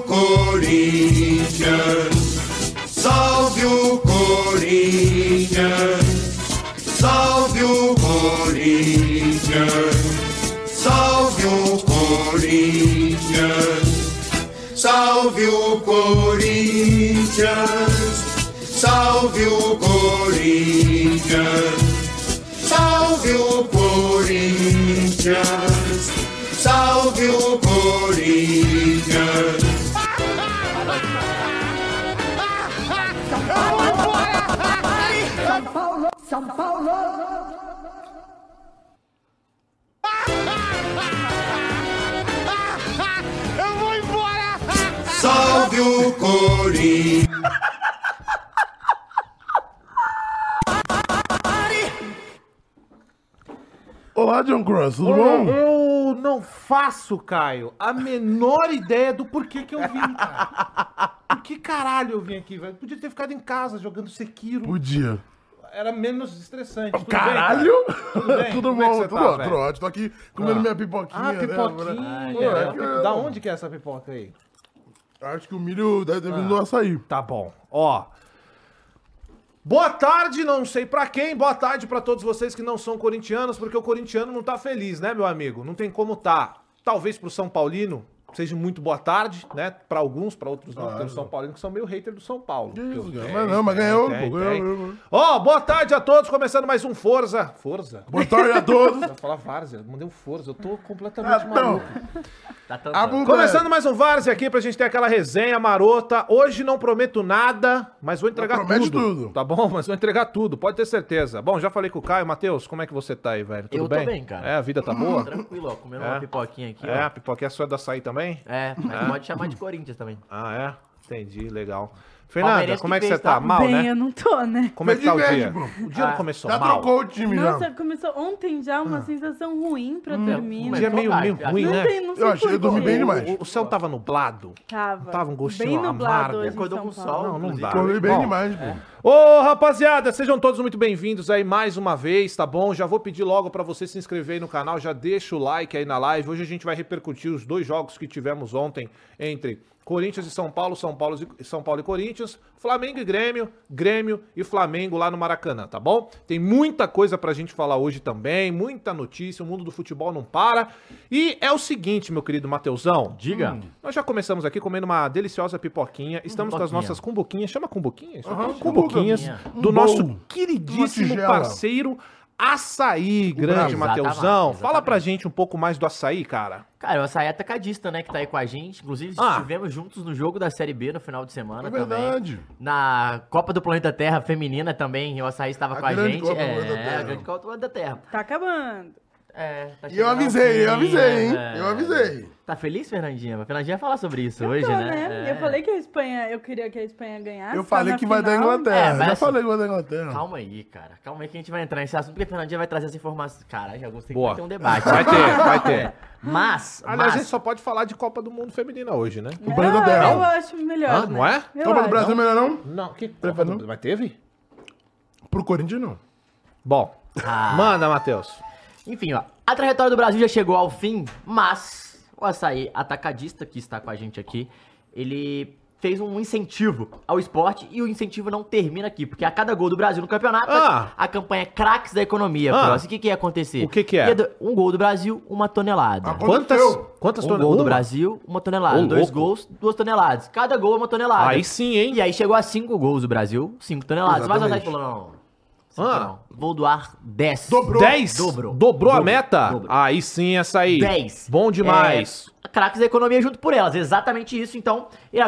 Corinthians, salve o Corinthians, salve o Corinthians, salve o Corinthians, salve o Corinthians, salve o Corinthians, salve o Corinthians, salve o Corinthians. Eu vou embora! Salve o Corinthians. Olá, John Cross, tudo bom? eu não faço, Caio, a menor ideia do porquê que eu vim, cara. Por que caralho eu vim aqui, velho? Podia ter ficado em casa jogando Sekiro. Podia. Era menos estressante. Tudo bem, Caralho! cara? Tudo bem? Tudo Como é que bom, tudo tá, tudo ótimo. Tô aqui comendo Ah. minha pipoquinha. Ah, né, pipoquinha. Pô, É, é Da onde que é essa pipoca aí? Acho que o milho deve ter Ah. vindo do açaí. Tá bom. Ó. Boa tarde, não sei pra quem. Boa tarde pra todos vocês que não são corintianos, porque o corintiano não tá feliz, né, meu amigo? Não tem como tá. Talvez pro São Paulino seja muito boa tarde, né? Pra alguns, pra outros não. Tem os São Paulinos que são meio hater do São Paulo. Isso, Eu- tem, Mas não, mas ganhou, tem, pô, ganhou. Ó, boa tarde a todos, começando mais um Forza. Forza? Boa tarde a todos. Eu falar Várzea, mandei um Forza, eu tô completamente Ah, maluco. Tá. A bunda- Começando mais um Várzea aqui pra gente ter aquela resenha marota. Hoje não prometo nada, mas vou entregar tudo. tudo. Tá bom? Mas vou entregar tudo, pode ter certeza. Bom, já falei com o Caio. Matheus, como é que você tá aí, velho? Tudo Eu tô bem? bem, cara. É, a vida tá boa? Tranquilo, ó. Comendo É. uma pipoquinha aqui, É, a ó. pipoquinha sua é da açaí também? É, mas pode chamar de Corinthians também. Ah, é? Entendi, legal. Fernanda, como é que você tá? tá? Mal, Bem, né? eu não tô, né? Como é que tá o dia? O dia não Ah, começou Já mal? trocou o time, já. Nossa, começou ontem já uma sensação ruim pra dormir. O mas dia é né? meio, meio ruim, não né? tem, não sei Eu achei, eu dormi bem demais. O, o céu tava nublado? Tava. Tava um gostinho bem nublado amargo. hoje em Acordou São com Paulo. sol, Não, não dá. Corri bem Bom, demais, pô. Ô, rapaziada, sejam todos muito bem-vindos aí mais uma vez, tá bom? Já vou pedir logo pra você se inscrever aí no canal, já deixa o like aí na live. Hoje a gente vai repercutir os dois jogos que tivemos ontem entre Corinthians e São Paulo, São Paulo e São Paulo e Corinthians, Flamengo e Grêmio, Grêmio e Flamengo lá no Maracanã, tá bom? Tem muita coisa pra gente falar hoje também, muita notícia, o mundo do futebol não para. E é o seguinte, meu querido Mateusão, Diga. nós já começamos aqui comendo uma deliciosa pipoquinha. Estamos com as Pipoquinha. nossas cumbuquinhas. Chama cumbuquinha? Isso aqui? Aham, cumbuquinhas cumbuquinha. do nosso queridíssimo parceiro Açaí, grande Exatamente, Mateusão. Fala pra gente um pouco mais do açaí, cara. Cara, o açaí atacadista, né, que tá aí com a gente. Inclusive, Ah. estivemos juntos no jogo da Série B no final de semana É também. verdade. Na Copa do Planeta Terra feminina também, o açaí estava A com a gente. Copa do é, Terra. a grande Copa do Planeta Terra. Tá acabando. É, tá E eu avisei, eu avisei, hein? é. Eu avisei. Tá feliz, Fernandinha? A Fernandinha vai falar sobre isso Eu hoje, tô, né? É. Eu falei que a Espanha, eu queria que a Espanha ganhasse. Eu falei que vai dar. Inglaterra. É, mas Já assim- falei que vai dar Inglaterra. Calma aí, cara. Calma aí que a gente vai entrar nesse assunto, porque a Fernandinha vai trazer essa informação. Cara, já gostei Boa. que vai ter um debate. Vai ter, vai ter. Mas, Aliás, mas a gente só pode falar de Copa do Mundo Feminina hoje, né? O Planeta Ah, Terra. eu acho melhor. Hã? né? Não é? Eu Copa do. Brasil melhor não? Não, que Copa do... não? Mas teve? Pro Corinthians não. Bom, Ah. manda, Matheus. Enfim, ó, a trajetória do Brasil já chegou ao fim, mas o açaí atacadista que está com a gente aqui, ele fez um incentivo ao esporte e o incentivo não termina aqui, porque a cada gol do Brasil no campeonato, Ah. a campanha é Craques da Economia, Ah. Cross. O que, que ia acontecer? O que que é? Um gol do Brasil, uma tonelada. Ah, Quantas, quantas Um tone- gol do? Brasil, uma tonelada. Ô, Dois louco. gols, duas toneladas. Cada gol é uma tonelada. Aí sim, hein? E aí chegou a cinco gols do Brasil, cinco toneladas. Mas o Exatamente. Atlético falou, não, Ah. não. Vou doar dez. Dobrou. 10? Dobrou. Dobrou a meta? Dobrou. Aí sim, essa aí. 10. Bom demais. É, craques da economia junto por elas, exatamente isso. Então, e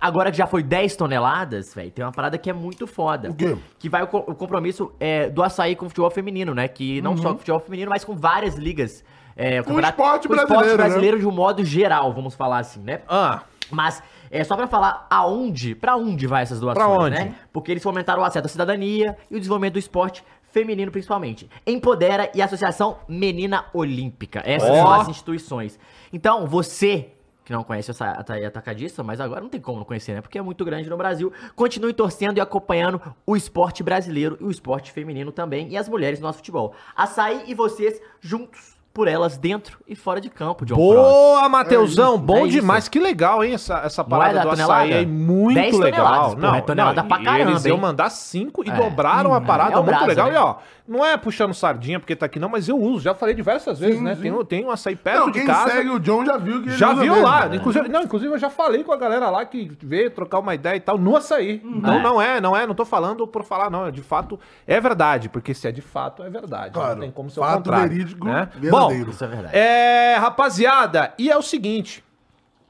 agora que já foi 10 toneladas, velho, tem uma parada que é muito foda. O quê? Que vai o, o compromisso é, do açaí com o futebol feminino, né? Que não só com o futebol feminino, mas com várias ligas. É, Uhum. Com o esporte com o esporte brasileiro, né? brasileiro de um modo geral, vamos falar assim, né? Ah, Mas é só pra falar aonde, pra onde vai essas doações, Pra onde? né? Porque eles fomentaram o acesso à cidadania e o desenvolvimento do esporte feminino principalmente. Empodera e Associação Menina Olímpica. Essas Ó. são as instituições. Então, você que não conhece essa Ataí Atacadista, mas agora não tem como não conhecer, né? Porque é muito grande no Brasil. Continue torcendo e acompanhando o esporte brasileiro e o esporte feminino também e as mulheres no nosso futebol. Açaí e vocês juntos por elas dentro e fora de campo, John Cross. Boa, Mateusão, bom É demais. Que legal, hein, essa, essa Não é parada da do tonelada? açaí aí, muito 10 legal. toneladas, porra, é tonelada pra e caramba, Eles iam mandar cinco e É. dobraram a Hum, parada, é muito legal. né? E ó, não é puxando sardinha porque tá aqui não, mas eu uso, já falei diversas vezes, né? Tem, um- tem um açaí perto Não, de quem casa. segue o John já viu que ele Já usa viu mesmo. lá, né? inclusive, não, inclusive eu já falei com a galera lá que veio trocar uma ideia e tal no açaí. Então É. não é, não é, não tô falando por falar, não, é de fato é verdade, porque se é de fato é verdade, Claro, não tem como ser o fato contrário, verídico, né? verdadeiro. Bom, Isso é verdade. é, rapaziada, e é o seguinte,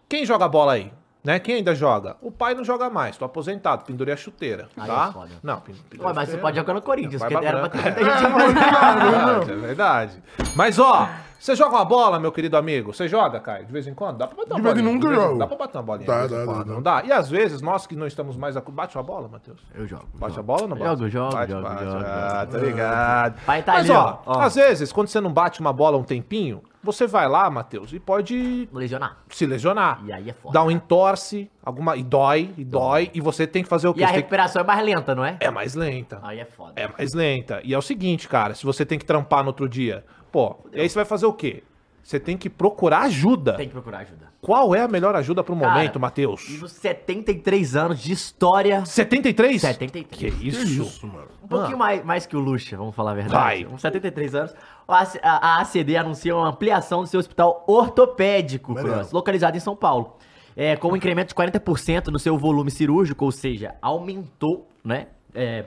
quem joga bola aí? Né? Quem ainda joga? O pai não joga mais, tô aposentado, pendurei a chuteira, Aí tá? é foda. Não, pen- pendurei Ué, a mas você chuteira. pode jogar no Corinthians, Vai porque era pra ter muita gente É verdade, é verdade. Mas ó, você joga uma bola, meu querido amigo? Você joga, Caio, de vez em quando? Dá pra bater uma De vez em nunca jogo. Dá pra bater uma bolinha Dá, de vez em dá, quando, dá, não dá? E às vezes, nós que não estamos mais... acu- Bate uma bola, Matheus? Eu jogo. Bate a jogo. bola ou não bate? Jogo, jogo, bate, jogo, bate. jogo, Ah, tá ligado. Pai tá Mas ali, ó, ó, às vezes, quando você não bate uma bola um tempinho, você vai lá, Matheus, e pode Lesionar. se lesionar. E aí é foda. Dá um entorce, alguma, e dói, e dói, e você tem que fazer o quê? E a tem recuperação é mais lenta, não é? É mais lenta. Aí é foda. É mais lenta. E é o seguinte, cara, se você tem que trampar no outro dia, pô, e aí você vai fazer o quê? Você tem que procurar ajuda. Tem que procurar ajuda. Qual é a melhor ajuda pro Cara, momento, E Matheus? nos 73 anos de história. 73? 73. Que Que isso? isso, mano. Um pouquinho mais, mais que o Lucha, vamos falar a verdade. Vai. Com 73 anos, a, AC a- a ACD anuncia uma ampliação do seu hospital ortopédico. Cross, localizado em São Paulo. É, com um incremento de 40% no seu volume cirúrgico, ou seja, aumentou, né? É,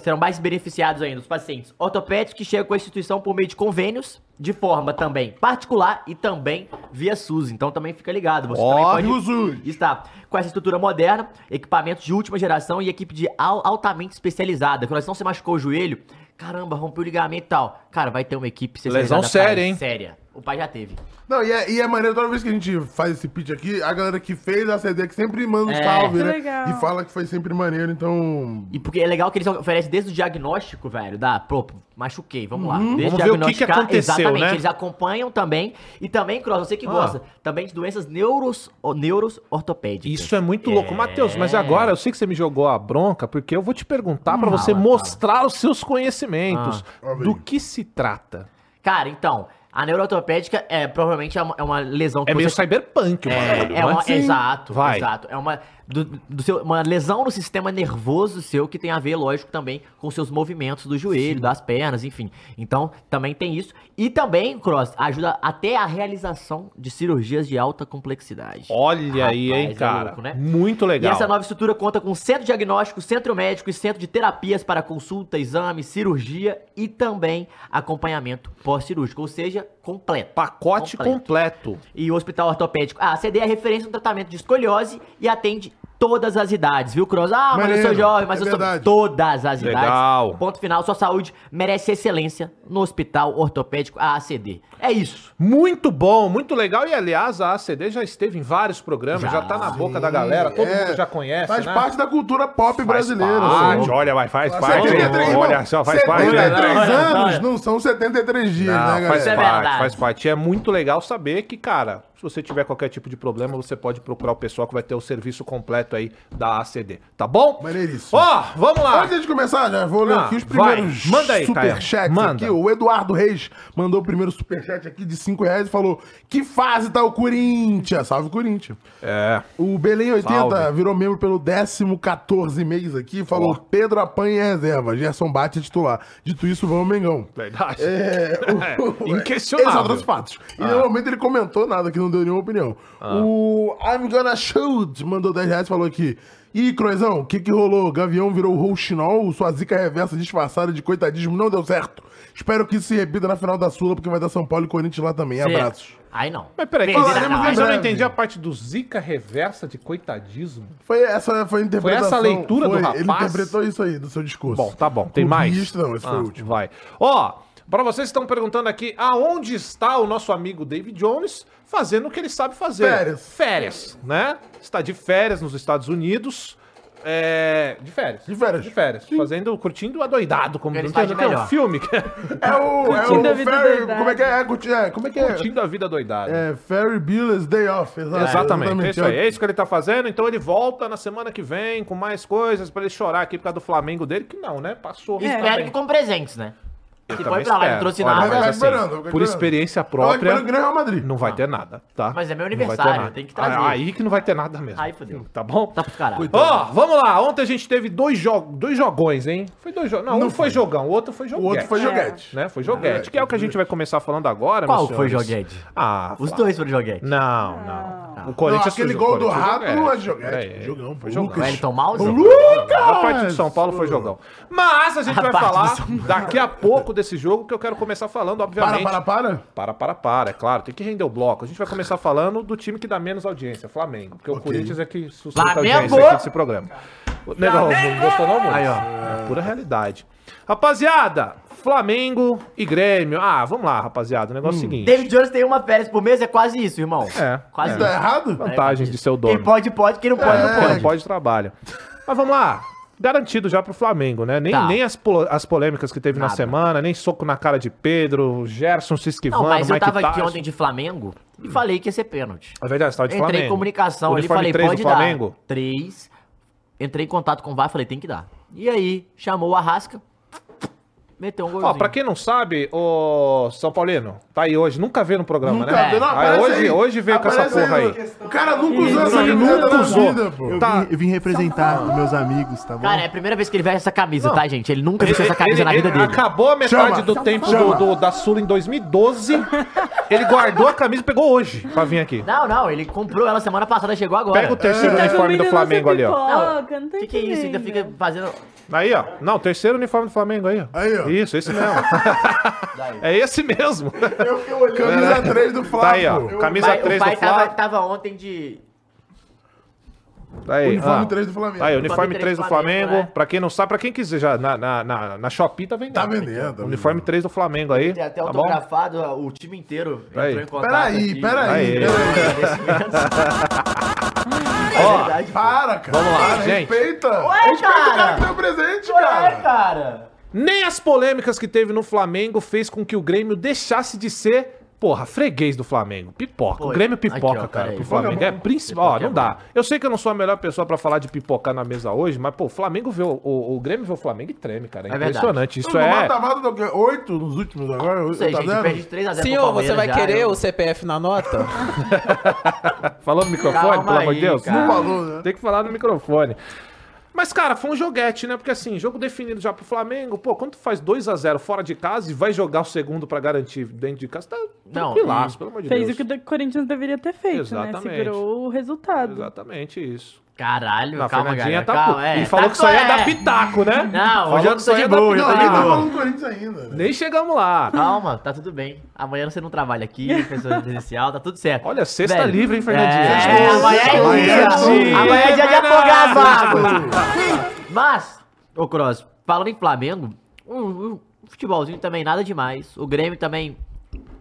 serão mais beneficiados ainda os pacientes ortopédicos que chegam com a instituição por meio de convênios, de forma também particular e também via SUS. Então também fica ligado. Você também Óbvio, pode SUS. Está com essa estrutura moderna, equipamentos de última geração e equipe de al- altamente especializada. Quando não se machucou o joelho, caramba, rompeu o ligamento e tal. Cara, vai ter uma equipe Lesão séria, hein? Séria. O pai já teve. Não, e é, e é maneiro toda vez que a gente faz esse pitch aqui, a galera que fez a CD que sempre manda um É. salve, Que né? legal. E fala que foi sempre maneiro, então. E porque é legal que eles oferecem desde o diagnóstico, velho, da, pô, machuquei, vamos lá. Desde Uhum. Vamos ver o que que diagnosticar, aconteceu, exatamente, né? eles acompanham também, e também, Cross, você que Ah. gosta, também de doenças neuros, o- neuros ortopédicas. Isso é muito louco. Matheus, mas agora eu sei que você me jogou a bronca, porque eu vou te perguntar pra você Fala, mostrar os seus conhecimentos. Ah. Do que se trata? Cara, então, a neuroortopédica é provavelmente é uma, é uma lesão que É meio você cyberpunk o bagulho, É, é não uma, Sim. exato, Vai. exato. É uma, do, do seu, uma lesão no sistema nervoso seu que tem a ver, lógico, também com seus movimentos do joelho, das pernas, enfim. Então, também tem isso. E também, Cross, ajuda até a realização de cirurgias de alta complexidade. Olha aí, hein, Rapaz, é cara. louco, né? Muito legal. E essa nova estrutura conta com centro diagnóstico, centro médico e centro de terapias para consulta, exame, cirurgia e também acompanhamento pós-cirúrgico, ou seja, completo. Pacote completo. E o hospital ortopédico. Ah, a CD é referência no tratamento de escoliose e atende todas as idades, viu, Cross? Ah, mas eu Maneiro, sou jovem, mas é eu sou verdade. todas as idades. Legal. Ponto final, sua saúde merece excelência no hospital ortopédico AACD. É isso. Muito bom, muito legal. E aliás, a ACD já esteve em vários programas, já, Já, tá na Sim, boca da galera, todo é. mundo já conhece, Faz né? parte da cultura pop brasileira. parte, assim. olha, vai, faz parte. 73, olha só, faz parte. 73 Olha, olha, anos olha. não são 73 dias, Não, né, faz galera? Isso é parte, verdade. faz parte. E é muito legal saber que, cara, se você tiver qualquer tipo de problema, você pode procurar o pessoal que vai ter o serviço completo aí da ACD, tá bom? Maneiríssimo. Ó, vamos lá. Antes de começar, já vou ler Ah, aqui os vai. primeiros Manda aí, superchats. Manda. aqui. O Eduardo Reis mandou o primeiro superchat aqui de 5 reais e falou: Que fase tá o Corinthians? Salve Corinthians. É. O Belém 80 Salve. virou membro pelo 14 mês aqui e falou: Ó. Pedro apanha em reserva, Gerson bate é titular. Dito isso, vamos Mengão. Verdade. É, o- Inquestionável. Esses outros fatos. E Ah. no momento ele comentou nada, que não deu nenhuma opinião. O I'm Gonna Shoot mandou 10 reais e falou aqui. Ih, Croizão, o que que rolou? Gavião virou rouxinol, sua zica reversa disfarçada de coitadismo não deu certo. Espero que isso se repita na final da Sula, porque vai dar São Paulo e Corinthians lá também. Certo. Abraços. Aí não. Mas peraí, falaremos mas eu não entendi a parte do Zica reversa de coitadismo. Foi essa foi a interpretação. essa a leitura do Foi, rapaz? Ele interpretou isso aí, do seu discurso. Bom, tá bom. Tem mais? Clubista, Não, esse foi Ah, o último. Vai. Ó, pra vocês que estão perguntando aqui, aonde está o nosso amigo David Jones fazendo o que ele sabe fazer? Férias. Férias, né? Está de férias nos Estados Unidos. É, de férias. De férias. De férias. Fazendo, curtindo a doidado, como Ele tem, de tem um filme que é É o, é Curtindo a o vida Ferry, como é que é? É, é, como é que é? curtindo a vida doidada. É, Ferry Billis Day Off. exa- Exatamente, é isso aí. É isso que ele tá fazendo. Então ele volta na semana que vem com mais coisas pra ele chorar aqui por causa do Flamengo dele, que não, né? Passou. Espero que com presentes, né? Eu Se também foi pra lá não trouxe Olha, nada. mas Vai assim, vai por esperando. experiência própria, o Real Madrid. não vai ter nada, tá? Mas é meu Não vai ter aniversário, nada. tem que trazer. Ah, Aí que não vai ter nada mesmo. Aí fodeu. Tá bom? Tá pros caralho. Ó, vamos lá. Ontem a gente teve dois, jo dois jogões, hein? Foi dois jogos. Não, um foi jogão, o outro foi joguete. O outro foi joguete. Né? Foi joguete, que é o que a gente vai começar falando agora, Qual meus foi senhores. joguete? Ah, Os Flávio. dois foram joguete. Não, não. O Não, Corinthians aquele gol do Corinthians Rato é joguete. É, é. Jogão. Foi jogão. O Wellington Mouse? A parte de São Paulo foi jogão. Mas a gente vai parte falar São daqui a pouco desse jogo, que eu quero começar falando, Para, obviamente. para, para. Para, para, para, é claro, tem que render o bloco. A gente vai começar falando do time que dá menos audiência, Flamengo. Porque o Corinthians é que sustenta a audiência aqui desse programa. O Negão, não gostou não, muito? Aí, ó. É pura realidade. Rapaziada, Flamengo e Grêmio. Ah, vamos lá, rapaziada. O negócio é o seguinte. David Jones tem uma férias por mês, é quase isso, irmão. É, Quase Isso tá isso. errado? Vantagens de ser o Quem dono. pode, pode. Quem não pode, não Quem pode. não pode, trabalha. Mas vamos lá. Garantido já pro Flamengo, né? Nem, Tá. nem as, as polêmicas que teve na Nada. semana, nem soco na cara de Pedro, Gerson se esquivando, Não, mas eu Mike tava aqui ontem de Flamengo e falei que ia ser pênalti. É verdade, você tava de Entrei Flamengo. em comunicação ali, falei, 3 pode Flamengo? dar. Três. Entrei em contato com o VAR, falei, tem que dar. E aí, chamou o Arrasca, meteu um golzinho. Ó, pra quem não sabe, o São Paulino, tá aí hoje, nunca veio no programa, Nunca né? não, Aí aparece hoje, aí. hoje veio com essa Aparece porra aí. no- O cara nunca usou essa Ele camiseta nunca na usou. vida, pô. Eu, Tá. vim, eu vim representar os meus amigos, tá bom? Cara, é a primeira vez que ele veste essa camisa, tá, gente? Ele nunca vestiu essa camisa ele- na vida ele dele. acabou a metade Chama. do tempo Chama. do, do- da Sula em 2012. ele guardou a camisa e pegou hoje pra vir aqui. Não, não, ele comprou ela semana passada, chegou agora. Pega o terceiro Tá uniforme do Flamengo ali, ó. não tô O que, que é isso? Ainda fica fazendo. Aí, ó. Não, terceiro uniforme do Flamengo aí, ó. Aí, ó. Isso, esse mesmo. é esse mesmo. Camisa 3 do Flávio. Tá aí, ó. Camisa o pai, 3 o pai do tava, Flávio. tava ontem de. Tá aí, Uniforme ah. 3 do Flamengo. Tá aí, uniforme 3 do Flamengo. né? Pra quem não sabe, pra quem quiser já, na, na, na, na Shopee tá vendendo. Tá vendendo, tá Uniforme 3 do Flamengo aí. Tem até tá bom? autografado, o time inteiro Aí. entrou em contato. Peraí, aqui. peraí, Aí. É Ó, verdade. Para, cara. Vamos lá, para, gente. Respeita. Ué, respeita o cara cara. que deu presente, Ué, cara. cara. Nem as polêmicas que teve no Flamengo fez com que o Grêmio deixasse de ser, porra, freguês do Flamengo. Pipoca. O Foi. Grêmio pipoca, Aqui, ó, cara. Pro Flamengo é principal. Ó, não dá. Eu sei que eu não sou a melhor pessoa pra falar de pipocar na mesa hoje, mas, pô, o Flamengo vê o, o, o Grêmio vê o Flamengo e treme, cara. É, É impressionante. Isso No é. mata-mata do quê? Oito nos últimos agora? Não sei, Tá gente, perde de 3x0 Senhor, você vai querer o CPF na nota? Falou no microfone, Calma pelo amor de Deus? cara. Não falou, né? Tem que falar no microfone. Mas, cara, foi um joguete, né? Porque assim, jogo definido já pro Flamengo. Pô, quando tu faz 2 a 0 fora de casa e vai jogar o segundo pra garantir dentro de casa, tá Não, tranquilaço, pelo amor de Fez Deus. o que o Corinthians deveria ter feito, Exatamente. né? Segurou o resultado. Exatamente isso. Caralho, Na calma, Fernandinha galera. tá. calma, é, e falou tá que só ia é. dar pitaco, né? Não, falou hoje eu que tô só de ia dar boa, eu Não, tô de ninguém boa. falando do Corinthians ainda. né? Nem chegamos lá. Calma, tá tudo bem. Amanhã você não trabalha aqui, pessoa presencial, tá tudo certo. Olha, sexta Velho, livre, hein, Fernandinho? É, é amanhã dia. é dia. Amanhã é dia de afogar vago. Mas, ô Cross, falando em Flamengo, um, um futebolzinho também nada demais. O Grêmio também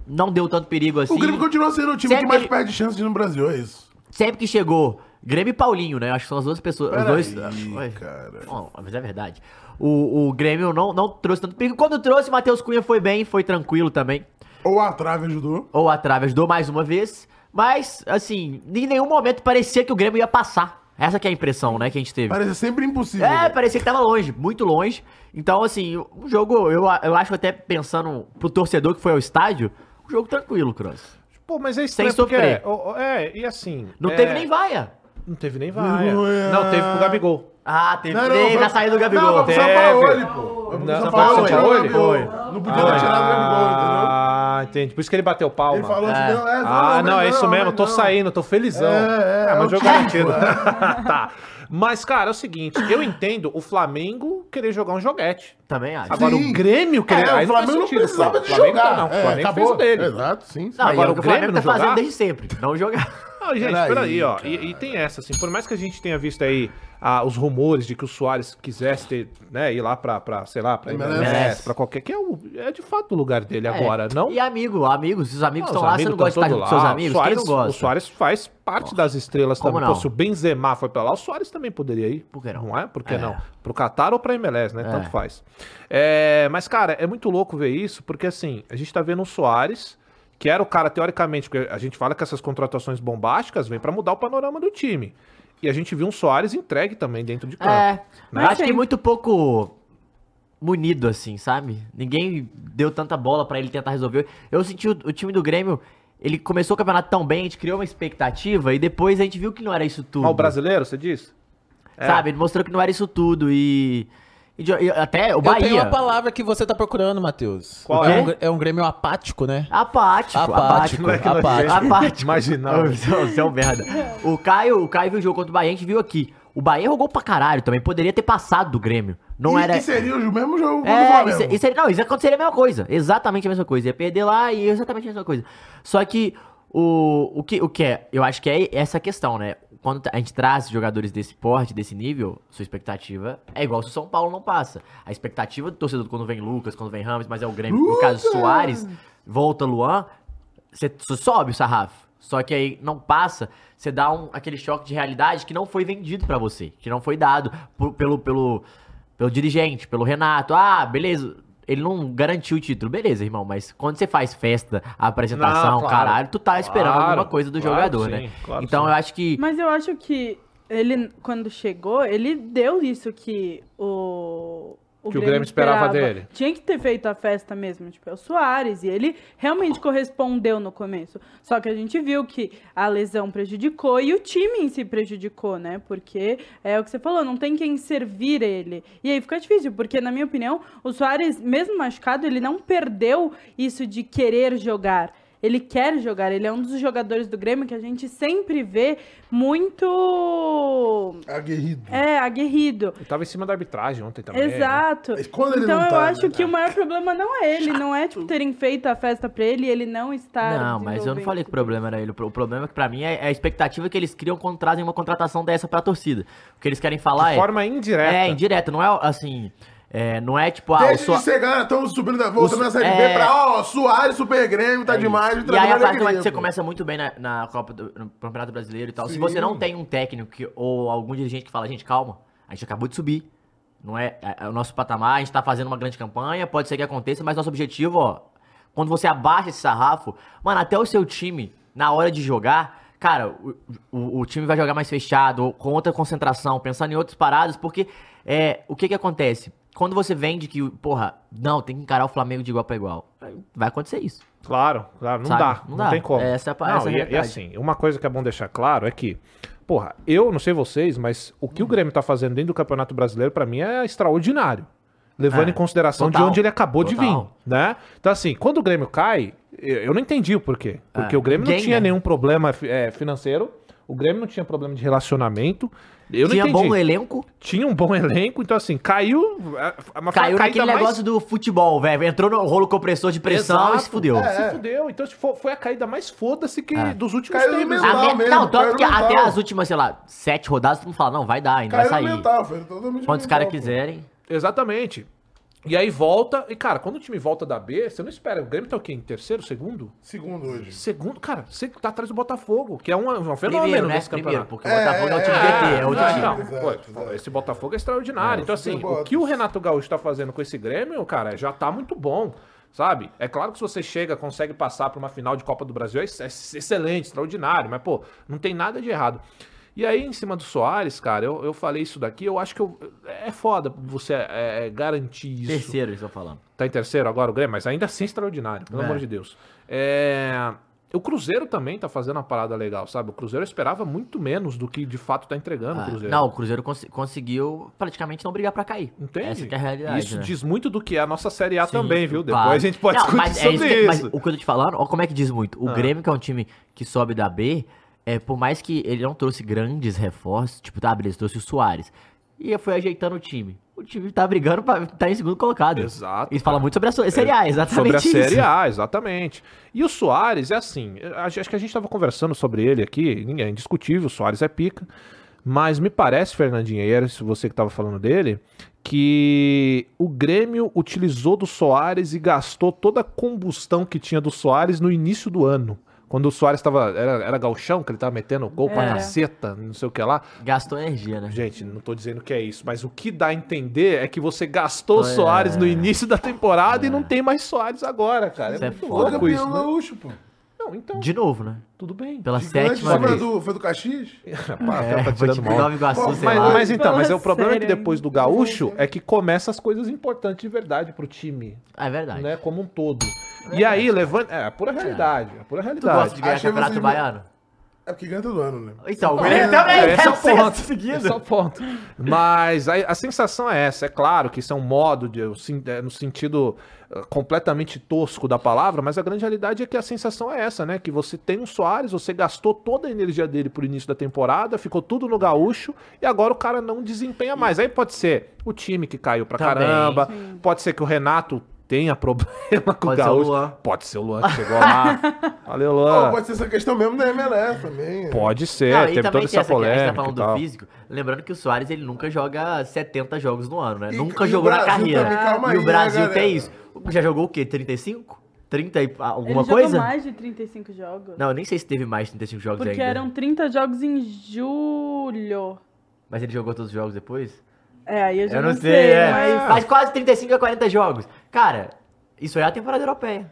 não deu tanto perigo assim. O Grêmio continua sendo o time Sempre que mais perde chance no Brasil, é isso. Sempre que chegou, Grêmio e Paulinho, né? Acho que são as duas pessoas. Os dois. Peraí, Oi. cara. Bom, mas é verdade. O, o Grêmio não, não trouxe tanto perigo. Quando trouxe, o Matheus Cunha foi bem, foi tranquilo também. Ou a trave ajudou. Ou a trave ajudou mais uma vez. Mas, assim, em nenhum momento parecia que o Grêmio ia passar. Essa que é a impressão, né, que a gente teve. Parece sempre impossível. É, parecia que tava longe, muito longe. Então, assim, um jogo, eu, eu acho até pensando pro torcedor que foi ao estádio, um jogo tranquilo, Cross. Pô, mas é estranho Sem porque sofrer. É, ó, ó, é, e assim... Não é, teve nem vaia. Não teve nem vaia. Vergonha. Não, teve pro Gabigol. Ah, teve Não, não, teve foi- na saída do Não, Gabigol. foi pro. Paulo, pô. Foi Não, São foi Paulo, o Paulo? Gabigol. Não podia ter tirado o Gabigol, entendeu? Ah, entendi. Por isso que ele bateu palma. Ele falou É. não, é, Ah, não, é isso mesmo, tô não. saindo, tô felizão. É, é, ah, é mas o jogo garantido. tá. Mas, cara, é o seguinte, eu entendo o Flamengo querer jogar um joguete. Também acho. Agora, Sim. o Grêmio querer... É, aí o Flamengo não sentido, precisava de Flamengo jogar. Não, o É, Flamengo fez o dele. Exato, sim. sim. Não, Agora, é o o o Flamengo Grêmio tá não fazendo desde sempre, não jogar. Não, gente, Peraí, peraí, ó. E, e tem essa, assim, por mais que a gente tenha visto aí ah, os rumores de que o Soares quisesse ter, né, ir lá pra, pra sei lá, pra MLS. MLS, pra qualquer. Que é, o, é de fato o lugar dele agora, É, não? E amigo, amigos, se os amigos estão lá, você não amigos gosta de estar todo com seus lá. amigos? O Soares, Quem não gosta? O Soares faz parte das estrelas Como também. não? Pô, se o Benzema foi pra lá, o Soares também poderia ir. Por que não? Não é? Por que É. não? Pro Qatar ou pra MLS, né? É. Tanto faz. É, mas, cara, é muito louco ver isso, porque assim, a gente tá vendo o Soares, que era o cara, teoricamente, porque a gente fala que essas contratações bombásticas vêm pra mudar o panorama do time. E a gente viu um Soares entregue também dentro de campo. É, né? eu acho que muito pouco munido, assim, sabe? Ninguém deu tanta bola pra ele tentar resolver. Eu senti o, o time do Grêmio, ele começou o campeonato tão bem, a gente criou uma expectativa e depois a gente viu que não era isso tudo. Mas o brasileiro, você disse? É. Sabe? Ele mostrou que não era isso tudo e. e de- e até o Eu tenho Bahia. a palavra que você tá procurando, Matheus. Qual é? é? um, é um Grêmio apático, né? Apático, Apático, apático. apático. Apático. Imaginava. Ô, Você é um merda. O Caio, o Caio viu o jogo contra o Bahia, a gente viu aqui. O Bahia jogou pra caralho também, poderia ter passado do Grêmio. Não e, era. e seria o mesmo jogo contra o É, isso, isso, não, isso aconteceria a mesma coisa. Exatamente a mesma coisa. Ia perder lá e exatamente a mesma coisa. Só que o, o, que, o que é, eu acho que é essa questão, né? Quando a gente traz jogadores desse porte, desse nível, sua expectativa é igual se o São Paulo não passa. A expectativa do torcedor quando vem Lucas, quando vem Ramos, mas é o Grêmio. No caso, Soares, volta Luan, você sobe o sarrafo. Só que aí não passa, você dá um, aquele choque de realidade que não foi vendido pra você, que não foi dado por- pelo, pelo, pelo dirigente, pelo Renato. Ah, beleza, ele não garantiu o título. Beleza, irmão, mas quando você faz festa, a apresentação, Não, claro. caralho, tu tá esperando Claro, alguma coisa do claro jogador, sim, né? claro então sim. eu acho que. Mas eu acho que ele, quando chegou, ele deu isso que o. Que o Grêmio esperava dele. Tinha que ter feito a festa mesmo, tipo, é o Soares. E ele realmente correspondeu no começo. Só que a gente viu que a lesão prejudicou e o time em si prejudicou, né? Porque é o que você falou, não tem quem servir ele. E aí fica difícil, porque, na minha opinião, o Soares, mesmo machucado, ele não perdeu isso de querer jogar. Ele quer jogar, ele é um dos jogadores do Grêmio que a gente sempre vê muito. Aguerrido. É, aguerrido. Ele tava em cima da arbitragem ontem também. né? Exato. Ele então não eu tá, acho né? que o maior problema não é ele, não é tipo terem feito a festa pra ele e ele não estar. Não, mas eu não falei que o problema era ele. O problema é que pra mim é é a expectativa que eles criam quando trazem uma contratação dessa pra torcida. O que eles querem falar De é. forma indireta. É, indireta, não é assim. É, não é tipo, ah, o Deixa Soa- de ser, galera, estamos subindo da volta O- na Série é- B pra, ó, Soares, Super Grêmio, tá É demais. E aí, a partir do que você começa muito bem na, na Copa do no Campeonato Brasileiro e tal, se Sim. você não tem um técnico que- ou algum dirigente que fala, gente, calma, a gente acabou de subir. Não é, é- é o nosso patamar, a gente tá fazendo uma grande campanha, pode ser que aconteça, mas nosso objetivo, ó, quando você abaixa esse sarrafo, mano, até o seu time, na hora de jogar, cara, o, o- o time vai jogar mais fechado, com outra concentração, pensando em outras paradas, porque é, o que que acontece? Quando você vende que, porra, não, tem que encarar o Flamengo de igual pra igual, vai acontecer isso. Claro, claro, não Sabe? dá, Não não, dá. tem como. Essa é a pa- não, essa é e, e realidade. assim, uma coisa que é bom deixar claro é que, porra, eu não sei vocês, mas o que o Grêmio tá fazendo dentro do Campeonato Brasileiro, pra mim, é extraordinário. Levando É, em consideração total, de onde ele acabou de vir, total. né? Então, assim, quando o Grêmio cai, eu não entendi o porquê. Porque É, o Grêmio não tinha né? nenhum problema é, financeiro, o Grêmio não tinha problema de relacionamento. Eu Tinha não entendi. bom elenco, Tinha um bom elenco, então assim, caiu. caiu naquele mais- negócio do futebol, velho. Entrou no rolo compressor de pressão e Exato. se fudeu. É, Se fudeu. Então tipo, foi a caída mais foda-se que É. dos últimos Caiu no tempos. mental. A me- mesmo, não, tanto que até as últimas, sei lá, sete rodadas, todo mundo fala, não, vai dar, ainda Caiu vai no sair. mental, foi totalmente Quantos mental, caras quiserem. Exatamente. E aí volta. E, cara, quando o time volta da B, você não espera. O Grêmio tá o quê? Em terceiro, segundo? Segundo hoje. Segundo, cara, você tá atrás do Botafogo, que é um, um fenômeno Primeiro, né? nesse Primeiro, campeonato. porque o Botafogo é, o time GT, é outro não, time. não, Exato, pô, exato. esse Botafogo é extraordinário. então, assim, o que o Renato Gaúcho tá fazendo com esse Grêmio, cara, já tá muito bom. Sabe? É claro que se você chega, consegue passar pra uma final de Copa do Brasil, é, é excelente, extraordinário, mas, pô, não tem nada de errado. E aí, em cima do Soares, cara, eu, eu falei isso daqui, eu acho que eu- é foda você é, é, garantir isso. Terceiro, eles estão falando. Tá em terceiro agora o Grêmio, mas ainda assim extraordinário, pelo É. amor de Deus. É, O Cruzeiro também tá fazendo uma parada legal, sabe? O Cruzeiro esperava muito menos do que de fato tá entregando o Ah, Cruzeiro. não, o Cruzeiro cons- conseguiu praticamente não brigar pra cair. Entende? Essa é a realidade. Isso né? diz muito do que é a nossa Série A Sim, também, viu? claro. Depois a gente pode Não, discutir mas é sobre que- mas isso. o que eu tô te falando, ó, como é que diz muito. O Ah. Grêmio, que é um time que sobe da B, é, por mais que ele não trouxe grandes reforços, tipo, tá, beleza, trouxe o Soares. E foi ajeitando o time. O time tá brigando pra estar em segundo colocado. Exato, E fala muito sobre a so- Série A, exatamente Sobre a isso. Série A, exatamente. E o Soares é assim, acho que a gente estava conversando sobre ele aqui, ninguém é indiscutível, o Soares é pica, mas me parece, Fernandinha, e era você que estava falando dele, que o Grêmio utilizou do Soares e gastou toda a combustão que tinha do Soares no início do ano. Quando o Soares tava. Era, era galchão, que ele tava metendo gol pra caceta, não sei o que lá. Gastou energia, né? Gente, não tô dizendo que é isso, mas o que dá a entender é que você gastou o É. Soares no início da temporada e não tem mais Soares agora, cara. É, Isso é muito foda. louco isso, né? gaúcho, pô. Não, então, De novo, né? tudo bem. Pela Gigante, sétima foi vez. do, foi do Caxias? Pá, É, tá tirando mal. Iguaçu, Mas, lá. mas então, mas é o problema é que sério, depois do gaúcho é que começa as coisas importantes de verdade pro time, É verdade. né? Como um todo. E aí, levando. É, a pura realidade. A pura Tu gosta realidade. de ganhar Achei campeonato vocês- baiano? É porque ganha todo ano, né? Então, o É, Grêmio também. É, esse é o sexto ponto. é o ponto. Mas a, a sensação é essa. É claro que isso é um modo, de, é, no sentido eh, completamente tosco da palavra, mas a grande realidade é que a sensação é essa, né? Que você tem um Soares, você gastou toda a energia dele pro início da temporada, ficou tudo no gaúcho, e agora o cara não desempenha mais. Aí pode ser o time que caiu pra Também. caramba, pode ser que o Renato tenha problema com Pode o ser o gaúcho. Luan. Pode ser o Luan que chegou lá. Valeu, Luan. pode ser essa questão mesmo da MLS também. Pode ser, Não, teve toda tem essa essa que a gente polêmica. tá falando do físico. Lembrando que o Soares ele nunca joga 70 jogos no ano, né? E- nunca e jogou na carreira. também, calma e aí, o né, Brasil galera? tem isso. Já jogou o quê? 35? 30 e alguma Ele coisa? jogou mais de 35 jogos. Não, eu nem sei se teve mais de 35 jogos Porque ainda. eram 30 jogos em julho. Mas ele jogou todos os jogos depois? É, aí eu já Eu não, não sei, sei, é. mas... Mas quase 35 a 40 jogos. Cara, isso é a temporada europeia.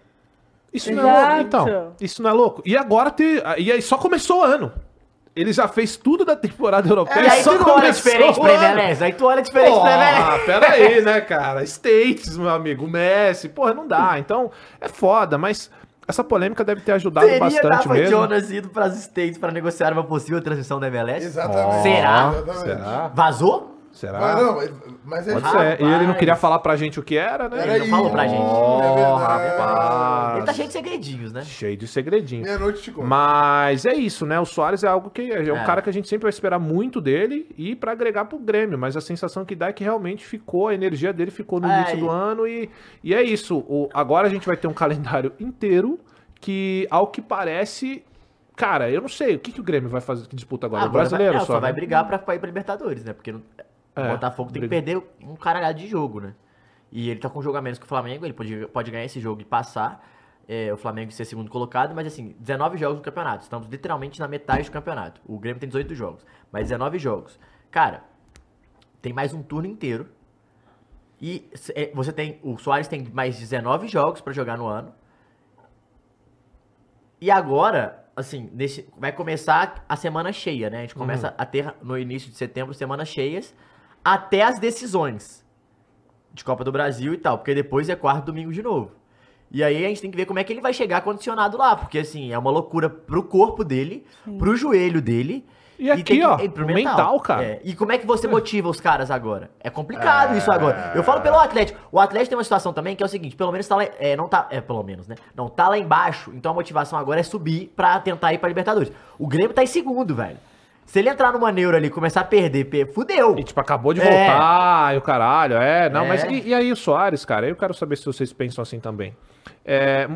Isso não é louco. Exato. Então, isso não é louco. E agora te, e aí só começou o ano. Ele já fez tudo da temporada europeia. e aí só tu olha diferente o pra ano. MLS. Aí tu olha diferente pra MLS. Porra, pera aí, né, cara? States, meu amigo, Messi, porra, não dá. Então, é foda, mas essa polêmica deve ter ajudado Teria bastante Rafa mesmo. Jonas ido pras States pra negociar uma possível transmissão da MLS? Exatamente. Será? Exatamente. Será? Vazou? Será? Mas não, mas- é Pode ser. E ele não queria falar pra gente o que era, né? Era Ele não falou pra gente. É verdade. rapaz. Ele tá cheio de segredinhos, né? Cheio de segredinho. Meia-noite te conto. Mas é isso, né? O Soares é algo que é um É. cara que a gente sempre vai esperar muito dele e pra agregar pro Grêmio, mas a sensação que dá é que realmente ficou, a energia dele ficou no É, início e- do ano e, e é isso. O, agora a gente vai ter um calendário inteiro que, ao que parece, cara, eu não sei, o que, que o Grêmio vai fazer que disputa agora? o Agora brasileiro vai, é, só, só vai né? brigar pra, pra ir pra Libertadores, né? Porque não- É, o Botafogo tem que briga. perder um caralhado de jogo, né? E ele tá com um jogo a menos que o Flamengo, ele pode, pode ganhar esse jogo e passar. é, o Flamengo ser segundo colocado, mas assim, 19 jogos no campeonato. Estamos literalmente na metade do campeonato. O Grêmio tem 18 jogos, mas 19 jogos. Cara, tem mais um turno inteiro. E é, você tem. O Soares tem mais 19 jogos pra jogar no ano. E agora, assim, nesse, vai começar a semana cheia, né? A gente começa a ter no início de setembro semanas cheias até as decisões de Copa do Brasil e tal, porque depois é quarto domingo de novo. E aí a gente tem que ver como é que ele vai chegar condicionado lá, porque assim, é uma loucura pro corpo dele, pro joelho dele. E aqui, tem que- ó, e pro o mental, cara. É, E como é que você motiva os caras agora? É complicado isso agora. Eu falo pelo Atlético. O Atlético tem uma situação também que é o seguinte, pelo menos tá lá, é, não tá, é, pelo menos, né? Não tá lá embaixo, então a motivação agora é subir pra tentar ir pra Libertadores. O Grêmio tá em segundo, velho. Se ele entrar numa neura ali e começar a perder, pe- fudeu. E, tipo, acabou de É. voltar, e o caralho, é. Não, É. mas e, e aí o Soares, cara? Eu quero saber se vocês pensam assim também. É,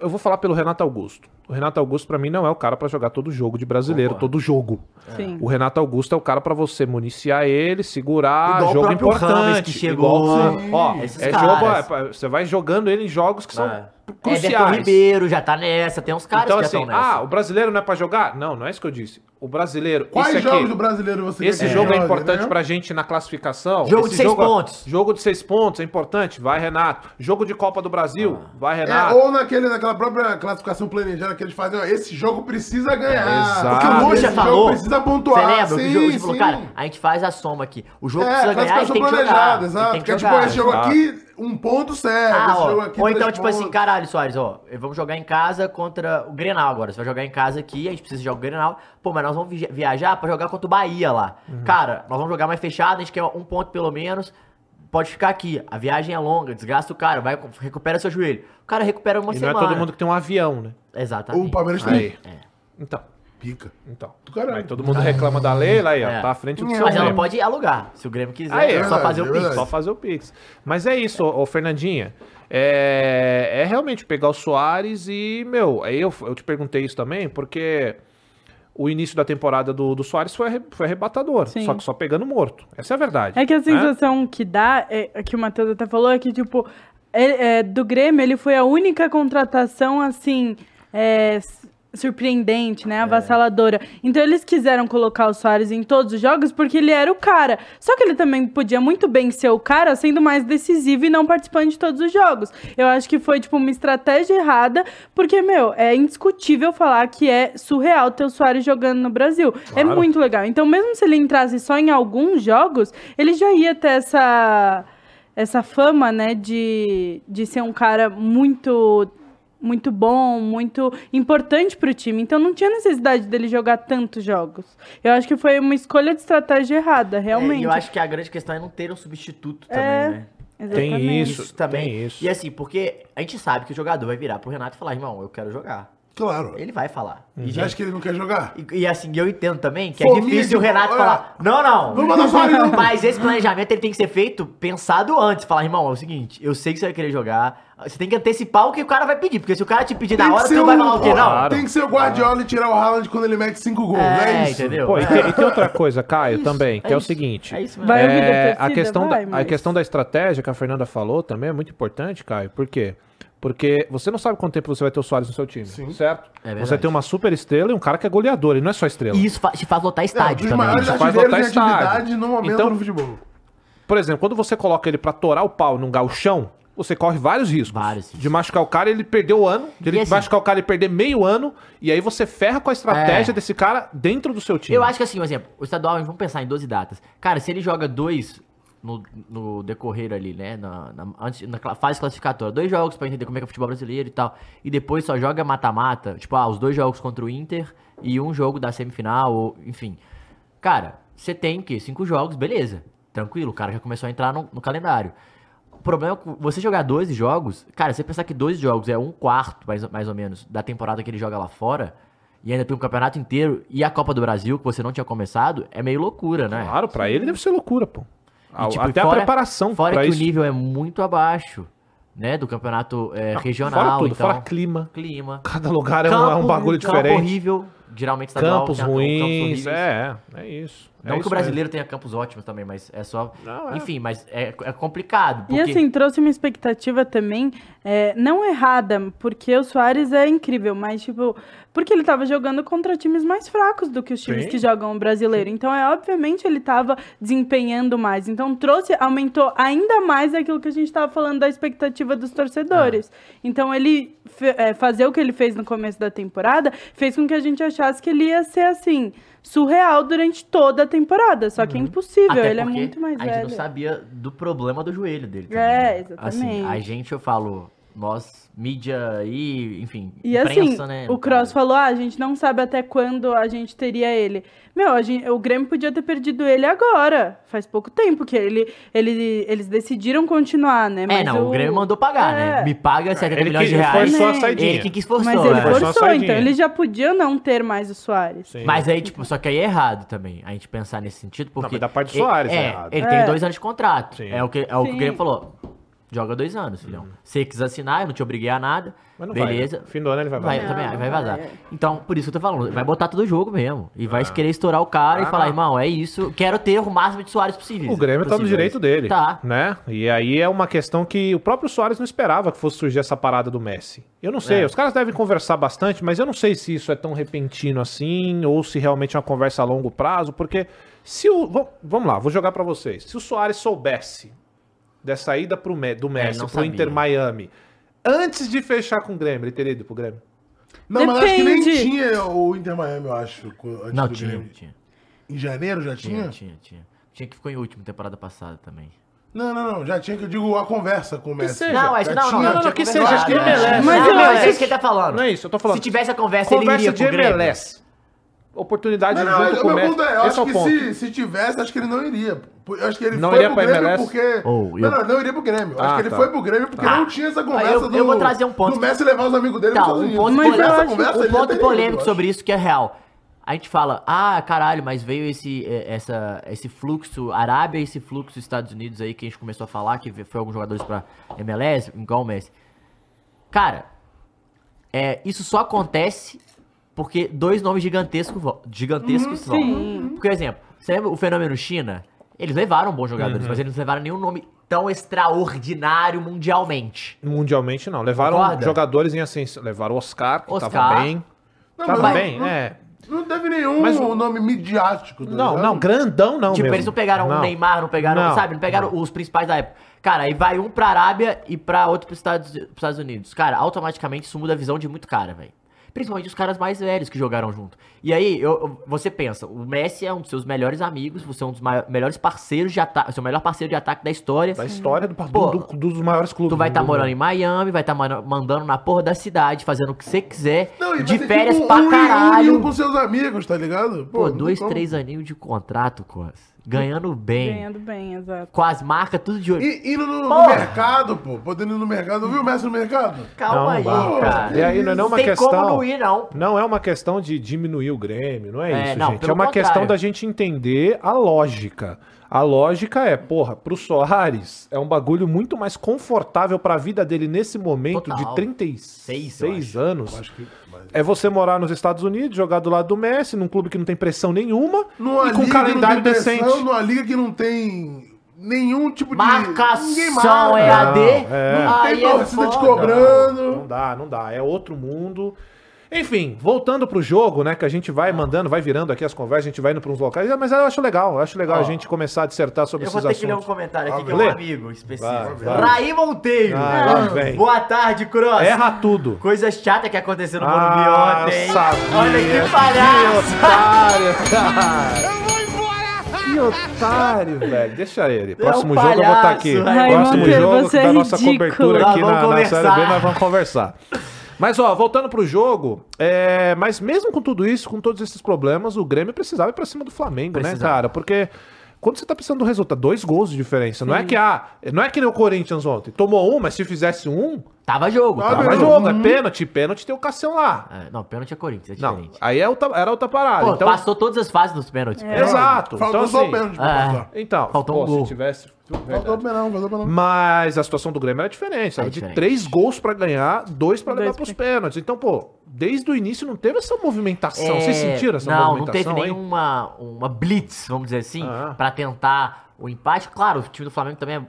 eu vou falar pelo Renato Augusto. O Renato Augusto, pra mim, não é o cara pra jogar todo jogo de brasileiro, Concordo. todo jogo. Sim. O Renato Augusto é o cara pra você municiar ele, segurar, Igual o jogo próprio importante. Rames que chegou. igual- Sim. ó, Esses é caras. jogo, é, você vai jogando ele em jogos que são É. Everton cruciais. Ribeiro já tá nessa, tem uns caras então, que assim, já estão nessa. ah, o brasileiro não é pra jogar? Não, não é isso que eu disse. O brasileiro. Quais esse aqui, jogos do brasileiro você esse jogo é jogue, importante né? pra gente na classificação. Jogo Esse de seis pontos. Jogo de seis pontos é importante. Vai, Renato. Jogo de Copa do Brasil. Vai, É, Renato. ou naquele, naquela própria classificação planejada que eles fazem, ó, esse jogo precisa ganhar. Exato. O que o Lucha esse falou. jogo precisa pontuar. Você lembra? sim, que o jogo, falou, sim. cara, a gente faz a soma aqui. O jogo É, precisa ganhar e classificação tem que jogar. planejada, exato. tem que Que é tipo, esse jogo Exato. aqui, um ponto serve. Ah, ó, jogo aqui, ou então, tipo assim, pontos. caralho, Soares, ó, vamos jogar em casa contra o Grenal agora. Você vai jogar em casa aqui, a gente precisa jogar o Grenal. Pô, mas nós vamos vi- viajar pra jogar contra o Bahia lá. Uhum. Cara, nós vamos jogar mais fechado, a gente quer um ponto pelo menos. Pode ficar aqui. A viagem é longa, desgasta o cara, vai, recupera seu joelho. O cara recupera uma E não semana. é todo mundo que tem um avião, né? Exatamente. O Palmeiras tem. Aí. É. Então. Pica. Então. Do caralho. Aí todo mundo reclama da Leila aí, ó. É. Tá à frente do Não, seu Mas ela tempo. pode alugar, se o Grêmio quiser. Aí, é é só verdade, fazer é o Pix. verdade. Só fazer o Pix. Mas é isso, ô, ô, Fernandinha. É, é realmente pegar o Soares e, meu, aí eu, eu te perguntei isso também, porque o início da temporada do, do Soares foi, foi arrebatador. Sim. Só que só pegando morto. Essa é a verdade. É que a né? sensação que dá, é, é que o Matheus até falou, é que, tipo, é- é, do Grêmio ele foi a única contratação, assim, é, surpreendente, né? Avassaladora. Então eles quiseram colocar o Soares em todos os jogos porque ele era o cara. Só que ele também podia muito bem ser o cara sendo mais decisivo e não participando de todos os jogos. Eu acho que foi, tipo, uma estratégia errada, porque, meu, é indiscutível falar que é surreal ter o Soares jogando no Brasil. É Claro. muito legal. Então, mesmo se ele entrasse só em alguns jogos, ele já ia ter essa essa fama, né, de, de ser um cara muito muito bom, muito importante pro time. Então não tinha necessidade dele jogar tantos jogos. Eu acho que foi uma escolha de estratégia errada, É, realmente. e eu acho que a grande questão é não ter um substituto também, É, né? Exatamente. Tem isso. também. tem isso. E assim, porque a gente sabe que o jogador vai virar pro Renato e falar, irmão, eu quero jogar. Claro. Ele vai falar. E, Você gente, acha que ele não quer jogar? e, e assim, eu entendo também que é difícil o Renato falar, não, não. Mas esse planejamento ele tem que ser feito pensado antes. Falar, irmão, é o seguinte, eu sei que você vai querer jogar. Você tem que antecipar o que o cara vai pedir. Porque se o cara te pedir na hora, você não vai falar o quê? Não. Claro. Tem que ser o Guardiola e tirar o Haaland quando ele mete 5 gols, É, é, isso? entendeu? Pô, e, tem, e tem outra coisa, Caio, Isso, também, que é, é o isso. seguinte. É isso mesmo. Vai é, a, questão Vai, da, a mas- questão da estratégia que a Fernanda falou também é muito importante, Caio. Por quê? Porque você não sabe quanto tempo você vai ter o Soares no seu time, certo? É você tem uma super estrela e um cara que é goleador, ele não é só estrela. E isso fa- te faz lotar É, estádio dos também. Isso faz lotar estádio. no momento Então- no futebol. Por exemplo, quando você coloca ele pra torar o pau num galchão, você corre vários riscos. Vários riscos. De machucar o cara e ele perder o ano, de ele assim- machucar o cara e perder meio ano, e aí você ferra com a estratégia É. desse cara dentro do seu time. Eu acho que assim, um exemplo, o estadual, vamos pensar em 12 datas. Cara, se ele joga dois no, no decorrer ali, né? Na, na- antes, na fase classificatória, dois jogos pra entender como é que é o futebol brasileiro e tal. E depois só joga mata-mata, tipo, ah, os dois jogos contra o Inter e um jogo da semifinal, ou, enfim. Cara, você tem o quê? Cinco jogos, beleza. Tranquilo, o cara já começou a entrar no, no calendário. O problema é que você jogar 12 jogos, cara, você pensar que 12 jogos é um quarto, mais, mais ou menos, da temporada que ele joga lá fora, e ainda tem um campeonato inteiro e a Copa do Brasil, que você não tinha começado, é meio loucura, né? Claro, pra ele deve ser loucura, pô. E, tipo, Até fora- a preparação Fora que isso. o nível é muito abaixo, né? Do campeonato é, regional. Fora tudo, então, fora clima. clima. Cada lugar é um, é um bagulho campo diferente. horrível, geralmente estadual, Campos campos ruins, horríveis. é, é isso. Não é que o brasileiro tenha campos ótimos também, mas é só. Não, é. Enfim, mas é, é complicado. E Porque... assim, trouxe uma expectativa também, é, não errada, porque o Soares é incrível, mas tipo, porque ele tava jogando contra times mais fracos do que os times Sim. que jogam o brasileiro. Então, é obviamente ele tava desempenhando mais. Então, trouxe, aumentou ainda mais aquilo que a gente tava falando da expectativa dos torcedores. Então, ele é, fazer o que ele fez no começo da temporada fez com que a gente achasse que ele ia ser assim. Surreal durante toda a temporada. Só que é impossível, Até ele é muito mais A gente velho. não sabia do problema do joelho dele. também, É, exatamente. Assim, a gente, eu falo, nós, mídia e, enfim, E assim, né? o Cross falou, ah, a gente não sabe até quando a gente teria ele. Meu, a gente- o Grêmio podia ter perdido ele agora. Faz pouco tempo que ele, ele, eles decidiram continuar, né? É, não, o... Grêmio mandou pagar, né? É. Me paga 70 Ele milhões que de reais. forçou a saidinha. Ele que quis forçou, Mas ele né? Forçou então ele já podia não ter mais o Soares. Sim. Mas aí, tipo, só que aí é errado também, a gente pensar nesse sentido, porque... mas da parte do ele- Soares é é, errado. ele É. tem dois anos de contrato, Sim. é o que, é o, que o. Grêmio falou. Joga dois anos, filhão. Você quis assinar, eu não te obriguei a nada, Mas não beleza. vai. né? Fim do ano ele vai Vai, vai. também, Não, vai vazar. vai. Então, por isso que eu tô falando, vai botar todo o jogo mesmo. E vai querer estourar o cara Ah, e falar, não. irmão, é isso, quero ter o máximo de Soares possível. O Grêmio tá no direito dele. Tá. Né? E aí é uma questão que o próprio Soares não esperava que fosse surgir essa parada do Messi. Eu não sei, É. os caras devem conversar bastante, mas eu não sei se isso é tão repentino assim ou se realmente é uma conversa a longo prazo, porque se o. va- Vamos lá, vou jogar pra vocês. Se o Soares soubesse dessa ida pro, Me- do Messi não pro sabia. Inter Miami, antes de fechar com o Grêmio, ele teria ido pro Grêmio? Não, mas acho que nem Depende. tinha o Inter Miami, eu acho. Não, do tinha, Grêmio. tinha. Em janeiro já tinha? Tinha, tinha, tinha. Tinha que ficou em último temporada passada também. Não, não, não. Já tinha que eu digo a conversa com o Messi. Não, é não, não, tinha. não, não, tinha que seja, acho que né? MLS. Mas não, é isso que ele tá falando. Não é isso, eu tô falando. Se tivesse a conversa, ele iria pro Grêmio. Oportunidade Não, não, junto com o Messi. é, eu Esse acho é o que ponto. se, se tivesse, acho que ele não iria. Eu acho que ele Não foi iria pro pra Grêmio MLS? porque... Oh, não, eu- não, não iria pro Grêmio. Eu Ah, acho que ele tá. foi pro Grêmio porque Ah. não tinha essa Ah, conversa eu- do... eu vou trazer um ponto- Do Messi levar os amigos dele Tá, pros um ponto, Unidos. Mas essa conversa, um ponto ido, polêmico sobre isso que é real. A gente fala, ah, caralho, mas veio esse, eh, essa, esse fluxo Arábia, esse fluxo Estados Unidos aí que a gente começou a falar, que foi alguns jogadores pra MLS, igual o Messi. Cara, é, isso só acontece porque dois nomes gigantescos, vo- gigantescos vão. sim. Por exemplo, você lembra o fenômeno China? Eles levaram bons jogadores, mas eles não levaram nenhum nome tão extraordinário mundialmente. Mundialmente não. Levaram Concorda? jogadores em ascensão. Levaram o Oscar, que Oscar. tava bem. Tava mas bem, não- é. Não teve nenhum Mas o- nome midiático. tá Não, não, grandão não Tipo, mesmo. eles não pegaram Não. o Neymar, não pegaram, Não, sabe? Não pegaram os principais da época. Cara, aí vai um pra Arábia e pra outro pros Estados, pros Estados Unidos. Cara, automaticamente isso muda a visão de muito cara, velho. Principalmente os caras mais velhos que jogaram junto. E aí, eu- você pensa, o Messi é um dos seus melhores amigos, você é um dos melhores parceiros de ataque, seu melhor parceiro de ataque da história. Da história do, Pô, do- do- dos maiores clubes. Tu vai estar mundo. morando em Miami, vai estar mandando na porra da cidade, fazendo o que você quiser, Não, de férias tipo pra um, caralho. Um, um com seus amigos, tá ligado? Pô, não dois, três aninhos de contrato, Cos. Ganhando bem. Ganhando bem, exato. Com as marcas, tudo de olho. E indo no, no Porra. mercado, pô. Podendo ir no mercado. Viu o Messi no mercado? Calma Não, aí, não. cara. E aí não é uma tem questão. como não ir, não. Não é uma questão de diminuir o Grêmio, não é, É, isso, não, gente. pelo É uma contrário. questão da gente entender a lógica. A lógica é, porra, pro Soares é um bagulho muito mais confortável pra vida dele nesse momento Total. de 36 Seis, eu anos. Acho que. É você morar nos Estados Unidos, jogar do lado do Messi, num clube que não tem pressão nenhuma Numa e com um calendário não tem pressão, decente. Numa liga que não tem nenhum tipo de. Marcação marca. EAD. é. Não Aí tem é torcida te foda. cobrando. Não dá, não dá. É outro mundo. Enfim, voltando pro jogo, né? Que a gente vai mandando, vai virando aqui as conversas, a gente vai indo pra uns locais. Mas eu acho legal, eu acho legal a gente começar a dissertar sobre Eu vou esses ter que ler um assuntos. comentário aqui, que é Lê. um amigo específico. Vai, vai. Raí Monteiro. Ah, vem. Boa tarde, Cross. Erra tudo. Coisa chata que aconteceu no Morumbi Ah, ontem. sabia. Olha que Que palhaço. otário, cara. Que otário, velho. Deixa ele. Próximo um jogo eu vou estar aqui. palhaço, Raimundo, Próximo jogo é da nossa ridículo. cobertura aqui na, na Série B, nós vamos conversar. Mas, ó, voltando pro jogo, é, mas mesmo com tudo isso, com todos esses problemas, o Grêmio precisava ir pra cima do Flamengo, né, Precisava. cara? Porque quando você tá precisando do resultado, dois gols de diferença, não é que ah, não é que nem o Corinthians ontem, tomou um, mas se fizesse um, Tava jogo. Tava Tava jogo. jogo, é pênalti, pênalti tem o Cassião lá. É, não, pênalti é Corinthians, é Não, diferente. aí é outra, era outra parada. Pô, então, passou todas as fases dos pênaltis. Exato. Faltou então, só o assim, pênalti pra Ah. passar. Então, Faltou um pô, gol. se tivesse. Faltou penal, faltou o penal. Mas a situação do Grêmio era diferente, sabe? É de diferente. três gols pra ganhar, dois pra levar Dois pros pra- pênaltis. Então, pô, desde o início não teve essa movimentação. Vocês É, sentiram essa não, não teve movimentação? hein? nenhuma uma blitz, vamos dizer assim, Ah. pra tentar o empate. Claro, o time do Flamengo também é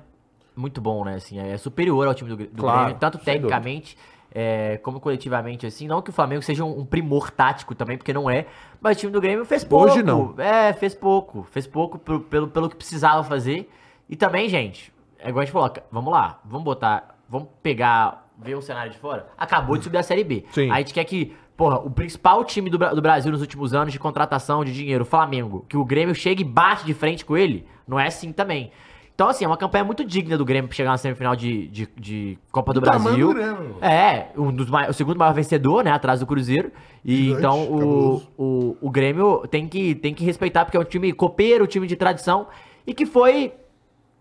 muito bom, né? Assim, é superior ao time do, do Claro, Grêmio, tanto tecnicamente é, como coletivamente, assim. Não que o Flamengo seja um, um primor tático também, porque não é. Mas o time do Grêmio fez pouco. Hoje não. É, fez pouco. Fez pouco pro- pelo, pelo que precisava fazer. E também, gente, é igual a gente falou, vamos lá, vamos botar, vamos pegar, ver o cenário de fora. Acabou de subir a Série B. Sim. A gente quer que, porra, o principal time do, do Brasil nos últimos anos de contratação de dinheiro, o Flamengo, que o Grêmio chegue e bate de frente com ele, não é assim também. Então, assim, é uma campanha muito digna do Grêmio pra chegar na semifinal de, de, de Copa do O tamanho Brasil. do Grêmio. É, um dos mai- o segundo maior vencedor, né? Atrás do Cruzeiro. E Gigante, então o, o, o Grêmio tem que, tem que respeitar, porque é um time copeiro, um time de tradição, e que foi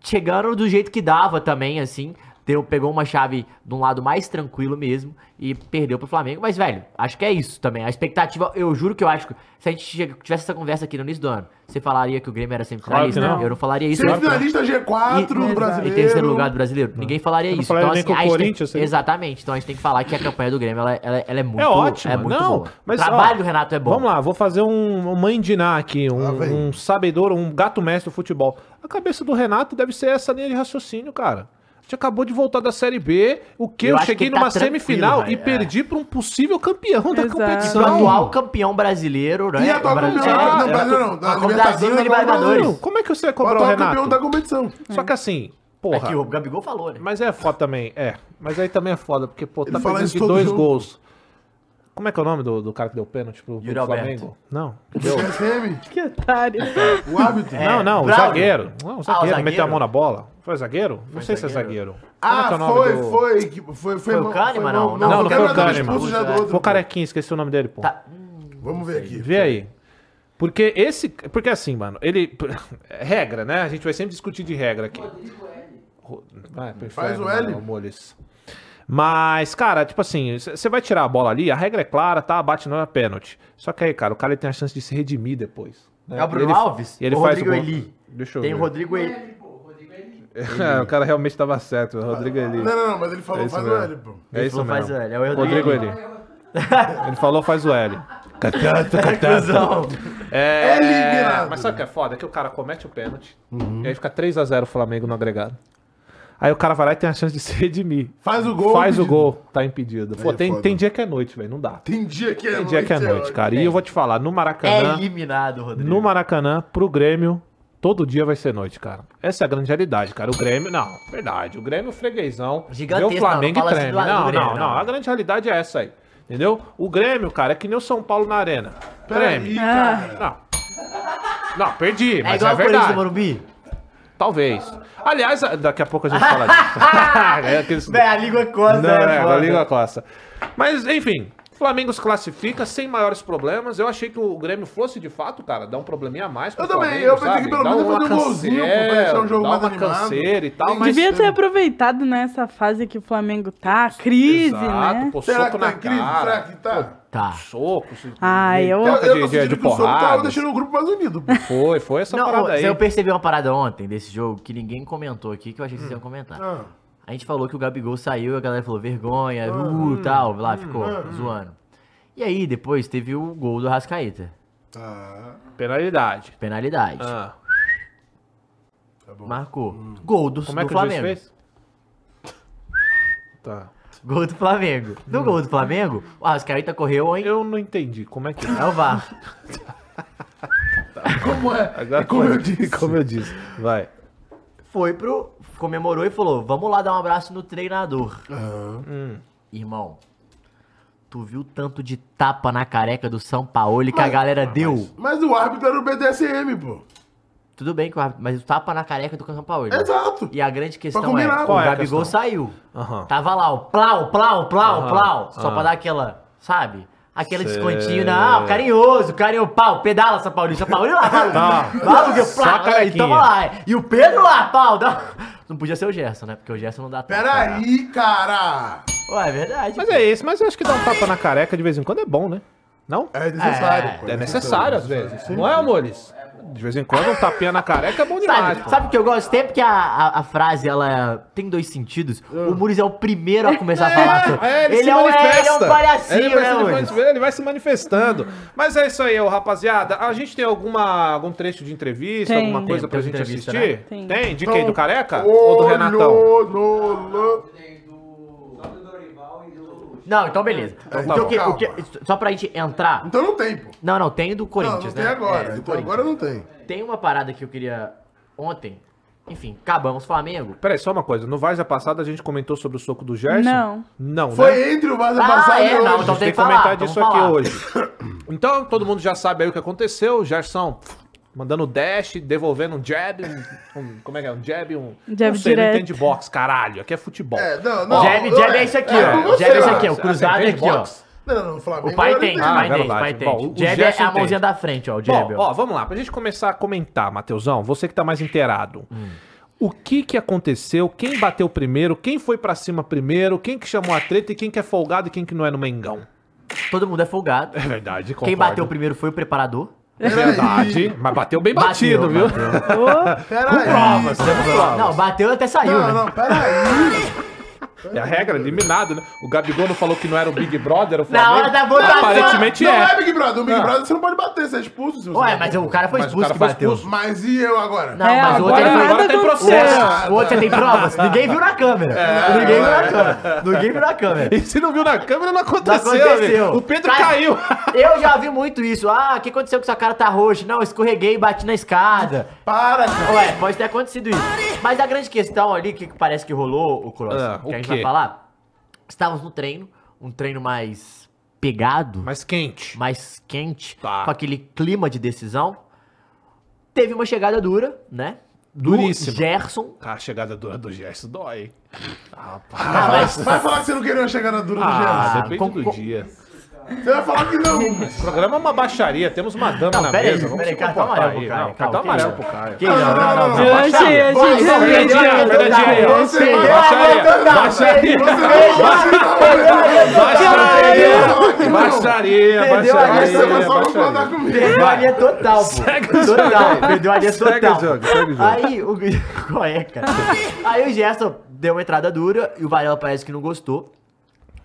chegando do jeito que dava também, assim. Deu, pegou uma chave de um lado mais tranquilo mesmo e perdeu pro Flamengo. Mas, velho, acho que é isso também. A expectativa, eu juro que eu acho que se a gente chega- tivesse essa conversa aqui no início do ano, você falaria que o Grêmio era semifinalista? Claro não. Eu não falaria isso. Claro não. Semifinalista G4 E- brasileiro. terceiro lugar do brasileiro. Ninguém falaria Eu não isso. falaria então, nem assim, que o tem- Corinthians seria- Exatamente. Então a gente tem que falar que a campanha do Grêmio ela, ela- ela é muito, É ótimo, é muito não, boa. mas, o trabalho ó, do Renato é bom. Vamos lá, vou fazer um, um mãe dinar aqui, um, um sabedor, um gato mestre do futebol. A cabeça do Renato deve ser essa linha de raciocínio, cara. A gente acabou de voltar da Série B, o que Eu eu, cheguei que tá numa semifinal e é. perdi pra um possível campeão da Exato. Pro competição. atual campeão brasileiro, né? E atual Brasil- campeão, é, não, é, brasileiro não, da a Copa Libertadores da Libertadores. Não, como é que você vai O cobrar o atual Renato? campeão da competição. Só que assim, É porra. que o Gabigol falou, né? Mas é foda também, é. Mas aí também é foda, porque, pô, Ele tá perdendo isso de dois jogo. gols. Como é que é o nome do, do cara que deu pênalti pro, pro Yuri Alberto. Flamengo? Não. O Deu. CSM, Que otário. o árbitro. É. Não, não, o Braulio. zagueiro. Não, o zagueiro, zagueiro? meteu a mão na bola. Foi zagueiro? Não sei se é zagueiro. Como é que é Ah, o nome foi, do- foi, que- foi, foi. Foi o Kahneman, não? Não, não foi o Kahneman tava Kahneman. expulso já do outro. Foi o Carequinha, esqueci o nome dele, pô. Tá. Vamos ver aqui. Vê aí. Porque esse. Porque assim, mano, ele. Regra, né? A gente vai sempre discutir de regra aqui. Ro- Vai, pro Faz o L. Moles. Mas, cara, tipo assim, você vai tirar a bola ali, a regra é clara, tá? Bate não é pênalti. Só que aí, cara, o cara tem a chance de se redimir depois. né? É o Bruno Ele- Alves? E ele faz Rodrigo o gol. Eli? Deixa eu Tem ver. o Rodrigo Eli. É, o cara realmente tava certo, o Rodrigo Eli. Não, não, não, mas ele falou, É faz o mesmo. L, pô. É Ele isso falou, faz mesmo. o L, é o Rodrigo Eli. Eli. Ele falou, faz o L. Cusão. É, Eliminado. Mas sabe o que é foda? É que o cara comete o pênalti e aí fica 3x0 o Flamengo no agregado. Aí o cara vai lá e tem a chance de se redimir. Faz o gol. Faz o impedido. gol, tá impedido. Pô, Aí é tem, foda. tem dia que é noite, velho, não dá. Tem dia que é Tem dia que é noite, cara. E eu vou te falar, no É Maracanã, eliminado, Rodrigo. no Maracanã, pro Grêmio, todo dia vai ser noite, cara. Essa é a grande realidade, cara. O Grêmio, não, verdade. O Grêmio freguesão. Gigantesco, o Flamengo não, não e assim treme. do não, Grêmio, não, não, não. A grande realidade é essa aí. Entendeu? O Grêmio, cara, é que nem o São Paulo na arena. Treme. Peraí, Ah, cara. Não. Não, perdi, É mas igual é o Corinthians do verdade. Morumbi? Talvez. Aliás, daqui a pouco a gente fala disso. é aqueles... Véi, a língua coça, Não, é, é, foda. a Liga Costa. Mas, enfim, o Flamengo se classifica sem maiores problemas. Eu achei que o Grêmio fosse, de fato, cara, dar um probleminha a mais pro Eu também, Flamengo, eu pensei sabe? que pelo Dar menos fazer um golzinho, pô, pra deixar o jogo dar mais animado. canseira e tal, mas... Devia ter aproveitado nessa fase que o Flamengo tá, crise, Exato, né? pô, Será soco que tá na crise? Será que tá? Tá. Soco, se- Ah, eu- Eu, eu de, tô de, de que o soco tava porrada. deixando o grupo mais unido. Foi, foi essa Não, parada aí. eu percebi uma parada ontem desse jogo que ninguém comentou aqui, que eu achei que vocês iam comentar. Ah, A gente falou que o Gabigol saiu e a galera falou vergonha, uh, tal, lá ficou zoando. E aí, depois teve o gol do Rascaeta. tá. Penalidade. Penalidade. Ah, Marcou. Gol do, como é do que o juiz Flamengo. fez? Tá. Gol do Flamengo. No gol do Flamengo, o Rascaeta correu, hein? Eu não entendi. Como é que... É o VAR. Como é? Agora, É como eu disse. Como eu disse. Vai. Foi pro. Comemorou e falou: vamos lá dar um abraço no treinador. Aham. Irmão, tu viu tanto de tapa na careca do São Paulo que a galera deu? Mas o árbitro era o BDSM, pô. Tudo bem, que o árbitro- mas o tapa na careca do São Paulo. Exato. E a grande questão é, o é Gabigol questão? saiu. Aham. Tava lá, o plau, plau, plau, Aham, plau. Só aham. pra dar aquela, sabe? Aquele Sei. descontinho, não, carinhoso, carinho, pau, pedala São Paulo, São Paulo lá, maluco. Tá. Plau, carequinha. e toma lá. E o Pedro lá, pau, dá... Não podia ser o Gerson, né? Porque o Gerson não dá tapa. Peraí, cara. Ué, é verdade. Mas pô. é isso, mas eu acho que dar um tapa na careca de vez em quando é bom, né? Não? É necessário, É, pô. É necessário às vezes. Não é, amores? De vez em quando um tapinha na careca é bom demais. Sabe, o que eu gosto? Sempre que a, a, a frase ela tem dois sentidos, o Muniz é o primeiro a começar a falar sobre. É, ele, ele, se é um, manifesta. ele é um palhacinho, ele vai, né, se Muniz? manifestando, ele vai se manifestando. Mas é isso aí, ô, rapaziada. A gente tem alguma, algum trecho de entrevista, Tem. alguma coisa Tem, pra tem gente assistir? né? Tem. Tem. De quem? Do Careca? Ou do Renatão? No lan- Não, então beleza. tá Então, o que- o que- só pra gente entrar. Então não tem, pô. Não, não, tem do Não, Corinthians, não tem né? agora. É, do então Corinthians. agora não tem. Tem uma parada que eu queria. Ontem. Enfim, acabamos Flamengo. Peraí, só uma coisa. No Varsa passada a gente comentou sobre o soco do Gerson? Não. Não, né? Foi entre o Vaza Ah, passado é, e hoje. A então gente tem tem que que falar, comentar vamos disso aqui falar. hoje. Então, todo mundo já sabe aí o que aconteceu. O Gerson mandando dash, devolvendo um jab, um, um- como é que é? Um jab, um... Jab não sei, não direto. entende boxe, caralho. Aqui é futebol. É, não, não. jab, jab é isso aqui, é, ó. Jab é isso ó. aqui, ó. O cruzado é aqui, ó. Não, não, Flamengo. O pai agora tem, o pai tem, o pai tem. o Jab é a mãozinha entende. da frente, ó. O jab, Bom, ó. ó, vamos lá. Pra gente começar a comentar, Mateusão, você que tá mais inteirado. O que que aconteceu? Quem bateu primeiro? Quem foi pra cima primeiro? Quem que chamou a treta e quem que é folgado e quem que não é no Mengão? Todo mundo é folgado. É verdade, Quem concordo. bateu primeiro foi o preparador. É verdade, mas bateu bem batido, Bateu, viu? bateu. Ô, Peraí. Provas, temos provas. Não, bateu até saiu, Não, né? não, peraí. É a regra, eliminado, né? O Gabigol não falou que não era o Big Brother, o Na Flamengo. hora da votação. Aparentemente Não é. é Big Brother. O Big Não. Brother você não pode bater, você é expulso. se você Ué, não- mas o cara foi Mas o expulso cara que bateu. expulso. Mas e eu agora? Não, É, mas o outro agora ele foi... agora em nada processo. O outro você tem provas? Ninguém viu na câmera. É, Ninguém viu na câmera. Ninguém viu na câmera. E se não viu na câmera, não aconteceu, Não aconteceu. O Pedro Cara, caiu. Eu já vi muito isso. Ah, o que aconteceu com sua cara tá roxa? Não, escorreguei e bati na escada. Para, cara. Ué, pode ter acontecido isso. Mas a grande questão ali, que parece que rolou, o Cross, Ah, que o a gente quê? vai falar, estávamos no treino, um treino mais pegado, mais, Mais quente. quente, Tá. com aquele clima de decisão. Teve uma chegada dura, né? Do Duríssima. Gerson. Ah, a chegada dura do Gerson dói. Ah. Ah, mas- Vai falar que você não queria uma chegada dura do Ah, Gerson. depende com- do com- dia. Você vai falar que não. O programa é uma baixaria, temos uma dama Não, na pera aí, mesa. Vamos pera aí, se cartão comportar amarelo aí. pro Caio, Não, cartão que amarelo pro Caio. Que não, não, não, não. A Baixaria, linha baixaria. Baixaria. Baixaria, Perdeu a baixaria, baixaria. concordar comigo. Perdeu a linha total, pô. Total. Perdeu a linha Segue total. o jogo, segue o jogo. Aí o. Qual é, cara? Aí o Gerson deu uma entrada dura e o Varela parece que não gostou.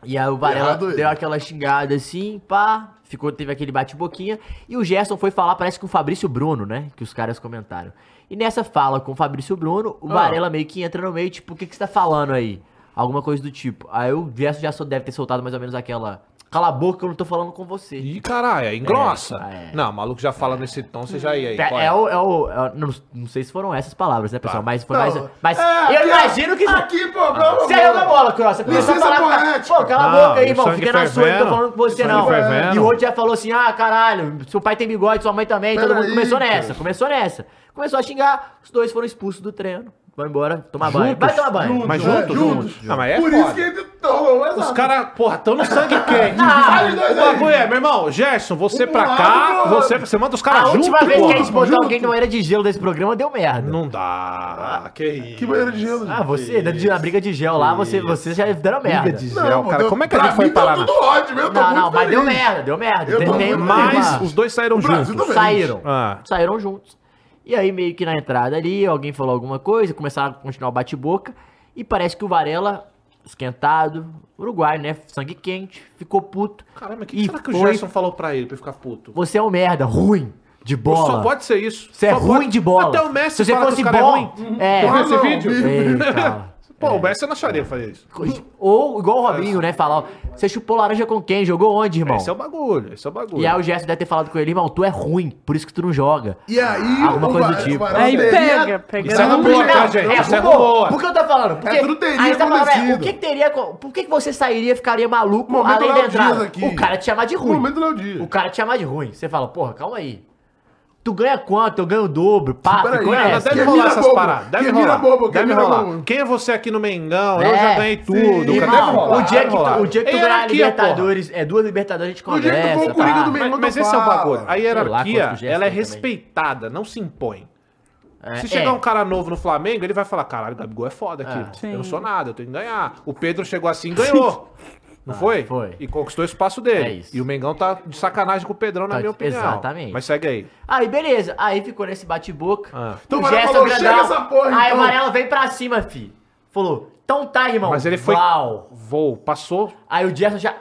E aí o Varela Errado ele. deu aquela xingada assim, pá. Ficou, teve aquele bate-boquinha. E o Gerson foi falar, parece que o Fabrício Bruno, né? Que os caras comentaram. E nessa fala com o Fabrício Bruno, Ah. o Varela meio que entra no meio, tipo, o que, que você tá falando aí? Alguma coisa do tipo. Aí o Gerson já só deve ter soltado mais ou menos aquela. Cala a boca que eu não tô falando com você. Ih, caralho, é engrossa. É, é. Não, o maluco já fala nesse tom, você já ia aí. É, é o, é o- é o- não, não sei se foram essas palavras, né, pessoal? Mas foi mais. Não, Mas é, eu aqui, imagino que. Aqui, pô, calma, Você errou a bola, Cross. Você começou a Licença falar. Pô, cala a Não, boca aí, irmão. Fica na sua, eu não tô falando com você, não. fervendo. E o outro já falou assim: ah, caralho, seu pai tem bigode, sua mãe também. Todo Pera mundo aí, começou nessa, começou nessa. Começou a xingar, os dois foram expulsos do treino. Vão embora tomar banho. Vai tomar banho. Mas É, juntos? juntos. Não, mas é Por foda. isso que ele tornou mais Os rápido. caras, porra, tão no sangue quente. Ah, os dois o bagulho é, meu irmão, Gerson, você Um pra pro cá, lado, você, você manda os caras A juntos, última vez que a gente porra. botou alguém numa era de gelo desse programa deu merda. Não dá, que isso. Que banheiro de gelo. Ah, você, na na briga de gel lá, você, vocês já deram merda. de Não, gel, pô, cara, deu- como é que a gente foi tá parar tudo ótimo, eu tô Não, não, mas deu merda, deu merda. Mas os dois saíram juntos. Saíram. Ah. Saíram juntos. E aí, meio que na entrada ali, alguém falou alguma coisa, começaram a continuar o bate-boca. E parece que o Varela, esquentado, uruguai, né? Sangue quente, ficou puto. Caramba, o que, E será que o foi- Gerson falou pra ele, pra ele ficar puto? Você é um merda, ruim, de bola. Só pode ser isso. Você é Só ruim pode- de bola. Até o Messi Se você que fosse os cara bom, é ruim. é. Esse vídeo? Ei. Pô, o Messi não acharia fazer isso. Ou igual o Robinho, né? Falar, ó, você chupou laranja com quem? Jogou onde, irmão? Esse é o bagulho, esse é o bagulho. E aí o Gerson deve ter falado com ele, irmão, tu é ruim, por isso que tu não joga. E aí, Alguma o coisa do Va- tipo. o Aí teria- pega, pega. Isso é mão. tá, gente? É, Isso é rumor. rumor. Por que eu tô falando? Porque, É, tudo teria aí você tá falando, é, acontecido. o que, que teria. co- Por que, que você sairia ficaria maluco Momento além da Léo entrada? Dias aqui. O cara te chamar de ruim. Momento Léo Dias. O cara te chamar de ruim. Você fala, porra, calma aí. Tu ganha quanto? Eu ganho o dobro. Pá, Peraí, essa. deve rolar essas bobo? paradas. Deve Quem rolar. bobo? Quem deve rolar. bobo? Quem é você aqui no Mengão? Eu É, já ganhei tudo. sim. Irmão, rolar, o dia que tu, o dia que tu É ganhar a Libertadores, é duas Libertadores a gente O dia que tu conversa. for o Coringa do Mengão, Mas, mas esse é o bagulho. A lá hierarquia, Gerson ela é também. respeitada, não se impõe. É, Se é. chegar um cara novo no Flamengo, ele vai falar: caralho, o Gabigol é foda aqui. É. Eu não sou nada, eu tenho que ganhar. O Pedro chegou assim e ganhou. Não foi? foi. E conquistou o espaço dele. É isso. E o Mengão tá de sacanagem com o Pedrão, na Tá- minha opinião. exatamente. Mas segue aí. Aí, beleza. Aí ficou nesse bate-boca. Ah. Então o Gerson falou, grandão. "Chega essa porra, Aí então." o Varela veio pra cima, fi. Falou, então tá, irmão. Mas ele foi. Uau. Voo, passou. Aí o Gerson já...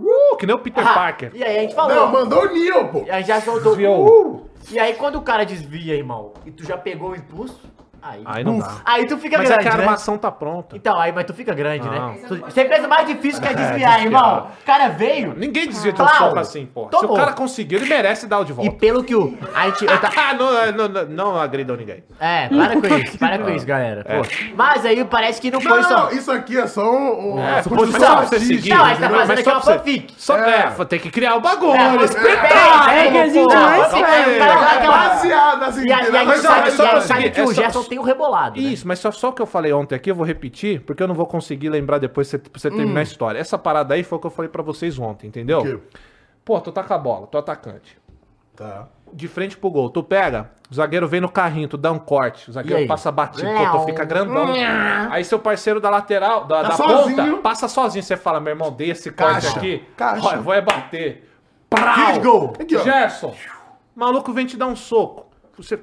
Uh, que nem o Peter Ah, Parker. E aí a gente falou. Não, mandou o Neil, pô. E aí já soltou. Desviou. Uh! E aí quando o cara desvia, irmão, e tu já pegou o impulso, aí. Aí não dá. Aí tu fica Mas é grande, que a né? armação tá pronta. Então, aí, mas tu fica grande, Não. né? Tu, você fez o mais difícil que é desviar, desviar. irmão. O cara veio. Ninguém desvia de um soco assim, pô. Se o cara conseguiu, ele merece dar o de E volta. pelo que o. A gente. eu ta- Ah, não, não, não, não agridam ninguém. É, para com isso, para com isso, galera. Pô. Mas aí parece que não foi Não, só. não, isso aqui é só um... É, suposição construção pra você seguir. Não, aí você tá fazendo Mas aqui só uma fanfic. Só, É. é, tem que criar o bagulho. É, mas respeitar, peraí, É que a gente mas aquela- Baseado nas E a, e a gente Mas, sabe, é só e a pra gente sabe seguir, que é o Gerson tem o rebolado. né? Isso, mas só, só o que eu falei ontem aqui, eu vou repetir, porque eu não vou conseguir lembrar depois pra você, você terminar a história. Essa parada aí foi o que eu falei pra vocês ontem, entendeu? O quê? Pô, tu tá com a bola, tu atacante. Tá. De frente pro gol. Tu pega, o zagueiro vem no carrinho, tu dá um corte, o zagueiro passa batido, pô, tu fica grandão. Aí seu parceiro da lateral, da, Tá da ponta, passa sozinho. Você fala, meu irmão, dei esse corte Caixa. aqui. Caixa. Ó, eu vou é bater. Prau! Gerson, maluco vem te dar um soco. Você,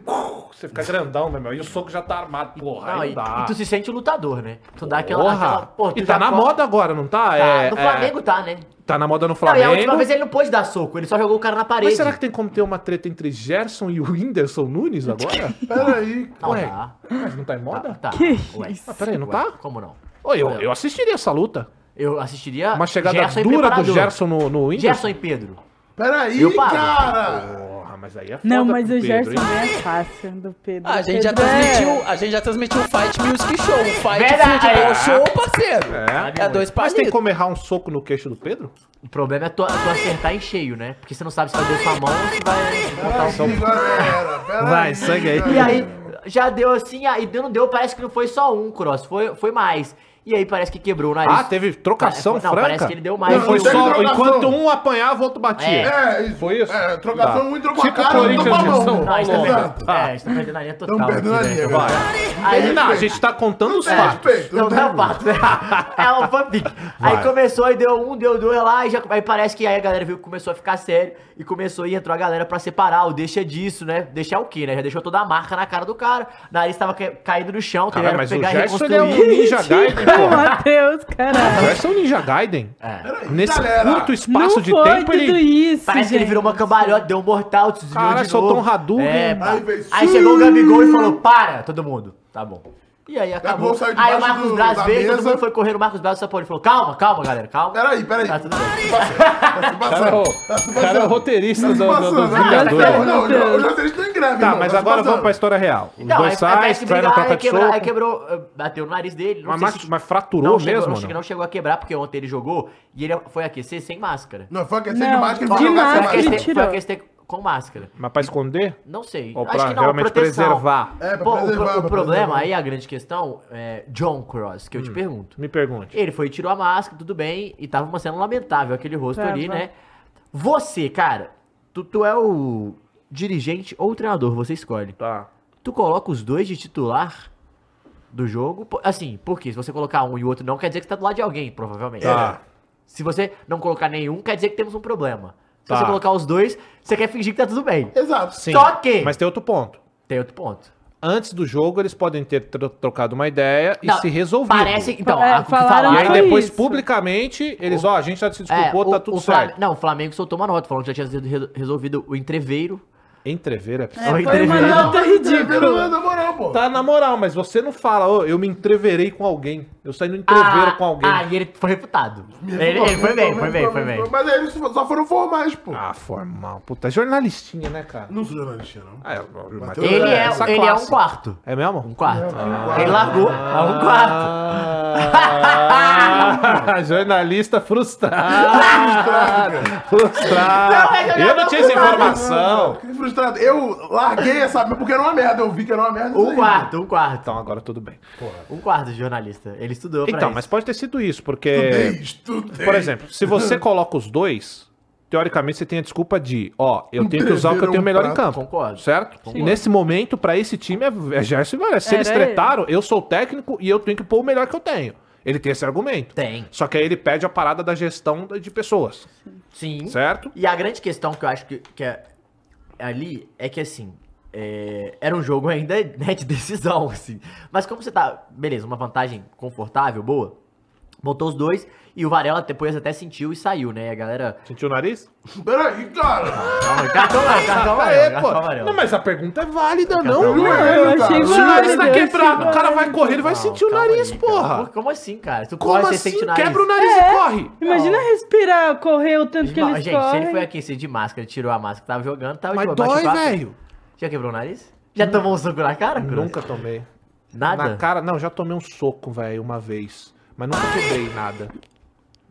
você fica grandão, meu irmão. E o soco já tá armado. Porra, Não, aí e, não dá. e tu se sente lutador, né? Tu dá aquela. Porra. aquela tu e tá na co- moda agora, não tá? Tá, É, no é, Flamengo tá, né? tá na moda no Não, e Flamengo. a última vez ele não pôde dar soco, ele só jogou o cara na parede. Mas será que tem como ter uma treta entre Gerson e o Whindersson Nunes agora? Peraí. Não, Ué, tá. Mas não tá em moda? Tá. Que Ué. isso? Ah, peraí, não Ué, tá? Como não? Ô, eu, eu assistiria essa luta. Eu assistiria. Uma chegada Gerson dura do. Gerson no, no Whindersson. Gerson e Pedro. Peraí, cara. Mas aí é foda Não, mas pro o Pedro, Gerson não é fácil do Pedro. Ah, a gente já Pedro é- transmitiu, a gente já transmitiu o Fight Music Show. O Fight Verdade. Futebol É. Show, parceiro. É. É dois Mas tem palitos. como errar um soco no queixo do Pedro? O problema é tu, tu acertar em cheio, né? Porque você não sabe se vai dar sua mão ou se vai botar o galera. Peraí. Vai, segue aí. E aí, já deu assim, aí não deu, parece que não foi só um cross, foi, foi mais. E aí parece que quebrou o nariz. Ah, teve trocação Não, franca? parece que ele deu mais. Não, foi só trocação. enquanto um apanhava, o outro batia. É. É, isso. Foi isso? É, trocação, Tá. um entrou com a Tipo cara, outro com a mão. Não, isso tá é, isso tá perdendo a linha total. Tamo perdendo a linha, galera. Aí, Não, a gente tá contando os fatos. respeito. Não, não é fato. né? É um fanfic. Aí Vai. começou, aí deu um, deu dois lá, e já, aí parece que aí a galera viu que começou a ficar sério e começou e entrou a galera pra separar, o deixa disso, né? Deixar o quê, né? Já deixou toda a marca na cara do cara. O nariz tava ca- caindo no chão, teve mas que o pegar e Gerson ele é um reconstruir. Ninja Ô, pô. Matheus, caralho. Parece um Ninja Gaiden. Nesse galera. curto espaço Não de foi tempo, tudo ele... isso, Parece que ele virou uma cambalhota, deu um mortal, desviou Cara, de soltou novo. um Hadouken. É, pá. Aí Aí chegou o Gabigol e falou, para, todo mundo. Tá bom. E aí acabou. Gabigol saiu Aí o Marcos do- Braz veio, todo mundo foi correndo, o Marcos Braz só Ele falou, calma, calma, galera, calma. Peraí, peraí. Tá tudo bem. Tá se O cara é passando. o, Tá se cara é o roteirista Tá do, do, dos Não, Vingadores. Não, não, os roteiristas estão em greve. Tá, mas agora vamos pra história real. Os Não, dois saem, na troca aí, de quebrou, aí soco. quebrou, eh, bateu no nariz dele. Não Mas, fraturou não mesmo, não? não chegou a quebrar, porque ontem ele jogou e ele foi aquecer sem máscara. Não, foi aquecer Não, de máscara, de foi jogar sem máscara ele tirou. Foi aquecer com máscara. Mas pra esconder? Não sei. Ou Acho pra que não, realmente proteção. preservar? É, pra Pô, o preservar, o, pra problema, preservar. aí a grande questão é John Cross, que eu Hum. te pergunto. Me pergunte. Ele foi e tirou a máscara, tudo bem, e tava uma cena lamentável, aquele rosto Tava. ali, né? Você, cara, tu, tu é o dirigente ou o treinador, você escolhe. Tá. Tu coloca os dois de titular do jogo, assim, porque se você colocar um e o outro não, quer dizer que você tá do lado de alguém, provavelmente. Tá. Se você não colocar nenhum, quer dizer que temos um problema. Se Tá. você colocar os dois, você quer fingir que tá tudo bem. Exato. Sim. Só que- Mas tem outro ponto. Tem outro ponto. Antes do jogo, eles podem ter tro- trocado uma ideia e Não, se resolvido. Parece, então, É, a- o que falaram falaram- E aí Foi depois, isso. publicamente, eles, ó, a gente já se desculpou, É, tá o- tudo o Flam- certo. Não, o Flamengo soltou uma nota falando que já tinha sido re- resolvido o entreveiro. Entrever é É, possível. Oi, foi uma entrevista. nota ridícula. na moral, pô. Tá na moral, mas você não fala, ô, eu me entreverei com alguém. Eu saí no entreveiro com alguém. Ah, e ele foi refutado. Ele, ele foi bem, foi bem, foi bem. Mas aí eles só foram formais, pô. Ah, formal. Puta, é jornalistinha, né, cara? Não sou jornalista, não. Ah, é, Bateu tem Ele, é, essa ele é um quarto. É mesmo? Um quarto. quarto. Ele largou a um quarto. Ah, jornalista frustrado. frustrado. Não, é que eu eu não não tinha essa informação. Que frustrado. Eu larguei essa porque era uma merda. Eu vi que era uma merda. Um quarto, um quarto. Então agora tudo bem. Um quarto de jornalista. Ele estudou pra Então, isso. mas pode ter sido isso, porque. Estudei, estudei. Por exemplo, se você coloca os dois, teoricamente você tem a desculpa de, ó, eu tenho que usar o que eu tenho melhor em campo. Concordo. Certo? E nesse momento, pra esse time, é, é Gerson e Varela. Se eles Era tretaram, eu sou o técnico e eu tenho que pôr o melhor que eu tenho. Ele tem esse argumento. Tem. Só que aí ele pede a parada da gestão de pessoas. Sim. Certo? E a grande questão que eu acho que, que é ali é que assim. É, era um jogo ainda né, de decisão, assim. Mas como você tá, beleza, uma vantagem confortável, boa, botou os dois e o Varela depois até sentiu e saiu, né? A galera. Sentiu o nariz? Peraí, cara. Calma, aí, cartão, Ah, cartão, tá amarelo, aí, pô. amarelo. Não, mas a pergunta é válida, não. Cartão Não amarelo. é Eu ele, achei cara. Se o nariz tá quebrado, o cara vai correr, ele vai Não, sentir o calma nariz, aí, porra. cara. Como assim, cara? Tu Como corre, você assim? sente o nariz. Quebra o nariz e corre. Imagina respirar, correr o tanto que eles gente, se ele foi aquecer de máscara, ele tirou a máscara, tava jogando, tava Mas dói, velho. Já quebrou o nariz? Já tomou um soco na cara, Cruz? Nunca tomei. Nada? Na cara, não, já tomei um soco, velho, uma vez. Mas nunca quebrei nada.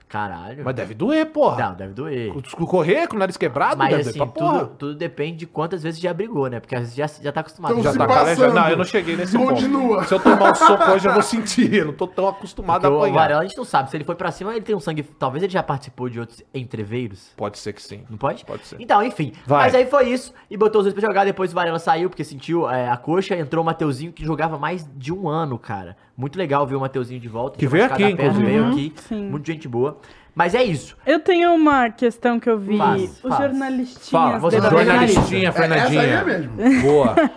Caralho. Mas deve doer, porra. Não, deve doer. Correr com o nariz quebrado Mas deve assim, doer pra porra. tudo, tudo depende de quantas vezes já brigou, né? Porque às vezes já, já tá acostumado. Então Já se tá passando. calejado. Não, eu não cheguei nesse Continua. ponto. Se eu tomar um soco hoje, eu vou sentir. Eu não tô tão acostumado Porque a o apanhar. Varela a gente não sabe. Se ele foi pra cima, ele tem um sangue. Talvez ele já participou de outros entreveiros. Pode ser que sim. Não pode? Pode ser. Então, enfim. Vai. Mas aí foi isso. E botou os dois pra jogar. Depois o Varela saiu porque sentiu é, a coxa. Entrou o Mateuzinho que jogava mais de um ano, cara. Muito legal ver o Mateuzinho de volta. Que veio aqui, inclusive. Veio Uhum, aqui. sim. Muito gente boa. Mas é isso. Eu tenho uma questão que eu vi. Faz, os faz. jornalistinhas. Fala, você debatendo. Jornalistinha, Essa aí é Fernandinha. mesmo. Boa.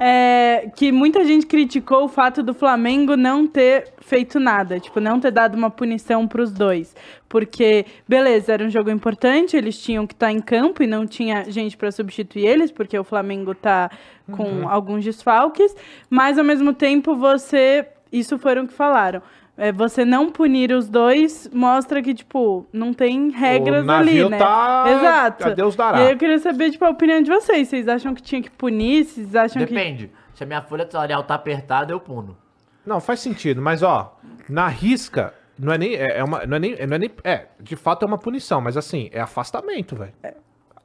É, que muita gente criticou o fato do Flamengo não ter feito nada, tipo, não ter dado uma punição pros dois. Porque, beleza, era um jogo importante, eles tinham que estar em campo e não tinha gente pra substituir eles, porque o Flamengo tá com alguns desfalques, mas ao mesmo tempo você. Isso foram que falaram. É, você não punir os dois mostra que, tipo, não tem regras O navio ali, né? tá- Exato. a Deus dará. E aí eu queria saber, tipo, a opinião de vocês. Vocês acham que tinha que punir? Vocês acham que. Depende. Se a minha folha salarial tá apertada, eu puno. Não, faz sentido, mas ó, na risca, não é nem. É, é uma, não é nem, não é nem. É, de fato é uma punição, mas assim, é afastamento, velho.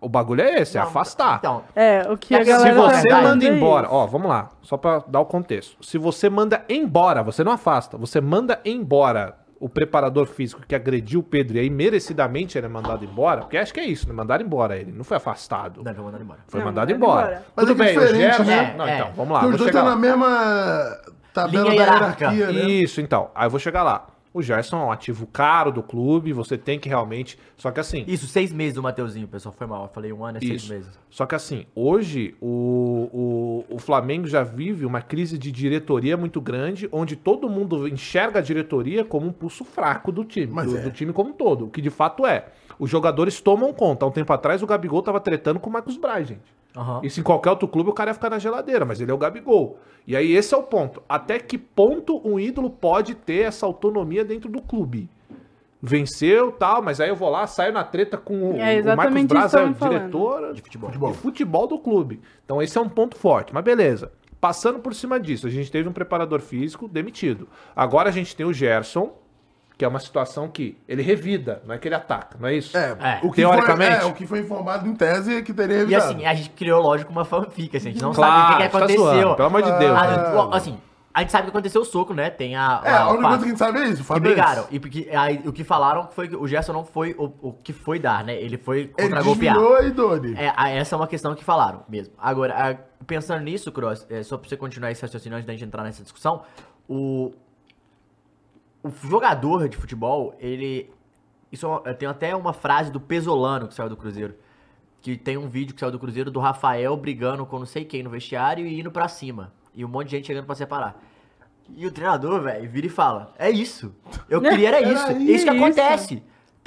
O bagulho é esse, é Não, afastar. Então, É, o que a Se Se galera tá você manda é embora, isso. ó, vamos lá, só pra dar o contexto. Se você manda embora, você não afasta, você manda embora o preparador físico que agrediu o Pedro e aí merecidamente ele é mandado embora, porque acho que é isso, né? Mandaram embora ele, não foi afastado. não, eu vou mandar embora. Foi Não, mandado mandaram embora. embora. Mas Tudo é que bem, é o diferente, Gerson. né? Não, É. então, vamos lá. Porque vou os dois chegar estão lá. na mesma. Tabela Linha da hierárquica. hierarquia, né? Isso, então. Aí eu vou chegar lá. O Gerson é um ativo caro do clube, você tem que realmente. Só que assim. Isso, seis meses do Mateuzinho, pessoal. Foi mal. Eu falei um ano é seis Isso. meses. Só que assim, hoje o, o, o Flamengo já vive uma crise de diretoria muito grande, onde todo mundo enxerga a diretoria como um pulso fraco do time, Mas do, é. do time como um todo, o que de fato é. Os jogadores tomam conta. Há um tempo atrás o Gabigol tava tretando com o Marcos Braz, gente. Aham. Isso em qualquer outro clube o cara ia ficar na geladeira, mas ele é o Gabigol. E aí esse é o ponto. Até que ponto um ídolo pode ter essa autonomia dentro do clube? Venceu tal, mas aí eu vou lá, saio na treta com o, É o Marcos exatamente Braz, é o diretor De futebol. de futebol do clube. Então esse é um ponto forte. Mas beleza. Passando por cima disso, a gente teve um preparador físico demitido. Agora a gente tem o Gerson, que é uma situação que ele revida, não é que ele ataca, não é isso? É, É. O que Teoricamente. Foi, é, o que foi informado em tese é que teria E revisado. assim, a gente criou, lógico, uma fanfic, assim, a gente não Claro, sabe o que, que tá aconteceu. zoando, pelo amor de Deus. Ah, né? o- assim, a gente sabe que aconteceu o soco, né? Tem a. É, a única fato. coisa que a gente sabe é isso, o Que fato é brigaram. E porque, aí, o que falaram foi que o Gerson não foi o, o que foi dar, né? Ele foi Ele contra-golpear. desviou e Doni. É, a- essa é uma questão que falaram mesmo. Agora, a- pensando nisso, Cross, é, só pra você continuar esse raciocínio antes da gente entrar nessa discussão, o, o jogador de futebol, ele. Isso é tem até uma frase do Pesolano que saiu do Cruzeiro. Que tem um vídeo que saiu do Cruzeiro do Rafael brigando com não sei quem no vestiário e indo pra cima. E um monte de gente chegando pra separar. E o treinador, velho, vira e fala: É isso. Eu queria era Era isso. É isso. isso que acontece.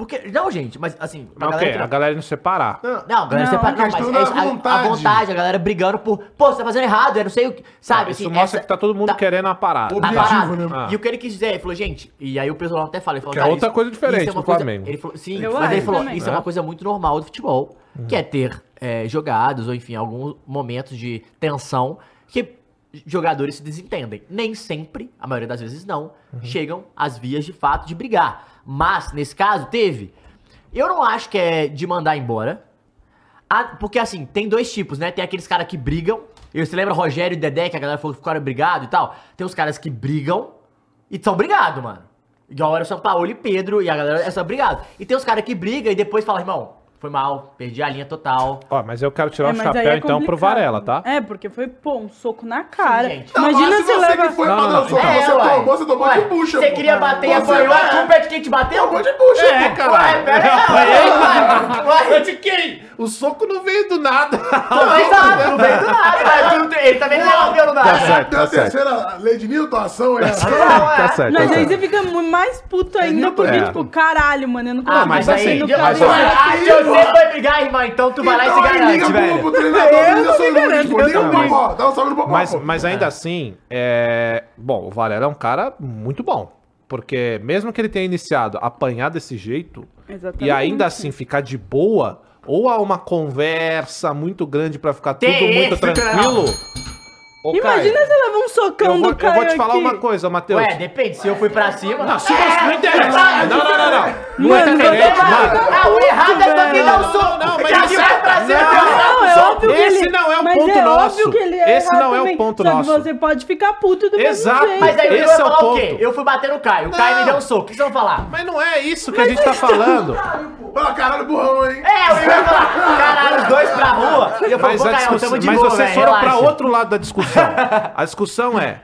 Porque. Não, gente, mas assim. pra Mas galera quê? que A galera não separar. não, a galera Não, separa. a Não, mas questão é a, vontade. a vontade, a galera brigando por. Pô, você tá fazendo errado, eu não sei o que. Sabe? Isso assim, mostra essa- que tá todo mundo tá- querendo a parada. a Objetivo, parada. né? Ah. E o que ele quis dizer, ele falou, gente, e aí o pessoal até fala, ele falou, Que é outra isso- coisa diferente isso é do coisa- Flamengo. Ele falou, sim, Eu mas ele acho falou, também. isso é É. uma coisa muito normal do futebol, que é ter é, jogados, ou enfim, alguns momentos de tensão que jogadores se desentendem. Nem sempre, a maioria das vezes não, chegam às vias de fato de brigar. Mas, nesse caso, teve. Eu não acho que é de mandar embora. Ah, porque assim, tem dois tipos, né? Tem aqueles caras que brigam. E você lembra Rogério e Dedé, que a galera falou que ficaram brigados e tal? Tem os caras que brigam e são brigados, mano. Igual era o São Paulo e Pedro, e a galera é só brigado. E tem os caras que brigam e depois falam, irmão, foi mal, perdi a linha total. Ó, mas eu quero tirar É, o mas aí chapéu é então pro. Varela, tá? É, porque foi, pô, um soco na cara. gente. Não, Imagina mas se você leva... que foi Não, pra não, dar o soco, então. você ué. tomou, você tomou Ué, de bucha, Você pô. queria bater e Você apanhou, a culpa é de quem te bateu? Tomou de bucha, É, pô. caralho. Ué, pera aí, ué, ué, ué. de quem? O soco não veio do nada. Não, exato, não veio do nada, mas não ele também não veio do nada. Tá certo, tá certo. terceira lei de Newton, ação é essa. Tá certo, tá Mas aí certo. você fica mais puto ainda, porque, é. tipo, caralho, mano, eu não Ah, consigo mas bater aí, no mas, cara. Você foi brigar, irmão, então tu vai lá e se Então garante, pro, velho. pro treinador, Eu liga eu Liga pro também. Popó, dá um salve no Popó, Mas, mas ainda assim, é... bom, o Varela é um cara muito bom. Porque mesmo que ele tenha iniciado a apanhar desse jeito, Exatamente. e ainda assim ficar de boa, ou há uma conversa muito grande pra ficar Tem tudo muito tranquilo. Ô, Imagina Caio, você levar um socão eu vou, do cara eu vou te falar aqui. uma coisa, Matheus. Ué, depende, se eu fui pra cima... Não, se você não interessa. Não, não, não, não. Não é diferente, mano. Ah, o errado é só quem dá Não, soco. não, mas isso- vai não. é óbvio que Esse ele... não é o mas ponto é nosso. óbvio que ele é Esse não é o também. ponto Só que nosso. você pode ficar puto do Exato, mesmo jeito. Mas aí eu Esse vou é o falar o quê? ponto. Eu fui bater no Caio, o Caio me deu um soco, o que vocês vão falar? Mas não é isso que a gente tá falando. Fala, caralho, burrão, hein? É, eu ia falar, caralho, os dois pra rua. E eu falo, Mas, pô, a Caio, discussão, tamo de mas boa, vocês foram pra outro lado da discussão. A discussão é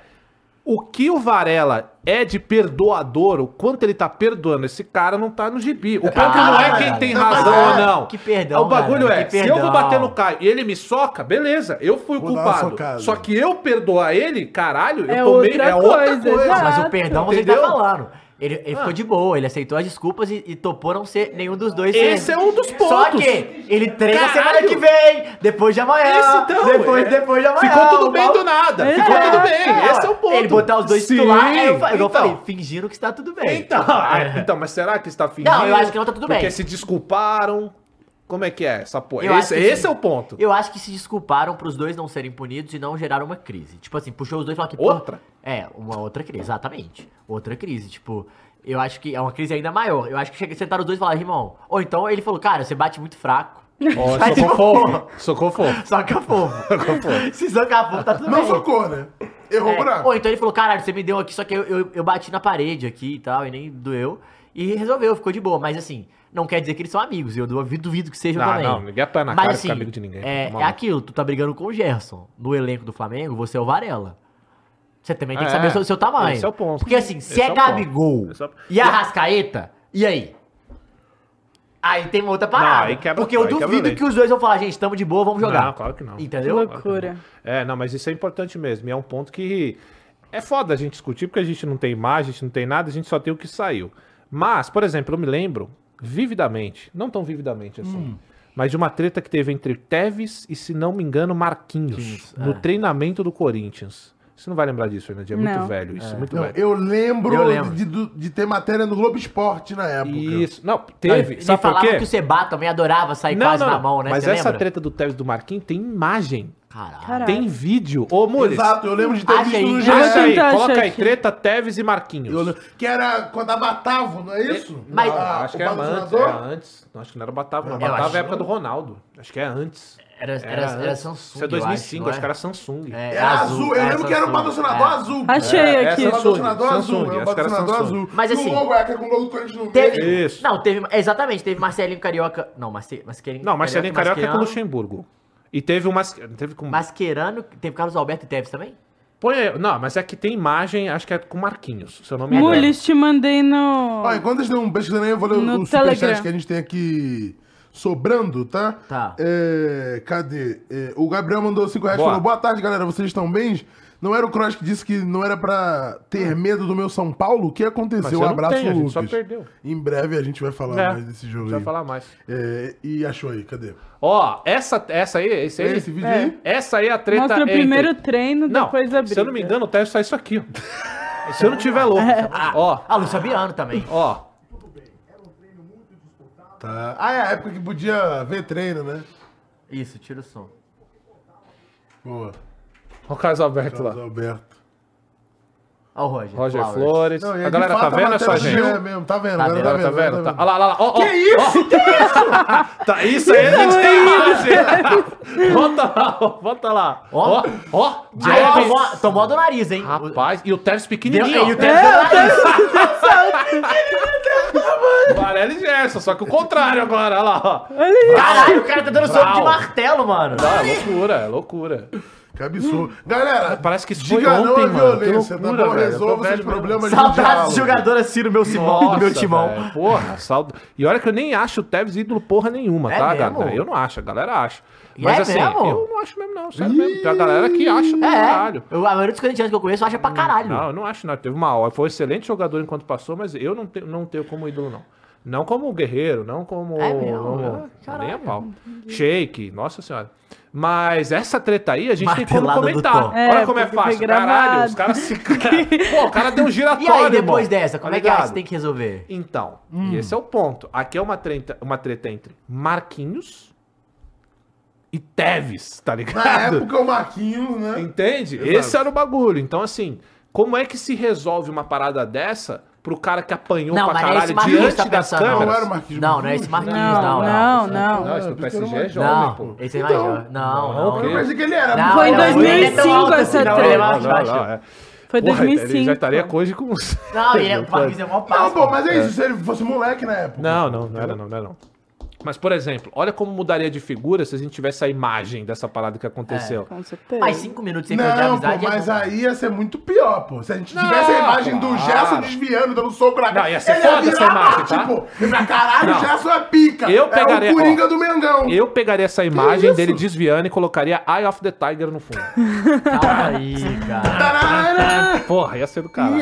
o que o Varela é de perdoador, o quanto ele tá perdoando. Esse cara não tá no gibi. O ponto não é quem tem razão ou não. Que perdão, O bagulho mano, é, que se eu vou bater no Caio e ele me soca, beleza, eu fui o culpado. Só que eu perdoar ele, caralho, É eu tomei. outra é outra coisa, coisa. Mas o perdão você Entendeu? tá falando. Ele, ele Ah. ficou de boa, ele aceitou as desculpas e, e topou não ser nenhum dos dois. Esse ser- é um dos Só pontos. que ele treina Caralho. semana que vem, depois de amanhã. Esse então, depois, é. depois de amanhã. Ficou tudo bem do nada. É. Ficou tudo bem. Esse é o ponto. Ele botar os dois Sim, aí eu, então. falei, fingindo que está tudo bem. Então, ah, então, mas será que está fingindo? Não, eu acho que não tá tudo Porque bem. se desculparam. Como é que é essa porra? Eu Esse, esse sim. é o ponto. Eu acho que se desculparam pros dois não serem punidos e não geraram uma crise. Tipo assim, puxou os dois e falou que. Outra? É, uma outra crise, exatamente. Outra crise. Tipo, eu acho que é uma crise ainda maior. Eu acho que chega- sentaram os dois e falaram, irmão. Ou então ele falou, cara, você bate muito fraco. Ó, Mas, socou fofo. Socou fofo. Soca fogo. se socar fogo, tá tudo Não bem. socou, né? Errou É, pra... Ou então ele falou, caralho, você me deu aqui, só que eu, eu, eu bati na parede aqui e tal, e nem doeu. E resolveu, ficou de boa. Mas assim, não quer dizer que eles são amigos. Eu duvido, duvido que sejam Não, também. não, ninguém apanha na Mas cara assim, amigo de ninguém. É, Tá é aquilo, tu tá brigando com o Gerson. No elenco do Flamengo, você é o Varela. Você também tem que É, saber o seu, seu tamanho. esse é o ponto. Porque assim, se Esse é, é. Gabigol é o- e Arrascaeta, e aí? Aí tem uma outra parada. aí quebra- porque eu duvido que os dois vão falar, gente, estamos de boa, vamos jogar. Não, claro que não. Que Entendeu? loucura. É, não, mas isso é importante mesmo. E é um ponto que é foda a gente discutir, porque a gente não tem imagem, a gente não tem nada, a gente só tem o que saiu. Mas, por exemplo, eu me lembro vividamente, não tão vividamente assim, Hum. mas de uma treta que teve entre Tevez e, se não me engano, Marquinhos, no é. treinamento do Corinthians. Você não vai lembrar disso, Fernandinho. É muito Não. velho isso, muito Não, velho. eu lembro, Eu lembro. De, de- de ter matéria no Globo Esporte na época. Isso. Não, Não, teve. e Sabe por falavam quê? que o Seba também adorava sair quase na mão, né? Mas Você essa lembra? treta do Tevez e do Marquinhos tem imagem. Caralho. Tem vídeo. Ô, Mules, Exato, eu lembro de ter Acha visto no Eu vou Acha aí, coloca aí, aqui. treta Tevez e Marquinhos. Eu que era quando a Batavo, não é isso? Mas- Ah, acho que é antes, é antes. Não, acho que não era Batavo, não. Batavo é a época do Ronaldo. Acho que é antes. Era, era, era. Samsung. Isso é 2005, eu acho, acho, que era Samsung. É, Era azul, eu lembro que era o Samsung, patrocinador é. azul. Achei É, aqui. Era o patrocinador Samsung, azul, é o era patrocinador azul. Mas assim, o logo é aquele com o logo do Corinthians no Teve. Isso. Não, teve. Exatamente, teve Marcelinho Carioca. Não, Marce, Masquerinho. Não, Marcelinho Carioca é com o Mascherano, Luxemburgo. E teve umas. Teve com. Mascherano, teve Carlos Alberto e Teves também? Põe aí. Não, mas é que tem imagem, acho que é com Marquinhos, se eu não me engano. Mules, te mandei no. Ó, enquanto eles estão pesquisando aí, eu vou ler No o superchat que a gente tem aqui sobrando, tá? Tá. É, cadê? É, o Gabriel mandou 5 reais e Boa. falou: Boa tarde, galera, vocês estão bem? Não era o Kroos que disse que não era pra ter medo do meu São Paulo? O que Mas aconteceu? eu não Abraço, tenho, a gente só Lucas. perdeu. Em breve a gente vai falar É, mais desse jogo aí. falar mais. É, e achou aí, cadê? Ó, essa, essa aí, esse aí. Esse vídeo É. aí? Essa aí é a treta. Mostra o entre- primeiro treino, Não, depois a briga. se eu não me engano, o Tevez só isso aqui, ó. se eu não tiver louco. Ó, Ah, Luiz Fabiano também. ó. Tá. Ah, é a época que podia ver treino, né? Isso, tira o som. Boa. Ó o Carlos Alberto lá. Carlos Alberto. Ó o Roger. Roger Flowers. Flores. Não, e é a de galera tá fato a vendo essa matéria gente? É mesmo, tá vendo, Tá agora Agora tá vendo? Tá. agora Olha lá, olha lá. Ó, ó, Que isso? ó. Que isso? Tá, isso aí a gente tem imagem. Volta lá, ó, volta lá. Ó, ó. Tevez. tomou, tomou do nariz, hein? Rapaz, e o Tevez Deu, pequenininho, e ó. o Teves deu nariz. Varela e Gerson, só que o contrário agora, olha lá, ó. Caralho, o cara tá dando soco de martelo, mano. Não, é loucura, é loucura. Que absurdo. Galera, Parece que isso foi diga não ontem, à mano. Que violência, loucura, tá bom? velho. Resolva mesmo. problemas de Saudades de jogador assim no meu, simão, no meu timão. velho, porra, saud... E olha que eu nem acho o Tevez ídolo porra nenhuma, É tá, mesmo? galera? Eu não acho, a galera acha. Mas é assim, mesmo? eu não acho mesmo, não. Sério mesmo. Tem a galera que acha pra É, caralho. eu, a maioria dos corintianos que eu conheço acha pra caralho. Não, eu não acho, não. Teve uma hora. Foi um excelente jogador enquanto passou, mas eu não, te, não tenho como ídolo, não. Não como guerreiro, não como. É mesmo? como- nem a pau. Shake, nossa senhora. Mas essa treta aí a gente tem como comentar. É, Olha como é fácil. Caralho, os caras se. Pô, o cara deu um E giratório. aí, depois irmão. dessa, como Tá é que é? você tem que resolver? Então, Hum. e esse é o ponto. Aqui é uma treta, uma treta entre Marquinhos e Teves, tá Na ligado? época, o Marquinhos, né? Entende? Esse era o bagulho. Então, assim, como é que se resolve uma parada dessa pro cara que apanhou Não, pra não é caralho Marquinhos diante tá das pensando, não. Não câmeras? era o Marquinhos. Não, não é esse Marquinhos, Não, não. não, Não, não. esse do PSG é jovem, Não, pô. esse é mais Então, jovem. Não, não, não. Eu pensei que ele era. Não, Foi em não, ele é tão 2005 alto essa assim, não, treta. é Não, não, é. Foi Porra, 2005. Ele já estaria hoje com uns... Não, ele é, o Marquinhos é mó Não, passo. pô, mas é isso. Se ele fosse moleque na época. Não, não, não era não, não era não. Mas, por exemplo, olha como mudaria de figura se a gente tivesse a imagem dessa parada que aconteceu. Com certeza. Mas cinco minutos sem perder a Não, pô, amizade é mas bom. aí ia ser muito pior, pô. Se a gente Não, tivesse a imagem do claro. Gerson desviando, dando soco na cara. Não, ia ser ele foda virar essa imagem, tá? Ele pra caralho, Não. o Gerson é pica. Eu é pegaria- o Coringa ó, do Mengão. Eu pegaria essa imagem dele desviando e colocaria Eye of the Tiger no fundo. Calma aí, cara. Porra, ia ser do caralho.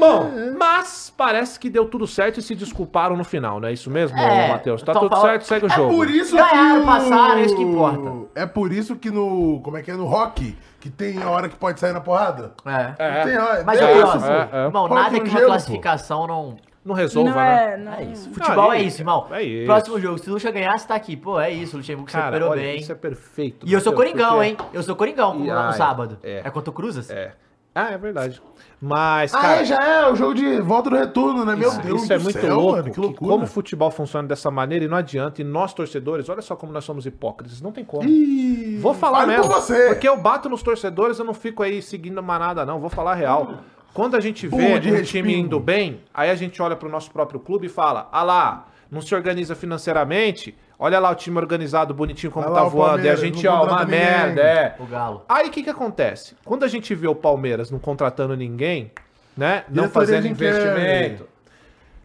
Bom, mas parece que deu tudo certo e se desculparam no final, não é isso mesmo, É, Matheus? Tá tudo certo, segue o É jogo. por isso Ganharam, que passaram, é isso que importa. É por isso que no... Como é que é? No rock, que tem a hora que pode sair na porrada. É. É, Tem hora... Mas é isso, é, é. Irmão, nada que uma pô. classificação não. não resolva, Não né? é, não. É isso. Futebol é e- isso, irmão. é isso. Próximo jogo, se o Lucha ganhar, você tá aqui. Pô, é isso, o Luxemburgo se Cara, recuperou olha, bem. isso é perfeito. E eu sou Coringão, porque- hein? Eu sou Coringão E no, no ai, sábado. é. É. contra o Cruzas? É. Ah, é verdade. Mas, Ah, cara... é, já é o jogo de volta do retorno, né? Meu Isso, Deus isso é muito céu, louco. mano, que loucura. como o futebol funciona dessa maneira e não adianta. E nós, torcedores, olha só como nós somos hipócritas. Não tem como. Ih, Vou falar mesmo. Porque eu bato nos torcedores, eu não fico aí seguindo manada, não. Vou falar a real. Quando a gente vê um time indo bem, aí a gente olha pro nosso próprio clube e fala: ah lá, não se organiza financeiramente, Olha lá o time organizado, bonitinho como Olha tá lá o voando. E a Palmeiras, gente, ó, uma ninguém. merda, é. O Galo. Aí o que que acontece? Quando a gente vê o Palmeiras não contratando ninguém, né? Não fazendo não investimento.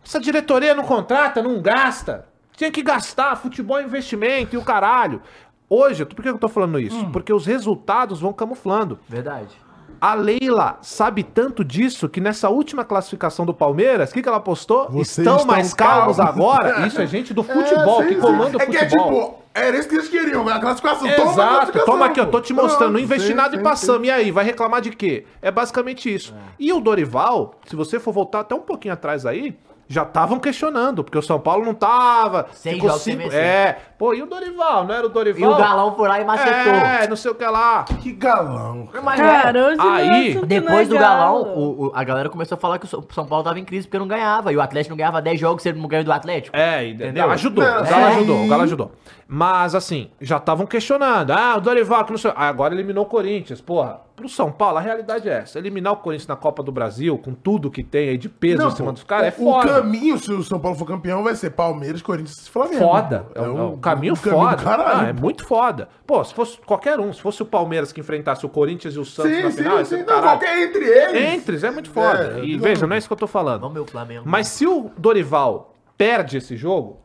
Essa diretoria não contrata, não gasta. Tinha que gastar, futebol é investimento e o caralho. Hoje, por que eu tô falando isso? Hum. Porque os resultados vão camuflando. Verdade. A Leila sabe tanto disso que nessa última classificação do Palmeiras, o que, que ela postou? Vocês estão, estão mais calmos calmos. agora. Isso é gente do futebol, É, que comanda o sim. É que é futebol. tipo, era isso que eles queriam, a classificação. Toma a Exato, classificação, toma aqui, eu tô te mostrando, não investi sim, nada e passamos. E aí, vai reclamar de quê? É basicamente isso. E o Dorival, se você for voltar até um pouquinho atrás aí, já estavam questionando, porque o São Paulo não tava. Seis ficou jogos sem cinco- vencer. É, pô, e o Dorival? Não era o E Dorival? o Galão foi lá e macetou. É, não sei o que lá. Que galão. Mas. Cara, hoje Aí, Depois do Galão, o- o- a galera começou a falar que o São São Paulo tava em crise porque não ganhava. E o Atlético não ganhava 10 jogos se ele não ganhou do Atlético. É, entendeu? Ajudou. Não, o Galo é. ajudou, o Galo ajudou. Mas assim, já estavam questionando. Ah, o Dorival, que não sei. Ah, agora eliminou o Corinthians. Porra, pro São Paulo, a realidade é essa. Eliminar o Corinthians na Copa do Brasil, com tudo que tem aí de peso Não, em cima pô, dos caras, é o- O foda. caminho, se o São Paulo for campeão, vai ser Palmeiras, Corinthians e Flamengo. Foda. É, um, é um caminho o foda. caralho, Ah, é muito foda. Pô, se fosse qualquer um, se fosse o Palmeiras que enfrentasse o Corinthians e o Santos Sim, na final, ia sim, sim. Não, qualquer entre eles. Entre, é muito foda. É, e não. veja, não é isso que eu tô falando. Vamos meu Flamengo. Mas se o Dorival perde esse jogo,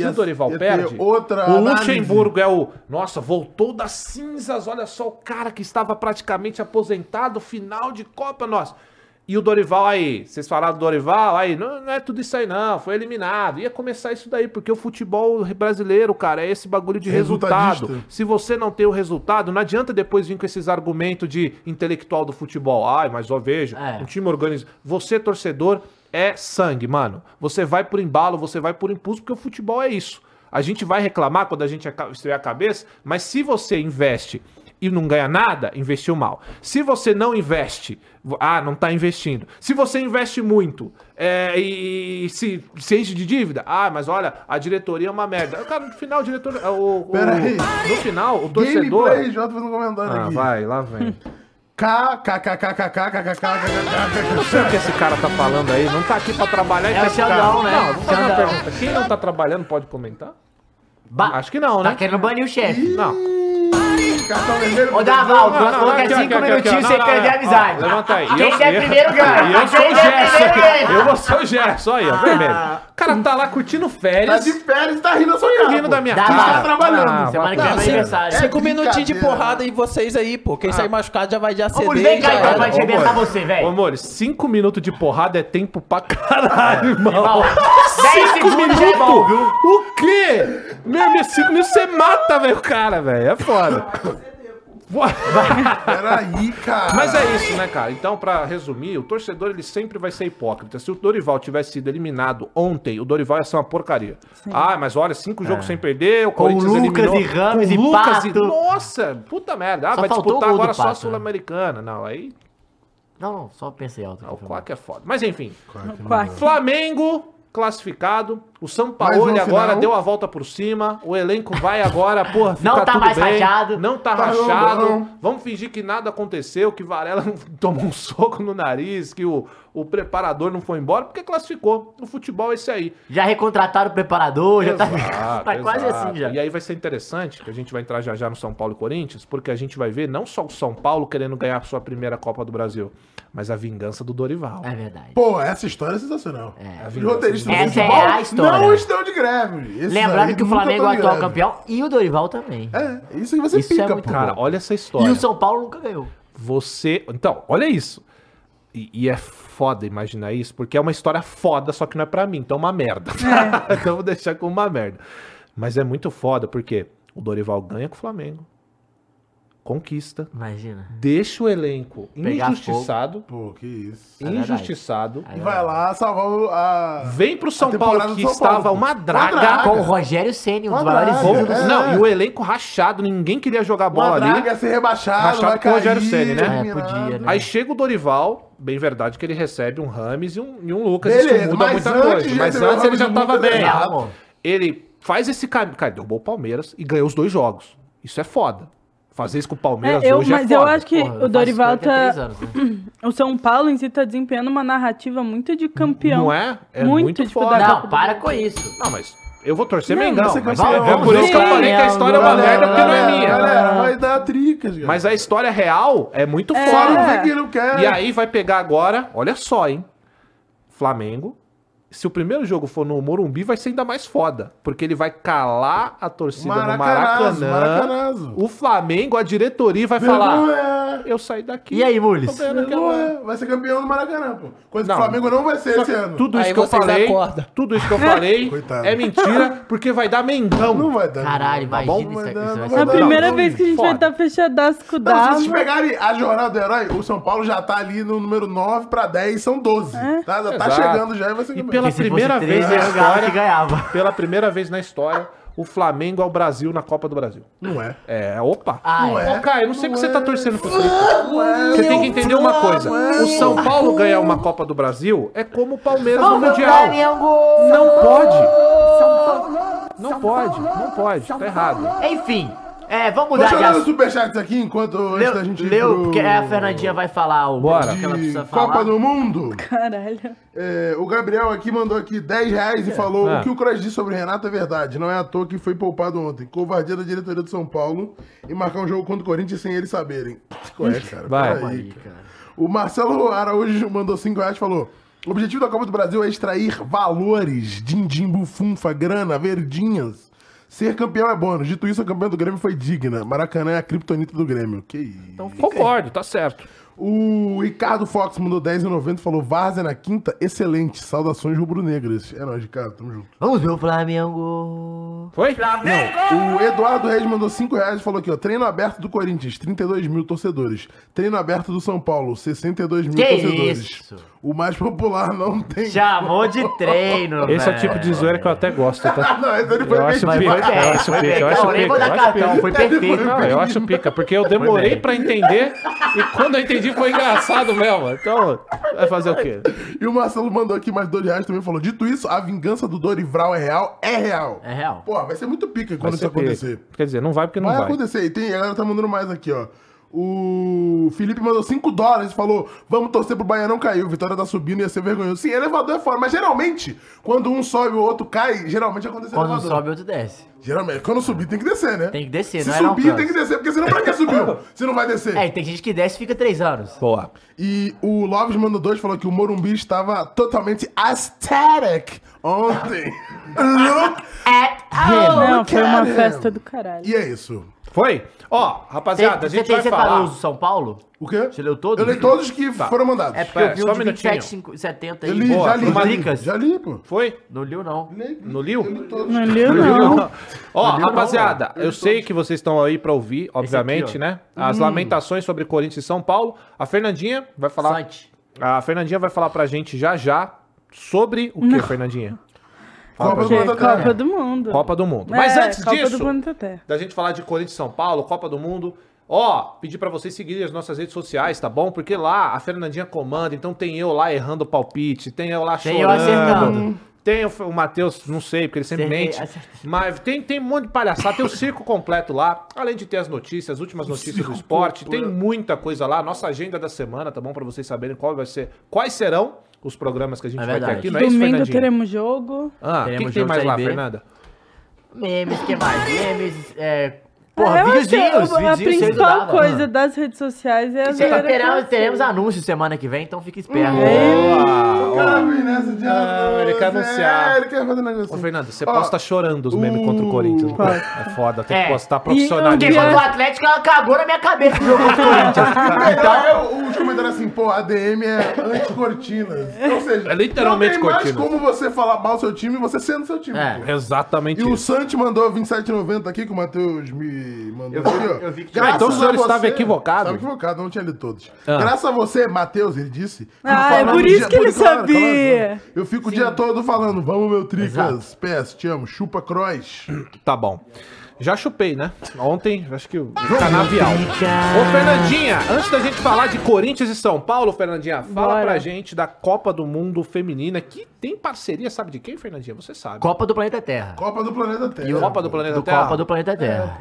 se o Dorival perde, outra o análise. Luxemburgo é o. Nossa, voltou das cinzas. Olha só o cara que estava praticamente aposentado, final de Copa, nossa. E o Dorival aí, vocês falaram do Dorival, aí, não, não é tudo isso aí não, foi eliminado. Ia começar isso daí, porque o futebol brasileiro, cara, é esse bagulho de Resultadista. resultado. Se você não tem o resultado, não adianta depois vir com esses argumentos de intelectual do futebol. Ai, mas ó, veja, É. um time organizado. Você, torcedor, é sangue, mano. Você vai por embalo, você vai por impulso, porque o futebol é isso. A gente vai reclamar quando a gente estrear a cabeça, mas se você investe e não ganha nada, investiu mal. Se você não investe, ah, não tá investindo. Se você investe muito é, e, e se, se enche de dívida, ah, mas olha, a diretoria é uma merda. Cara, no final, o diretor. O, o- Pera aí. no final, o torcedor. Gameplay, J fazendo um comentário Ah, aqui. vai, lá vem. Não sei o que esse cara tá falando aí, não tá aqui pra trabalhar e é né? Não, vou fazer uma pergunta. Quem não tá trabalhando pode comentar? Acho que não, né? Tá querendo banir o chefe. Não. Ô Daval, o falou que é 5 minutinhos sem perder a amizade. Levanta aí. Quem der primeiro ganha. Eu sou o Gerson. Eu vou ser o Gerson aí, ó. primeiro o cara tá lá curtindo Tá férias. de férias e tá rindo da sua cara. rindo da minha cara. Tá trabalhando. Ah, Semana que vai- vem é aniversário. cinco minutinhos de porrada em vocês aí, pô. Quem sair machucado já vai de ACD. Ô, vem cá então Ô, arrebentar você, Ô, velho. amor, cinco minutos de porrada é tempo pra caralho, irmão. Irmão, 10 segundos já é bom, viu? O quê? Meu, meu, cinco minutos você mata, velho, o cara, velho. É foda. Peraí, cara. Mas é isso, né, cara? Então, pra resumir, o torcedor ele sempre vai ser hipócrita. Se o Dorival tivesse sido eliminado ontem, o Dorival ia ser uma porcaria. Ah, mas olha, cinco jogos sem perder, o Corinthians Lucas eliminou. e Rames com e Lucas Pato. Nossa, puta merda. Ah, Só vai disputar agora só a né? Sul-Americana. Não, aí Não, não, só pensei alto. ah, o Quack é foda. Mas enfim, Quack. Flamengo classificado. O São Paulo agora final. deu a volta por cima. O elenco vai agora, porra, Não ficar tá tudo mais bem. rachado. Não tá, Tá rachado. bom. Vamos fingir que nada aconteceu, que Varela tomou um soco no nariz, que o, o preparador não foi embora, porque classificou. O futebol é esse aí. Já recontrataram o preparador, já tá, Exato, tá quase exato. assim já. E aí vai ser interessante, que a gente vai entrar já já no São Paulo e Corinthians, porque a gente vai ver não só o São Paulo querendo ganhar a sua primeira Copa do Brasil, mas a vingança do Dorival. É verdade. Pô, essa história é sensacional. É. Os roteiristas do Essa é a história. Não estão de greve. Esses Lembrando que o Flamengo é o atual campeão e o Dorival também. É, isso aí você Isso é pica, muito pô. Cara, olha essa história. E o São Paulo nunca ganhou. Você. Então, olha isso. E, e é foda imaginar isso, porque é uma história foda, só que não é pra mim, então é uma merda. então eu vou deixar como uma merda. Mas é muito foda, porque o Dorival ganha com o Flamengo. Conquista. Imagina. Deixa o elenco Pegar injustiçado. Pô, que isso. É injustiçado. E vai lá salvar o- a... Vem pro São Paulo, que São Paulo, estava pô. uma Uma draga. draga. Com o Rogério Ceni, um dos Uma maiores é. Não, e o elenco rachado, ninguém queria jogar bola Uma ali. draga ser rebaixado, Rachado vai com o Rogério Ceni, né? É, eliminado. podia, né? Aí chega o Dorival, bem verdade que ele recebe um Rames e um, e um Lucas, Beleza, isso muda muita antes coisa. Mas antes ele já tava bem. é. Ele faz esse caminho, cara, derrubou o Palmeiras e ganhou os dois jogos. Isso é foda. Fazer isso com o Palmeiras É, eu, hoje mas é eu foda. acho que Porra, o Dorival 43 tá. anos, né? O São Paulo em si tá desempenhando uma narrativa muito de campeão. Não é? É muito, muito tipo, foda. da Não, para com isso. Não, mas Eu vou torcer Não, Mengão. Mas é por isso que eu falei que a história é uma merda porque não é minha. Galera, vai dar tricas. Mas a história real é muito É. Foda. vem que não quer. E aí vai pegar agora, olha só, hein? Flamengo. Se o primeiro jogo for no Morumbi, vai ser ainda mais foda. Porque ele vai calar a torcida no Maracanazo, Maracanã. O Flamengo, a diretoria, vai falar: Eu saí daqui. E aí, Mules? Vai ser campeão do Maracanã, pô. Coisa Não. que o Flamengo não vai ser esse ano. Tudo isso Aí que eu falei, tudo isso que eu falei é mentira, porque vai dar Mengão. Não vai dar. Caralho, Tá Vai dar, É a primeira não. vez que a gente vai estar fechadaço com o Não, se vocês pegarem a jornada do herói, o São Paulo já tá ali no número 9 pra 10, são 12. Tá, tá Exato. chegando já e vai ser E campeão. pela Porque se primeira vez na história, ganhava. pela primeira vez na história, o Flamengo é o Brasil na Copa do Brasil. Não é. É, opa. Ah, Não é. é. Ô, Caio, eu não sei Não que você é. tá torcendo pro Flamengo. Você tem que entender uma coisa. O São Paulo ganhar uma Copa do Brasil é como o Palmeiras no Mundial. Não pode. Não pode, não pode. Tá errado. Enfim, é, vamos mudar de jogar os assunto. superchats aqui enquanto antes Leu, da gente leu pro- porque a Fernandinha vai falar o Bora. que ela de precisa falar. Copa do Mundo. Caralho. É, o Gabriel aqui mandou aqui 10 reais e falou: Ah. o que o Cross disse sobre o Renato é verdade. Não é à toa que foi poupado ontem. Covardia da diretoria do São Paulo e marcar um jogo contra o Corinthians sem eles saberem. Qual é, cara? Vai. Aí, cara. O Marcelo Araújo mandou 5 reais e falou: O objetivo da Copa do Brasil é extrair valores, din-din, bufunfa, grana, verdinhas. Ser campeão é bônus. Dito isso, a campeã do Grêmio foi digna. Maracanã é a criptonita do Grêmio. Que isso. Então. Concordo, tá certo. O Ricardo Fox mandou 10,90 e falou: Várzea na quinta, excelente. Saudações rubro-negras. É nóis, Ricardo, tamo junto. Vamos ver o Flamengo. Foi? O Eduardo Reis mandou 5 reais e falou aqui, ó. Treino aberto do Corinthians, 32 mil torcedores. Treino aberto do São Paulo, 62 mil Que torcedores. isso? O mais popular não tem. Chamou de treino, Esse é o tipo de zoeira que eu até gosto, tá? Não, esse ele foi Eu acho pica, eu acho foi pica, eu acho Não, pica, eu acho pica. foi perfeito. Não, eu acho pica, porque eu demorei pra entender e quando eu entendi foi engraçado mesmo. Então, vai fazer o quê? E o Marcelo mandou aqui mais 2 reais também e falou: Dito isso, a vingança do Dorival é real? É real. É real. Pô, vai ser muito pica quando isso pica. acontecer. Quer dizer, não vai porque não Vai, vai. acontecer. E tem, a galera tá mandando mais aqui, ó. O Felipe mandou 5 dólares e falou: Vamos torcer pro Bahia não cair. O Vitória tá subindo ia ser vergonhoso. Sim, elevador é fora. Mas geralmente, quando um sobe e o outro cai, geralmente acontece Quando elevador. sobe, outro desce. Geralmente, quando subir tem que descer, né? Tem que descer, Se não é não, subir tem que descer, porque senão pra que subiu? Se não vai descer. É, tem gente que desce e fica três anos. Boa. E o Loves mandou dois falou que o Morumbi estava totalmente aesthetic ontem. Look É. Não, look foi uma at him. festa do caralho. E é isso. Foi? Ó, rapaziada, a Você gente tem vai você falar... falou do São Paulo? O quê? Você leu todos? Eu li todos que foram mandados. É porque eu vi só o um de minutinho. 27, 5, 70 aí. eu li, Boa, já li, já li, já li, pô. Foi? Não liu, não. No Liu? Não liu, não. Ó, Não, rapaziada, não, eu sei que vocês estão aí pra ouvir, obviamente, ó. né? As lamentações sobre Corinthians e São Paulo. A Fernandinha vai falar. Sante. A Fernandinha vai falar pra gente já já sobre o que, Fernandinha? Copa do Que Planeta Terra. Copa do Mundo. Copa do Mundo. Mas É, antes Copa disso, do da gente falar de Corinthians e São Paulo, Copa do Mundo. Ó, pedir pra vocês seguirem as nossas redes sociais, tá bom? Porque lá a Fernandinha comanda, então tem eu lá errando o palpite, tem eu lá Tem eu chorando. acertando. Tem o, o Matheus, não sei, porque ele sempre Acertei, mente. acertei. Mas tem, tem um monte de palhaçada, tem o circo completo lá. Além de ter as notícias, as últimas notícias do esporte. Tem completo. muita coisa lá. Nossa agenda da semana, tá bom? Pra vocês saberem qual vai ser, quais serão os programas que a gente É vai ter aqui. Não é isso, Domingo teremos jogo. Ah, o que, Teremos que tem mais lá, B. Fernanda? Memes, que mais? Memes, é... Porra, eu acho que videozinhos, a, a videozinhos principal coisa das redes sociais é a teremos, anúncios semana que vem, então fica esperto. O cara vem nessa de Ah, ele quer anunciar. É, ele quer fazer negócio. Ô, Fernando, você Ó, posta chorando os memes contra o Corinthians. Pode. É foda, tem que É. postar Porque profissionalismo. contra o Atlético, ela cagou na minha cabeça no jogo contra o Corinthians. Então, eu, o último comentário assim, pô, a ADM é anti-cortinas. Ou seja, É literalmente não tem mais cortinas. como você falar mal seu time você sendo seu time. É. pô. Exatamente E o isso. Santi mandou 27,90 aqui, que o Matheus me mandou Eu vi- aqui, ó. eu vi que- Graças Ah, então o senhor você- estava equivocado? Estava equivocado, não tinha lido todos. Ah. Graças a você, Matheus, ele disse. Ah, é por isso dia que ele todo, sabia. claro. Eu fico o dia todo falando, vamos, meu Tricas. PS, te amo. Chupa Cross. Tá bom. Já chupei, né? Ontem, acho que o canavial. Ô, Fernandinha, antes da gente falar de Corinthians e São Paulo, Fernandinha, fala Bora. pra gente da Copa do Mundo Feminina, que tem parceria, sabe de quem, Fernandinha? Você sabe. Copa do Planeta Terra. Copa do Planeta Terra. E Copa do Planeta Do Terra? Copa do Planeta Terra.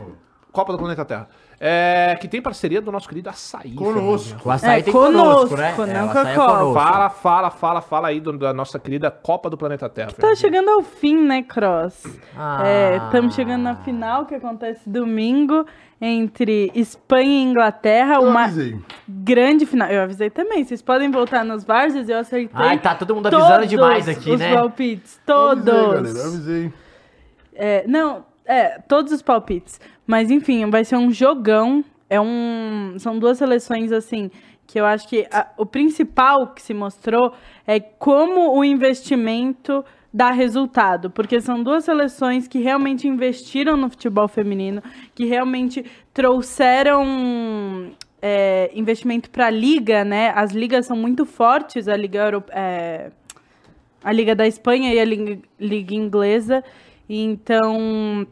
Copa do Planeta Terra. é, que tem parceria do nosso querido Açaí. Conosco. O açaí É, tem conosco, conosco, né? não É, é conosco. Fala, fala, fala, fala aí do- da nossa querida Copa do Planeta Terra. Tá Fernandinho. chegando ao fim, né, Cross? Ah. Estamos chegando na final, que acontece domingo, entre Espanha e Inglaterra. Eu uma avisei. grande final. Eu avisei também. Vocês podem voltar nos Vargas, eu acertei. Ai, tá todo mundo avisando todos demais aqui, os né? palpites, Eu avisei, todos. galera, eu avisei. É, não, é, todos os palpites. Mas enfim, vai ser um jogão. É um. São duas seleções, assim, que eu acho que a- o principal que se mostrou é como o investimento dá resultado. Porque são duas seleções que realmente investiram no futebol feminino, que realmente trouxeram. é, investimento para a liga, né? As ligas são muito fortes, a liga europe- é, a Liga da Espanha e a Liga, Liga Inglesa. Então,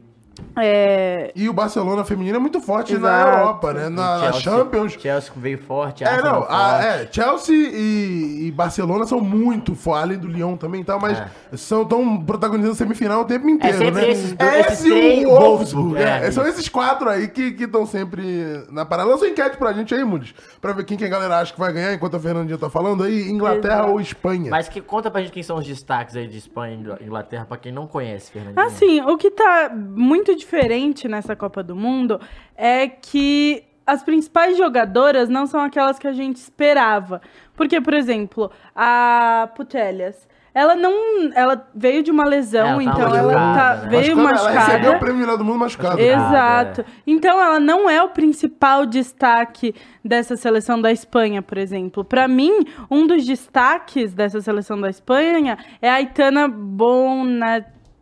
é, E o Barcelona feminino é muito forte na Exato. Europa, né? Na, na Chelsea- Champions. Chelsea veio forte, É, não, a- forte. é, Chelsea e, e Barcelona são muito fortes, além do Lyon também e tal, mas são tão protagonizando semifinal o tempo inteiro, É né? esses- É esses esse três, o Wolfsburg, é, é, São esses quatro aí que estão sempre na parada. Lança uma enquete pra gente aí, Muniz, pra ver quem que a galera acha que vai ganhar, enquanto a Fernandinha tá falando aí, Inglaterra Exato. ou Espanha. Mas que, conta pra gente quem são os destaques aí de Espanha e Ingl- Inglaterra, pra quem não conhece, Fernandinho. assim, o que tá muito diferente nessa Copa do Mundo é que as principais jogadoras não são aquelas que a gente esperava. Porque, por exemplo, a Putelhas, ela não. Ela veio de uma lesão, Ela tá então ela machucada, tá, né? veio Machucada, Ela recebeu o machucada. prêmio melhor do mundo machucado. Exato. Exato. Então ela não é o principal destaque dessa seleção da Espanha, por exemplo. Pra mim, um dos destaques dessa seleção da Espanha é a Aitana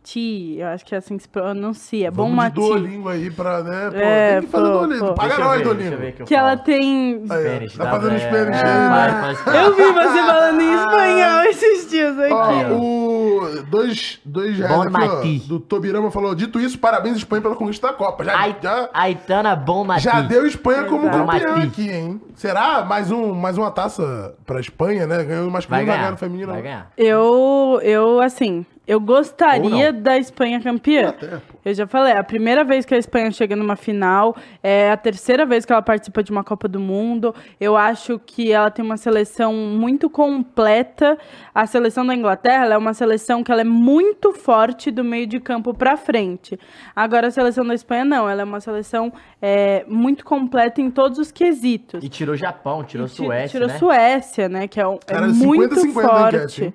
Bonatti. Eu acho que é assim que se pronuncia. Vamos de Bonmati. Duolingo aí pra, né? Pô, É, tem que fazer Duolingo. Paga nós, Duolingo. deixa eu ver que eu Que ela tem. Ó, Spanish, tá fazendo pra- Spanish é, aí, vai, né? faz- Eu vi você falando em espanhol esses dias aqui. Ó, o dois, dois reais aqui, Mati. ó, do Tobirama falou, dito isso, parabéns Espanha pela conquista da Copa. Já, Ai- já, Aitana Bonmati. já deu Espanha como Exato. campeã aqui, hein? Será mais, um, mais uma taça pra Espanha, né? Ganhou o Vai masculino, vai ganhar ganhar, no feminino. vai né? ganhar. Eu, eu, assim, eu gostaria da Espanha campeã. Pô. Eu já falei, é a primeira vez que a Espanha chega numa final, é a terceira vez que ela participa de uma Copa do Mundo. Eu acho que ela tem uma seleção muito completa. A seleção da Inglaterra ela é uma seleção que ela é muito forte do meio de campo pra frente. Agora a seleção da Espanha não, ela é uma seleção é, muito completa em todos os quesitos. E tirou Japão, tirou E Suécia, tirou né? Suécia, né? Que é, um, é Cara, muito 50-50 na forte. enquete, hein?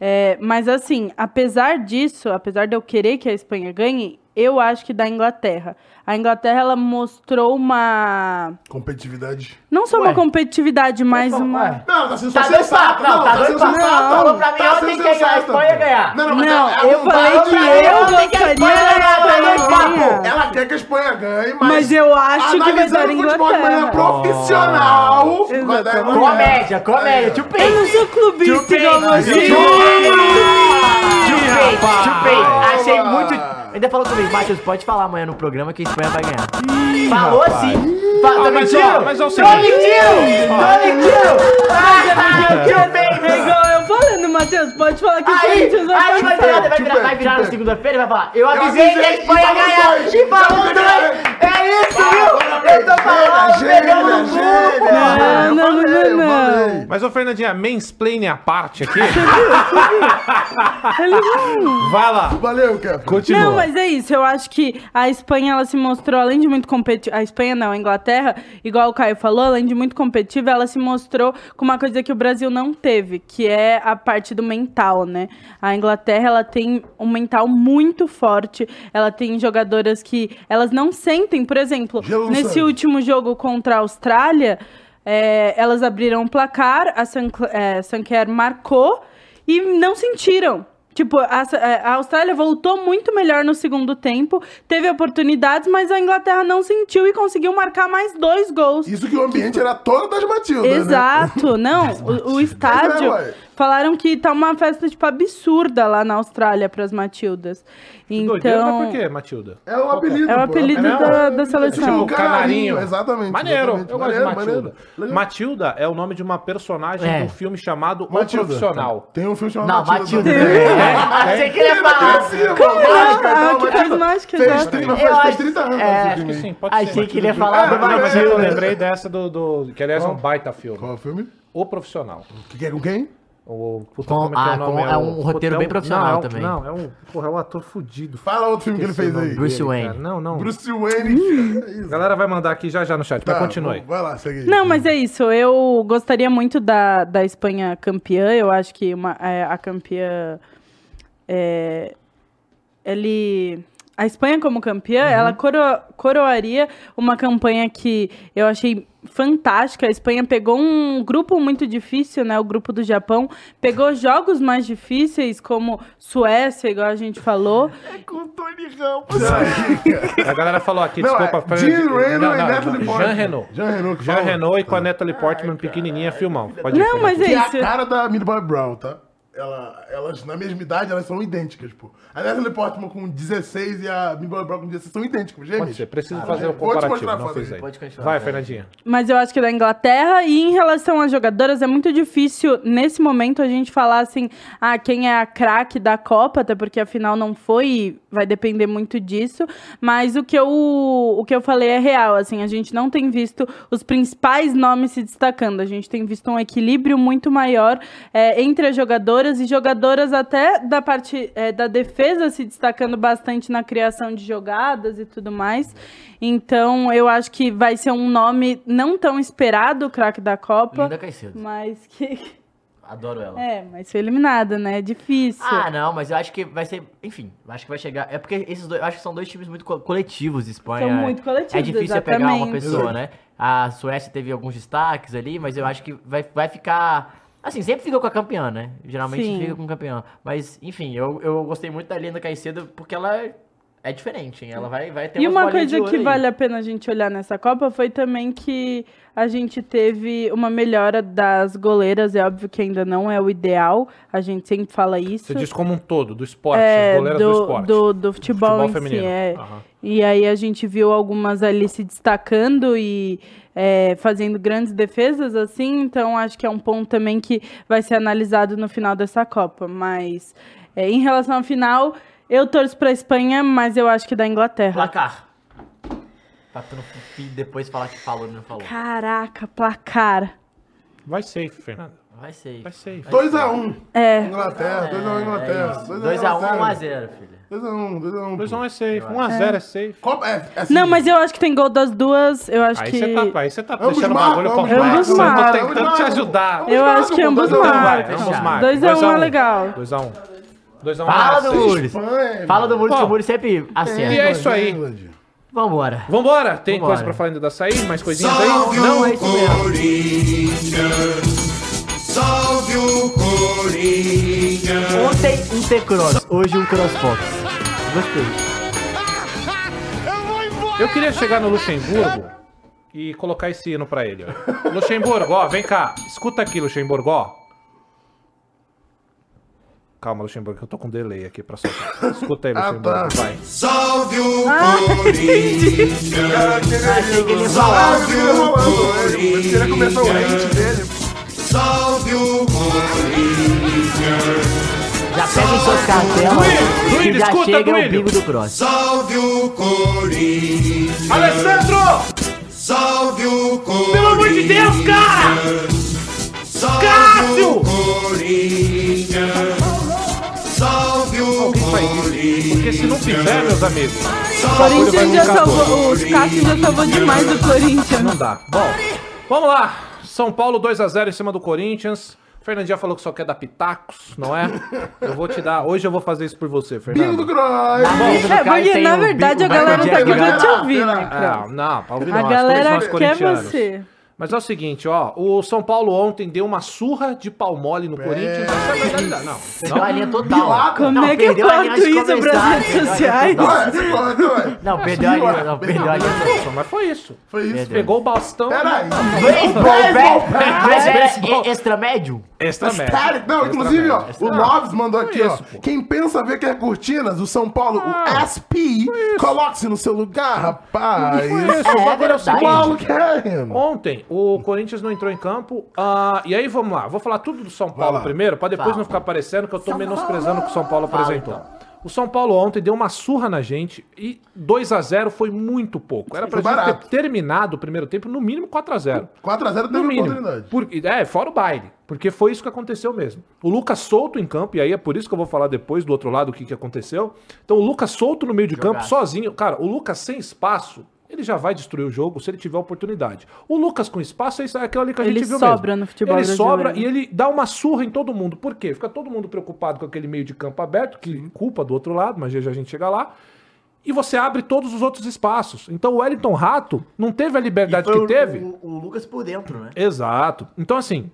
É, mas assim, apesar disso, apesar de eu querer que a Espanha ganhe, eu acho que da Inglaterra. A Inglaterra ela mostrou uma Competitividade. não só Ué. uma competitividade, mas Ué. uma Não, tá sendo Tá sensato. não, tá sendo dois papos. sensato. Falou pra mim Tá ontem sendo que a sensato, Espanha ganhar. Não, não, mas Não, é a eu falei que eu Ela tem que a gostaria Espanha ganhar, ganhar. Ela quer que a Espanha ganhe, mas... Mas eu acho que vai dar o futebol de maneira Inglaterra. profissional... vai dar. Inglaterra. Comédia, comédia, tio Eu Peito. não sou clubista igual você. Tio Peito. Achei muito... Ainda falou comigo, Matheus, pode falar amanhã no programa que a Espanha vai ganhar. Falou sim. Fa tô Ah, mas, ó, mas é o Tô seguinte. mentindo! Tô mentindo! Ah, tio É Peito. igual eu falando, Matheus, pode falar que o Aí, Corinthians vai aí vai passar. virar, vai virar, vai virar na segunda-feira e vai falar. Eu avisei que a Espanha ia ganhar. E falou dois. É isso, viu? Eu tô falando, pegando burro. Não, não, não, não. Mas, ô Fernandinha, mansplaining à parte aqui. Ele não. Vai lá. Valeu, Kevin. Continua. Não, mas é isso. Eu acho que a Espanha ela se mostrou, além de muito competitiva. A Espanha não, a Inglaterra, igual o Caio falou, além de muito competitiva, ela se mostrou com uma coisa que o Brasil não teve, que é a parte do mental, né? A Inglaterra ela tem um mental muito forte. Ela tem jogadoras que elas não sentem, por exemplo, no nesse último jogo contra a Austrália, é, elas abriram o placar, a Sancl- é, Sanquer marcou e não sentiram. Tipo, a, a Austrália voltou muito melhor no segundo tempo, teve oportunidades, mas a Inglaterra não sentiu e conseguiu marcar mais dois gols. Isso que o ambiente era todo das Matildas, né? Exato, não. O, o estádio. É, falaram que tá uma festa, tipo, absurda lá na Austrália pras Matildas. Doideira, mas Então. por quê, Matilda? É um apelido, É o pô. apelido É da, da É seleção. tipo canarinho, exatamente. Maneiro, exatamente. eu gosto de Maneiro, Matilda. maneiro. Matilda é o nome de uma personagem É. de um filme chamado O Matilda. Profissional. Tem um filme chamado Não, Matilda. Matilda. É, Achei que ele ia falar. Ah, que faz mágica, Fez exato. 30, Eu fez acho- 30 anos. é, Acho que sim, pode ser. Achei que ele ia falar do Não, mas eu vai. lembrei dessa do, do- Que aliás é um baita filme. Qual é o filme? O Profissional. Que é com quem? O, puta, Com- como é que é ah, o nome? com- é um roteiro puta, bem é profissional não, é um- também. Não, é um. Porra, é um ator fudido. Fala outro filme que ele fez aí. Bruce Wayne. cara. Não, não. Bruce Wayne. A galera vai mandar aqui já já no chat, mas continue aí. Vai lá, segue aí. Não, mas é isso. Eu gostaria muito da, da Espanha campeã. Eu acho que uma, é, a campeã. É, ele. A Espanha, como campeã, ela coro- coroaria uma campanha que eu achei fantástica. A Espanha pegou um grupo muito difícil, né? O grupo do Japão. Pegou jogos mais difíceis, como Suécia, igual a gente falou. Com o Tony Ramos. A galera falou aqui, Não, desculpa. é Jean Reno e Natalie Portman. Jean Renault. Jean Renault Jean. Renault e com a Natalie Portman pequenininha, filmão. Pode ir, Não, mas Fernandinho. é E a isso. cara da Millie Bobby Brown, tá? Ela, elas, na mesma idade, elas são idênticas, pô. A Natalie Portman com 16 e a Bobby Brown com 16 são idênticas, gêmeas. Pode ser, preciso fazer o te comparativo, não foto fez aí. Pode continuar, Vai, vai. Fernandinha. Mas eu acho que da Inglaterra. E em relação às jogadoras, é muito difícil, nesse momento, a gente falar assim, ah, quem é a craque da Copa, até porque afinal não foi, e vai depender muito disso. Mas o que eu, o que eu falei é real, assim, a gente não tem visto os principais nomes se destacando. A gente tem visto um equilíbrio muito maior é, entre as jogadoras e jogadoras até da parte é, da defesa se destacando bastante na criação de jogadas e tudo mais. Então, eu acho que vai ser um nome não tão esperado, o craque da Copa, Linda Caicedo. mas que. Adoro ela. É, mas foi eliminada, né? É difícil. Ah, não, mas eu acho que vai ser. Enfim, eu acho que vai chegar. É porque esses dois. Eu acho que são dois times muito co- coletivos, Espanha. São muito coletivos, É difícil você pegar uma exatamente. pessoa, né? A Suécia teve alguns destaques ali, mas eu acho que vai, vai ficar. Assim, sempre fica com a campeã, né? Geralmente Sim. fica com o campeão. Mas, enfim, eu, eu gostei muito da Linda Caicedo porque ela é diferente, hein? Ela vai, vai ter E uma coisa que aí. vale a pena a gente olhar nessa Copa foi também que a gente teve uma melhora das goleiras. É óbvio que ainda não é o ideal, a gente sempre fala isso. Você diz como um todo, do esporte, É, as goleiras do, do, esporte. do, do futebol, Futebol em feminino. si, é. Aham. E aí a gente viu algumas ali se destacando e é, fazendo grandes defesas, assim, então acho que é um ponto também que vai ser analisado no final dessa Copa. Mas é, em relação ao final, eu torço pra Espanha, mas eu acho que da Inglaterra. Placar. Pra tu depois falar que falou e não falou. Caraca, placar. Vai safe, Fernando. Vai ser. Vai safe. 2x1. É. Inglaterra, 2x1 Inglaterra. 2x1, 1x0, filho. 2x1, 2x1. 2x1 é safe. 1x0 é safe. Copa, é, é assim, Não, mas eu acho que tem gol das duas. Eu acho Aí que. você tá, aí você tá Ambos deixando o bagulho ambos complexo. Eu tô tentando te ajudar. Eu acho que ambos marcam. Ambos marcam. 2x1 é legal. 2x1. 2x1 Fala do é safe. Mules. Espanha, Fala do Mules, que o Mules sempre acerta. E é isso aí. Vambora. Vambora. Tem Vambora. coisa pra falar ainda da sair? Mais coisinhas aí? Não, é isso mesmo. Corinthians, salve o Corinthians. Ontem um T-Cross, hoje um CrossFox. Gostei. Eu queria chegar no Luxemburgo e colocar esse hino pra ele. ó. Luxemburgo, ó, vem cá. Escuta aqui, Luxemburgo, ó. Calma, Luxemburgo, que eu tô com delay aqui pra soltar. Escuta aí, Ah, Luxemburgo, tá. vai. Salve o Ah, Corinthians, Achei que ele ia falar. Ah, eu queria rolando, ele. Começar o hate dele. Salve o Corinthians, Já pega cartelas Duílio, que Duílio, já escuta, chega o Duílio. bingo do Cross. salve o Corinthians, Alessandro! salve o Corinthians. Pelo amor de Deus, cara! Salve Cássio! o Corinthians, salve o Alguém isso. Porque se não fizer, meus amigos, O Corinthians já salvou. Os Cássio já salvou demais do Corinthians. não dá. Bom, vamos lá. São Paulo 2x0 em cima do Corinthians. Fernandinha falou que só quer dar pitacos, não é? Eu vou te dar. Hoje eu vou fazer isso por você, Bingo do Fernando. Cross. Na mesa do É, porque na verdade bingo- a galera tá aqui pra te ouvir, né, Ah, cara? não, pra ouvir A galera quer você. Mas é o seguinte, ó, o São Paulo ontem deu uma surra de pau mole no Corinthians. É a verdade. Não, Perdeu a linha total. Como Não, é que eu corto isso pras começar, redes sociais? Não, perdeu a linha. Não, perdeu a linha não, mas foi isso. Foi isso. Pegou o bastão. Peraí. Era Beisebol. e- extra médio? Extra. Cara, não, Extra inclusive, ó, o Loves mandou aqui, ó. isso, pô. Quem pensa ver que é cortinas, o São Paulo, o SP, coloque-se no seu lugar, rapaz. Isso, É agora é o. São seguinte. Paulo quer. Ontem, o Corinthians não entrou em campo. ah, e aí, vamos lá. Vou falar tudo do São Paulo primeiro, pra depois Fala. não ficar parecendo que eu tô menosprezando o que o São Paulo Fala, apresentou. então. O São Paulo ontem deu uma surra na gente e 2 a 0 foi muito pouco. Era pra Foi gente barato. ter terminado o primeiro tempo no mínimo 4 a 0 4x0 teve no mínimo. oportunidade. Porque, é, fora o baile. Porque foi isso que aconteceu mesmo. O Lucas solto em campo, e aí é por isso que eu vou falar depois do outro lado o que, que aconteceu. Então o Lucas solto no meio de campo, sozinho. Cara, o Lucas sem espaço, ele já vai destruir o jogo se ele tiver oportunidade. O Lucas com espaço é isso- é aquilo ali que a Ele gente viu sobra mesmo. no futebol Ele sobra e ele dá uma surra em todo mundo. Por quê? Fica todo mundo preocupado com aquele meio de campo aberto, que culpa do outro lado, mas já já a gente chega lá. E você abre todos os outros espaços. Então o Wellington Rato não teve a liberdade Foi que o- teve. O, o Lucas por dentro, né? Exato. Então, assim,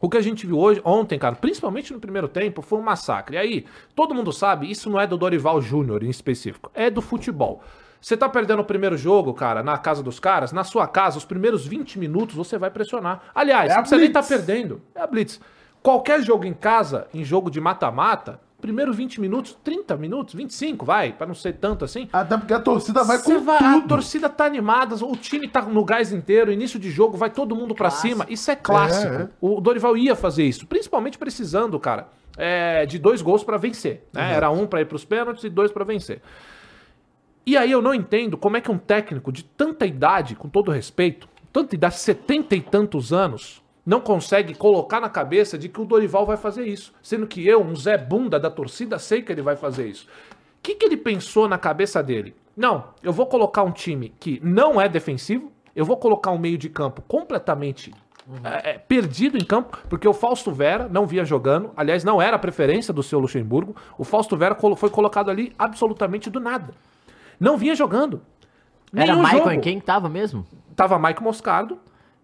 o que a gente viu hoje, ontem, cara, principalmente no primeiro tempo, foi um massacre. E aí, todo mundo sabe, isso não é do Dorival Júnior em específico, é do futebol. Você tá perdendo o primeiro jogo, cara, na casa dos caras, na sua casa, os primeiros 20 minutos você vai pressionar. Aliás, É a precisa nem blitz. perdendo. É a Blitz. Qualquer jogo em casa, em jogo de mata-mata, primeiro 20 minutos, 30 minutos, 25, vai, pra não ser tanto assim. Até porque a torcida vai Você com vai- a tudo. torcida tá animada, o time tá no gás inteiro, início de jogo, vai todo mundo pra cima. Isso é clássico. É, é. O Dorival ia fazer isso, principalmente precisando, cara, é, de dois gols pra vencer. né? Era um pra ir pros pênaltis e dois pra vencer. E aí eu não entendo como é que um técnico de tanta idade, com todo respeito, tanta idade, setenta e tantos anos, não consegue colocar na cabeça de que o Dorival vai fazer isso. Sendo que eu, um Zé Bunda da torcida, sei que ele vai fazer isso. O que, que ele pensou na cabeça dele? Não, eu vou colocar um time que não é defensivo, eu vou colocar um meio de campo completamente é, é, perdido em campo, porque o Fausto Vera não via jogando, aliás, não era a preferência do seu Luxemburgo. O Fausto Vera foi colocado ali absolutamente do nada. Não vinha jogando. Era Nenhum Michael jogo. em quem tava mesmo? Tava Mike Moscardo.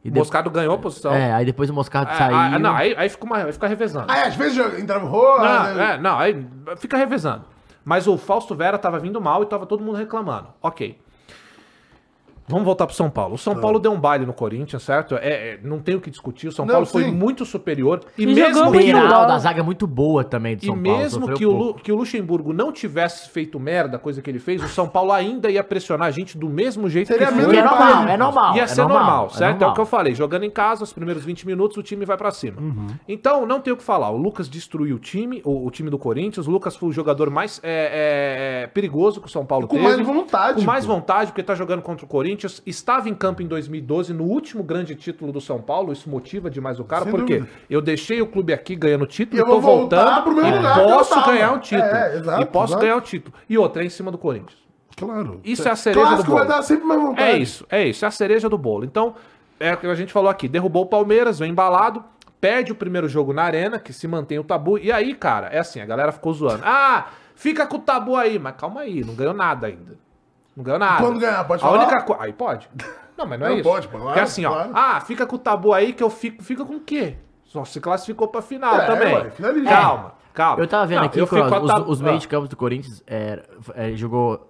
E O de- Moscardo ganhou a posição. É, aí depois o Moscardo É, saiu. ah, não, aí, aí fica, uma, aí fica revezando. Aí às vezes entrava o Roa, Não, né? é, não, aí fica revezando. Mas o Fausto Vera tava vindo mal e tava todo mundo reclamando. Ok. Vamos voltar pro São Paulo. O São Paulo deu um baile no Corinthians, certo? É, é, não tem o que discutir. O São Não, Paulo foi sim. muito superior. E, E mesmo jogou O que, bola. Beraldo, a zaga é muito boa também do e São Paulo. mesmo sofreu que o, pouco. Lu- que o Luxemburgo não tivesse feito merda, coisa que ele fez, o São Paulo ainda ia pressionar a gente do mesmo jeito Seria que Porque é Ele normal, é normal. Ia é ser normal, certo? É, o normal. que eu falei. Jogando em casa, os primeiros 20 minutos, o time vai pra cima. Uhum. Então, não tem o que falar. O Lucas destruiu o time, o, o time do Corinthians. O Lucas foi o jogador mais é, é, é, perigoso que o São Paulo Com teve. mais vontade, Com mais pô. vontade, porque tá jogando contra o Corinthians. Estava em campo em 2012, no último grande título do São Paulo. Isso motiva demais o cara, Sem porque dúvida. eu deixei o clube aqui ganhando título, E eu tô vou voltar voltando pro meu e lugar posso ganhar um título. É, exato, e posso exato. ganhar o título. E outra, é em cima do Corinthians. Claro. Isso é a cereja do Clássico bolo. vai dar sempre mais vontade. É isso, é isso, é a cereja do bolo. Então, é o que a gente falou aqui, derrubou o Palmeiras, vem embalado, perde o primeiro jogo na arena, que se mantém o tabu, e aí, cara, é assim, a galera ficou zoando. Ah, fica com o tabu aí, mas calma aí, não ganhou nada ainda. Não ganhou nada. Quando ganhar, pode a falar? única coisa... Aí pode. Não, mas não é Não, isso. pode, pode, Porque assim, ó, claro. ah, fica com o tabu aí que eu fico, fica com o quê? Só se classificou pra final É, também. ué. Calma, calma. Eu tava vendo Não, aqui, Cross, os, tabu- os meios Ah. de campo do Corinthians é, é, jogou.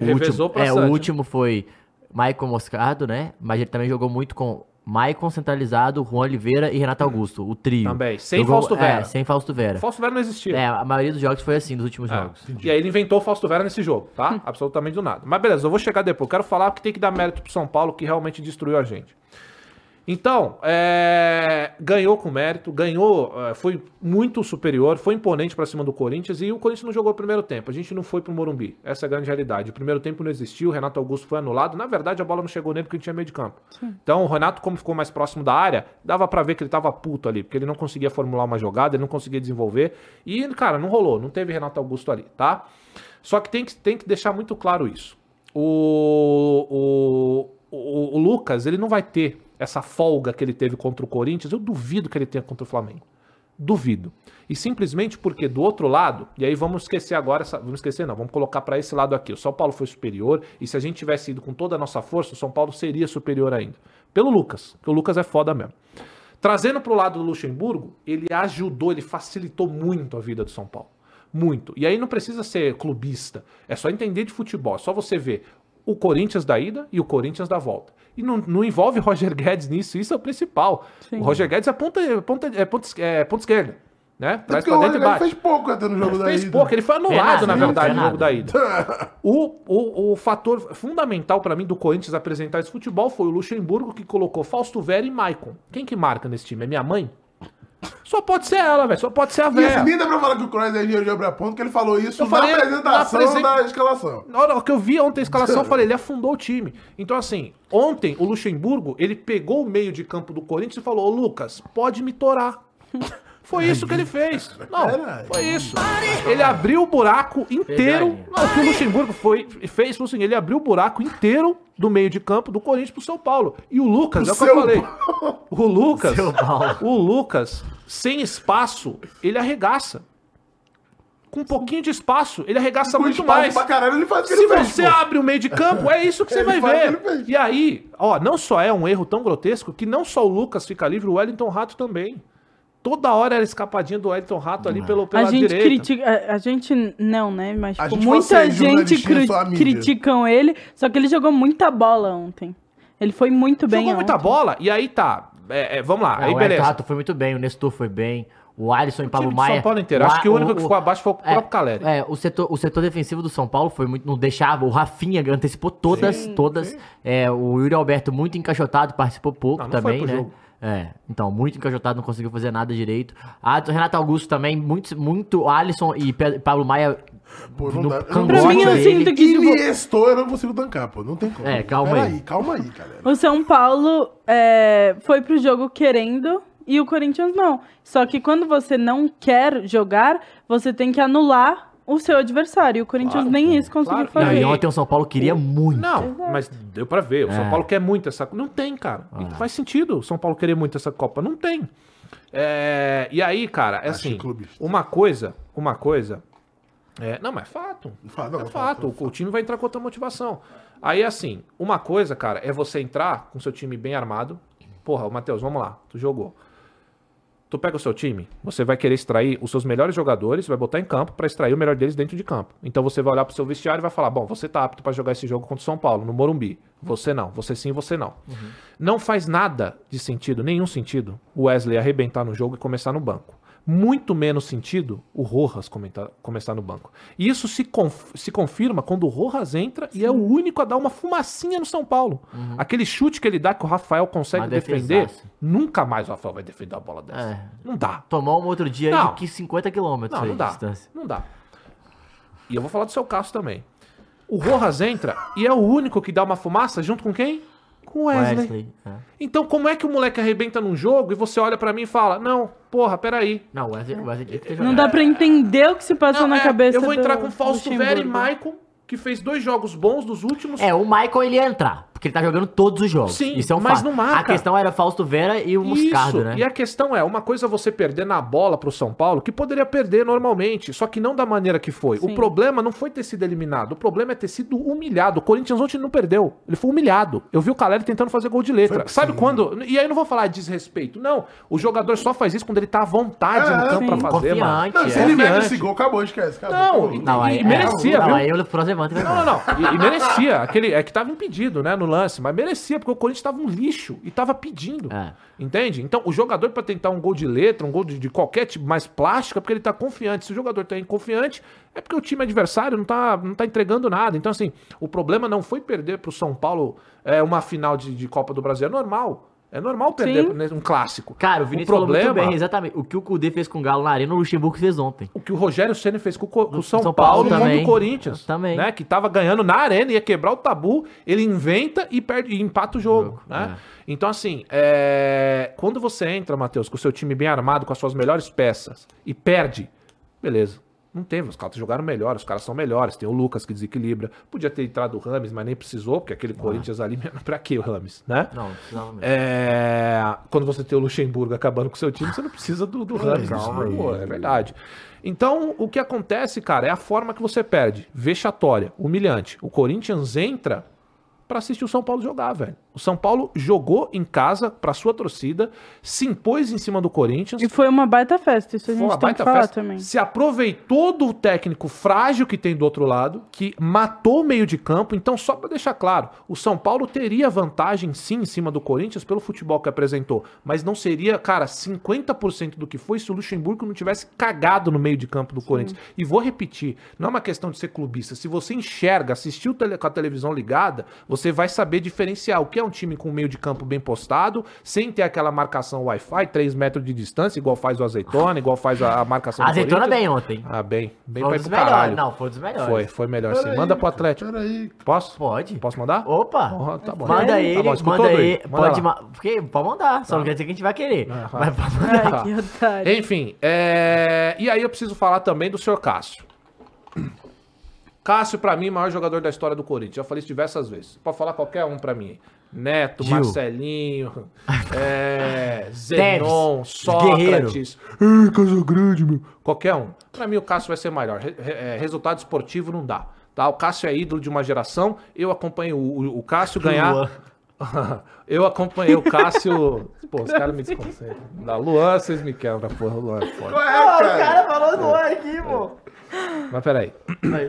O Revezou último, é, o último foi Maicon Moscardo, né? Mas ele também jogou muito com Maicon centralizado, Juan Oliveira e Renato Augusto, o trio. Também, sem Jogou- Fausto Vera. É, sem Fausto Vera. Fausto Vera não existia. É, a maioria dos jogos foi assim, dos últimos É. jogos. E aí ele inventou o Fausto Vera nesse jogo, tá? Absolutamente do nada. Mas beleza, eu vou chegar depois. Eu quero falar que tem que dar mérito pro São Paulo, que realmente destruiu a gente. Então, é, ganhou com mérito, ganhou, é, foi muito superior, foi imponente pra cima do Corinthians e o Corinthians não jogou o primeiro tempo. A gente não foi pro Morumbi. Essa é a grande realidade. O primeiro tempo não existiu, o Renato Augusto foi anulado. Na verdade, a bola não chegou nele porque ele tinha meio de campo. Então, o Renato, como ficou mais próximo da área, dava pra ver que ele tava puto ali, porque ele não conseguia formular uma jogada, ele não conseguia desenvolver. E, cara, não rolou, não teve Renato Augusto ali, tá? Só que tem que, tem que deixar muito claro isso. O, o, o, o Lucas, ele não vai ter essa folga que ele teve contra o Corinthians. Eu duvido que ele tenha contra o Flamengo. Duvido. E simplesmente porque do outro lado, e aí vamos esquecer agora, vamos esquecer não, vamos colocar pra esse lado aqui. O São Paulo foi superior e se a gente tivesse ido com toda a nossa força, o São Paulo seria superior ainda. Pelo Lucas, porque o Lucas é foda mesmo. Trazendo pro lado do Luxemburgo, ele ajudou, ele facilitou muito a vida do São Paulo. Muito. E aí não precisa ser clubista. É só entender de futebol. É só você ver o Corinthians da ida e o Corinthians da volta. E não, não envolve Roger Guedes nisso. Isso é o principal. O Roger Guedes é ponta, é ponta, é ponta, é ponta esquerda. É né? Traz porque pra o dentro e bate. fez pouco até no jogo da Fez ida. pouco, ele foi anulado, nada, na não verdade, fez no jogo da ida. O, o, o fator fundamental pra mim do Corinthians apresentar esse futebol foi o Luxemburgo que colocou Fausto Vera e Maicon. Quem que marca nesse time? É minha mãe? Só pode ser ela, velho. Só pode ser a E assim, Vera. nem dá pra falar que o Kroos é engenheiro de obra ponto, que ele falou isso Eu na falei- apresentação na apresen- da escalação. Na hora que eu vi ontem a escalação, eu falei, ele afundou o time. Então, assim, ontem o Luxemburgo, ele pegou o meio de campo do Corinthians e falou, ô Lucas, pode me torar. Foi isso que ele fez. Não, foi isso. Ele abriu o buraco inteiro. Não, o que o Luxemburgo foi, fez foi assim, ele abriu o buraco inteiro do meio de campo do Corinthians pro São Paulo. E o Lucas, é o que eu falei. O Lucas, o Lucas, sem espaço, ele arregaça. Com um pouquinho de espaço, ele arregaça muito mais. caralho, ele faz Se fez, você pô. abre o meio de campo, é isso que você Ele vai ver. E aí, ó, não só é um erro tão grotesco que não só o Lucas fica livre, o Wellington Rato também. Toda hora era escapadinha do Wellington Rato ali pelo, A pela gente direita. critica. A, a gente não, né? Mas A tipo, gente muita vocês, gente cri- a criticam ele, só que ele jogou muita bola ontem. Ele foi muito bem. Jogou muita ontem. bola, e aí tá. é, é, vamos lá, Não, aí o beleza. Rato foi muito bem, o Nestor foi bem, o Alisson e O Pablo Maia. São Paulo inteiro. Acho A- que o único que ficou abaixo foi o é, próprio Caleri. É, o setor, o setor defensivo do São Paulo foi muito. Não deixava. O Rafinha antecipou todas, todas. É, o Yuri Alberto muito encaixotado, participou pouco Não, não foi também, pro né? jogo. É, então, muito encaixotado, não conseguiu fazer nada direito. A do Renato Augusto também, muito, muito Alisson e Pe- Pablo Maia. Pô, não no dá. Pra mim, eu dele. sinto que, tipo, Iniesta eu não consigo tancar, pô. Não tem como. É, calma Pera aí. Calma aí, galera. O São Paulo é, foi pro jogo querendo e o Corinthians não. Só que quando você não quer jogar, você tem que anular o seu adversário. E o Corinthians Claro, nem isso conseguiu claro. Não, fazer. e ontem o São Paulo queria muito. Não, mas deu pra ver. O São É. Paulo quer muito essa. Não tem, cara. E Faz sentido o São Paulo querer muito essa Copa. Não tem. É, E aí, cara, é assim. Uma coisa, uma coisa. É, não, mas é fato. Não, é fato. O, o time vai entrar com outra motivação. Aí, assim, uma coisa, cara, é você entrar com seu time bem armado. Porra, Matheus, vamos lá. Tu jogou. Tu pega o seu time, você vai querer extrair os seus melhores jogadores, vai botar em campo pra extrair o melhor deles dentro de campo. Então você vai olhar pro seu vestiário e vai falar: "Bom, você tá apto pra jogar esse jogo contra o São Paulo no Morumbi. Você não, você sim, você não". Não faz nada de sentido, nenhum sentido, o Wesley arrebentar no jogo e começar no banco. Muito menos sentido o Rojas comentar- começar no banco. E isso se, conf- se confirma quando o Rojas entra e é o único a dar uma fumacinha no São Paulo. Aquele chute que ele dá que o Rafael consegue Uma defender, defesaça. nunca mais o Rafael vai defender a bola dessa. É. Não dá. Tomou um outro dia Não. de que 50 quilômetros Não, não dá. distância. Não dá. E eu vou falar do seu caso também. O Rojas entra e é o único que dá uma fumaça junto com quem? Com o Wesley. Wesley. é. Então como é que o moleque arrebenta num jogo e você olha pra mim e fala, não, porra, peraí. Não, o Wesley, o Wesley tinha que ter Não dá pra entender o que se passou Não, na é, cabeça eu vou entrar do com Fausto Vera e. Maicon, que fez dois jogos bons dos últimos. É, o Michael ele ia entrar, porque ele tá jogando todos os jogos. Sim, Isso é um mas fato. não marca. A questão era Fausto Vera e o Moscardo, né? E a questão é, uma coisa é você perder na bola pro São Paulo, que poderia perder normalmente, só que não da maneira que foi. O Sim. problema não foi ter sido eliminado, o problema é ter sido humilhado. O Corinthians ontem não perdeu, ele foi humilhado. Eu vi o Caleri tentando fazer gol de letra. Foi- Sabe sim. quando? E aí eu não vou falar de desrespeito, não. O jogador só faz isso quando ele tá à vontade É, no campo pra sim. fazer, mano. Confiante, Não, se é. ele mete esse gol, acabou, esquece. Acabou, Não, acabou. e- Não, aí, e merecia, é, não, viu? aí o Frost levanta e vai Não, não, não. E, e merecia. Aquele, é que tava impedido, né, no lance. Mas merecia, porque o Corinthians tava um lixo e tava pedindo. É. Entende? Então, o jogador, pra tentar um gol de letra, um gol de, de qualquer tipo mais plástico, é porque ele tá confiante. Se o jogador tá inconfiante, é porque o time adversário não tá, não tá entregando nada. Então, assim, o problema não foi perder pro São Paulo é, uma final de, de Copa do Brasil. É normal. É normal perder Sim. né, um clássico. Cara, o Vinícius falou problema, muito bem, exatamente. O que o Kudê fez com o Galo na Arena, o Luxemburgo fez ontem. O que o Rogério Ceni fez com o, Co- com o São, São Paulo, Paulo e com também. o Corinthians. Também. Né, que tava ganhando na arena, ia quebrar o tabu, ele inventa e, perde, e empata o jogo. né? Então, assim, é, quando você entra, Matheus, com o seu time bem armado, com as suas melhores peças, e perde, beleza. Não teve, os caras jogaram melhor, os caras são melhores. Tem o Lucas que desequilibra. Podia ter entrado o Rames, mas nem precisou, porque aquele Corinthians ali, pra que o Rames, né? Não, não precisava mesmo. É, quando você tem o Luxemburgo acabando com o seu time, você não precisa do, do. Isso, pô, é verdade. Então, o que acontece, cara, é a forma que você perde. Vexatória, humilhante. O Corinthians entra pra assistir o São Paulo jogar, velho. O São Paulo jogou em casa pra sua torcida, se impôs em cima do Corinthians. E foi uma baita festa, isso a Foi gente uma tem baita que falar festa. também. Se aproveitou do técnico frágil que tem do outro lado, que matou o meio de campo. Então, só pra deixar claro, o São Paulo teria vantagem sim em cima do Corinthians pelo futebol que apresentou, mas não seria, cara, 50% do que foi se o Luxemburgo não tivesse cagado no meio de campo do Corinthians. E vou repetir, não é uma questão de ser clubista. Se você enxerga, assistiu com a televisão ligada, você vai saber diferenciar o que é um time com meio de campo bem postado, sem ter aquela marcação Wi-Fi, 3 metros de distância, igual faz o Azeitona, igual faz a, a marcação do Azeitona bem ontem. Ah, bem. Bem Foi pra ir dos pro caralho. melhores. Não, foi dos melhores. Foi, foi melhor sim. Peraí, Manda pro Atlético. Peraí. Posso? Pode. Posso mandar? Opa! Porra, tá bom. Manda Tá ele, bom, escutou, manda ele. Manda Pode, ma- porque, pode mandar, só não quer dizer que a gente vai querer. Mas pode mandar. Ai, que otário. Enfim, é... e aí eu preciso falar também do senhor Cássio. Cássio, pra mim, maior jogador da história do Corinthians. Já falei isso diversas vezes. Pode falar qualquer um pra mim. Neto, Gil. Marcelinho, é... Zenon, Teves, Sócrates. Ai, Casa Grande, meu. Qualquer um. Pra mim, o Cássio vai ser maior. Re- é, resultado esportivo não dá. Tá? O Cássio é ídolo de uma geração. Eu acompanho o, o- o Cássio ganhar. Luan. Eu acompanhei o Cássio. Pô, os caras me desconcentram. Da Luan, vocês me quebram, porra. O Luan é foda. É, cara. falou Luan aqui, pô. Mas peraí.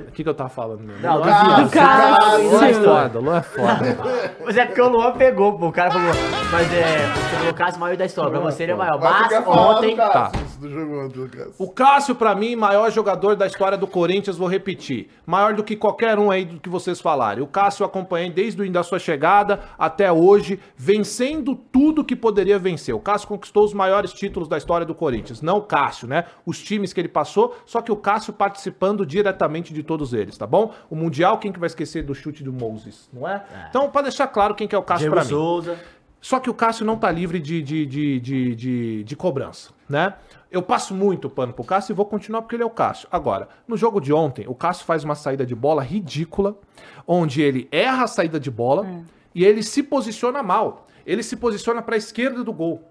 O que, que eu tava falando mesmo? Não, Luan, do Do Cássio. Luan é foda, Luan é foda. Mas é porque o Luan pegou, pô. O cara falou. Mas é. Você falou o caso maior da história. Pra você ele é maior. Mas ontem. Tá. do jogo ontem, Lucas. O Cássio, pra mim, maior jogador da história do Corinthians, vou repetir. Maior do que qualquer um aí do que vocês falarem. O Cássio eu acompanhei desde o início da sua chegada até hoje, vencendo tudo que poderia vencer. O Cássio conquistou os maiores títulos da história do Corinthians. Não o Cássio, né? Os times que ele passou, só que o Cássio participando diretamente de todos eles, tá bom? O Mundial, quem que vai esquecer do chute do Moses, não é? Então, pra deixar claro quem que é o Cássio Diego pra mim. Souza. Só que o Cássio não tá livre de, de, de, de, de, de cobrança, né? Eu passo muito pano pro Cássio e vou continuar porque ele é o Cássio. Agora, no jogo de ontem, o Cássio faz uma saída de bola ridícula, onde ele erra a saída de bola e ele se posiciona mal. Ele se posiciona pra esquerda do gol.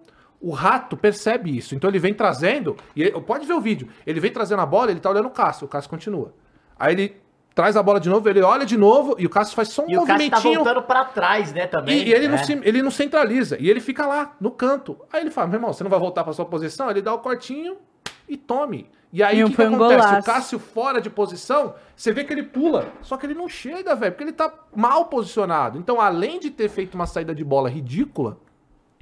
O Rato percebe isso, então ele vem trazendo, e ele- pode ver o vídeo, ele vem trazendo a bola, ele tá olhando o Cássio, o Cássio continua. Aí ele traz a bola de novo, ele olha de novo e o Cássio faz só um E o Cássio tá movimentinho. voltando pra trás, né, também. E, e ele, não É. se- ele não centraliza. E ele fica lá, no canto. Aí ele fala, meu irmão, você não vai voltar pra sua posição? Ele dá o cortinho e tome. E aí o que, que um acontece? O. Cássio fora de posição, você vê que ele pula. Só que ele não chega, velho, porque ele tá mal posicionado. Então, além de ter feito uma saída de bola ridícula,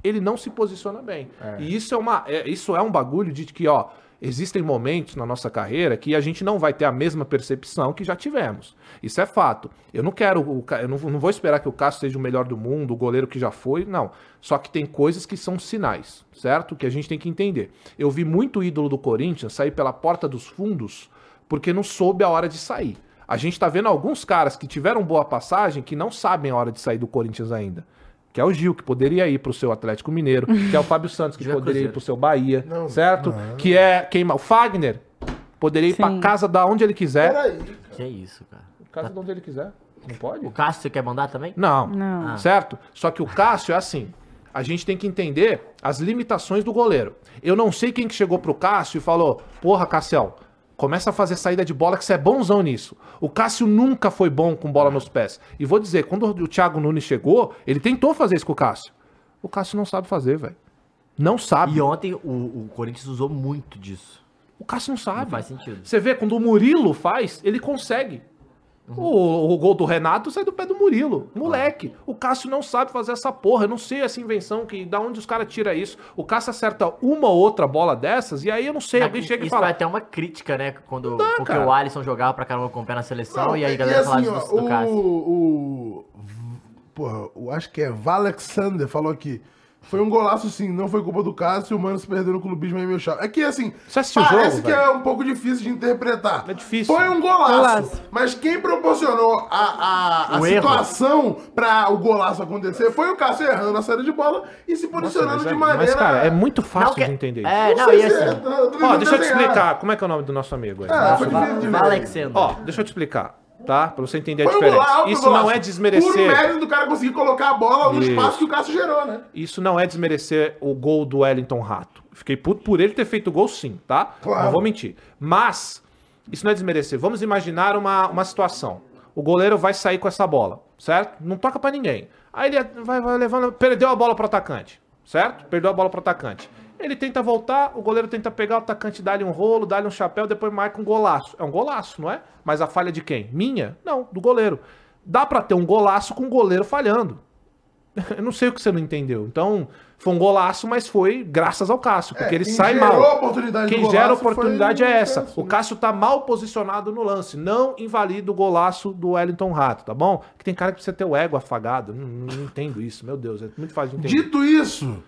ele não se posiciona bem. E isso é, uma, é- isso é um bagulho de que, ó, existem momentos na nossa carreira que a gente não vai ter a mesma percepção que já tivemos. Isso é fato. Eu não quero, eu não, não vou esperar que o Cássio seja o melhor do mundo, o goleiro que já foi, não. Só que tem coisas que são sinais, certo? Que a gente tem que entender. Eu vi muito ídolo do Corinthians sair pela porta dos fundos porque não soube a hora de sair. A gente tá vendo alguns caras que tiveram boa passagem que não sabem a hora de sair do Corinthians ainda. Que é o Gil, que poderia ir pro seu Atlético Mineiro, que é o Fábio Santos, que Gil é poderia ir Cruzeiro. pro seu Bahia, certo? Que é quem o Fagner poderia ir pra Sim. casa da onde ele quiser. Peraí. Que isso, cara. Casa de onde ele quiser. Não pode? O Cássio, você quer mandar também? Não. Não. Certo? Só que o Cássio é assim. A gente tem que entender as limitações do goleiro. Eu não sei quem que chegou pro Cássio e falou: Porra, Cássio, começa a fazer saída de bola que você é bonzão nisso. O Cássio nunca foi bom com bola nos pés. E vou dizer, quando o Thiago Nunes chegou, ele tentou fazer isso com o Cássio. O Cássio não sabe fazer, velho. Não sabe. E ontem o, o Corinthians usou muito disso. O Cássio não sabe. Não faz sentido. Você vê, quando o Murilo faz, ele consegue. O, o gol do Renato sai do pé do Murilo. Moleque. O Cássio não sabe fazer essa porra. Eu não sei essa invenção que da onde os caras tiram isso. O Cássio acerta uma ou outra bola dessas e aí eu não sei. Alguém chega e Isso foi fala. até uma crítica, né? Quando, dá, porque cara. o Alisson jogava pra caramba com o pé na seleção Não, e aí a e galera falava assim, disso ó, do, do Cássio. o, o. Porra, eu acho que é Valexander falou aqui. Foi um golaço sim, não foi culpa do Cássio, o Mano se perdeu no clubismo aí, meu chave. É que assim, Você parece jogo, que velho? é um pouco difícil de interpretar. É difícil. Foi um golaço, Golaço. mas quem proporcionou a, a, a situação pra o golaço acontecer foi o Cássio errando a saída de bola e se Nossa, posicionando mas, é- de maneira... mas, cara, é muito fácil Não, que- de entender isso. É, não, sei e se assim. é- tô Ó, tentando deixa eu te explicar. Como é que é o nome do nosso amigo aí? Ah, foi difícil de ver. Alexandre. Ó, deixa eu te explicar, tá? Pra você entender a Foi diferença. golaço, Isso golaço. não é desmerecer. Puro mérito do cara conseguir colocar a bola no Isso. espaço que o Cássio gerou, né? Isso não é desmerecer o gol do Wellington Rato. Fiquei puto por ele ter feito o gol, sim, tá? Claro. Não vou mentir. Mas, isso não é desmerecer. Vamos imaginar uma, uma situação. O goleiro vai sair com essa bola, certo? Não toca pra ninguém. Aí ele vai, vai levando, perdeu a bola pro atacante, certo? Perdeu a bola pro atacante. Ele tenta voltar, o goleiro tenta pegar o atacante, dá-lhe um rolo, dá-lhe um chapéu, depois marca um golaço. É um golaço, não é? Mas a falha de quem? Minha? Não, do goleiro. Dá pra ter um golaço com o goleiro falhando. Eu não sei o que você não entendeu. Então, foi um golaço, mas foi graças ao Cássio, porque É, ele sai mal. Quem gera a oportunidade é essa. Cássio, O né? Cássio tá mal posicionado no lance. Não invalida o golaço do Wellington Rato, tá bom? Que tem cara que precisa ter o ego afagado. Não, não entendo isso, meu Deus. É muito fácil de entender. Dito isso,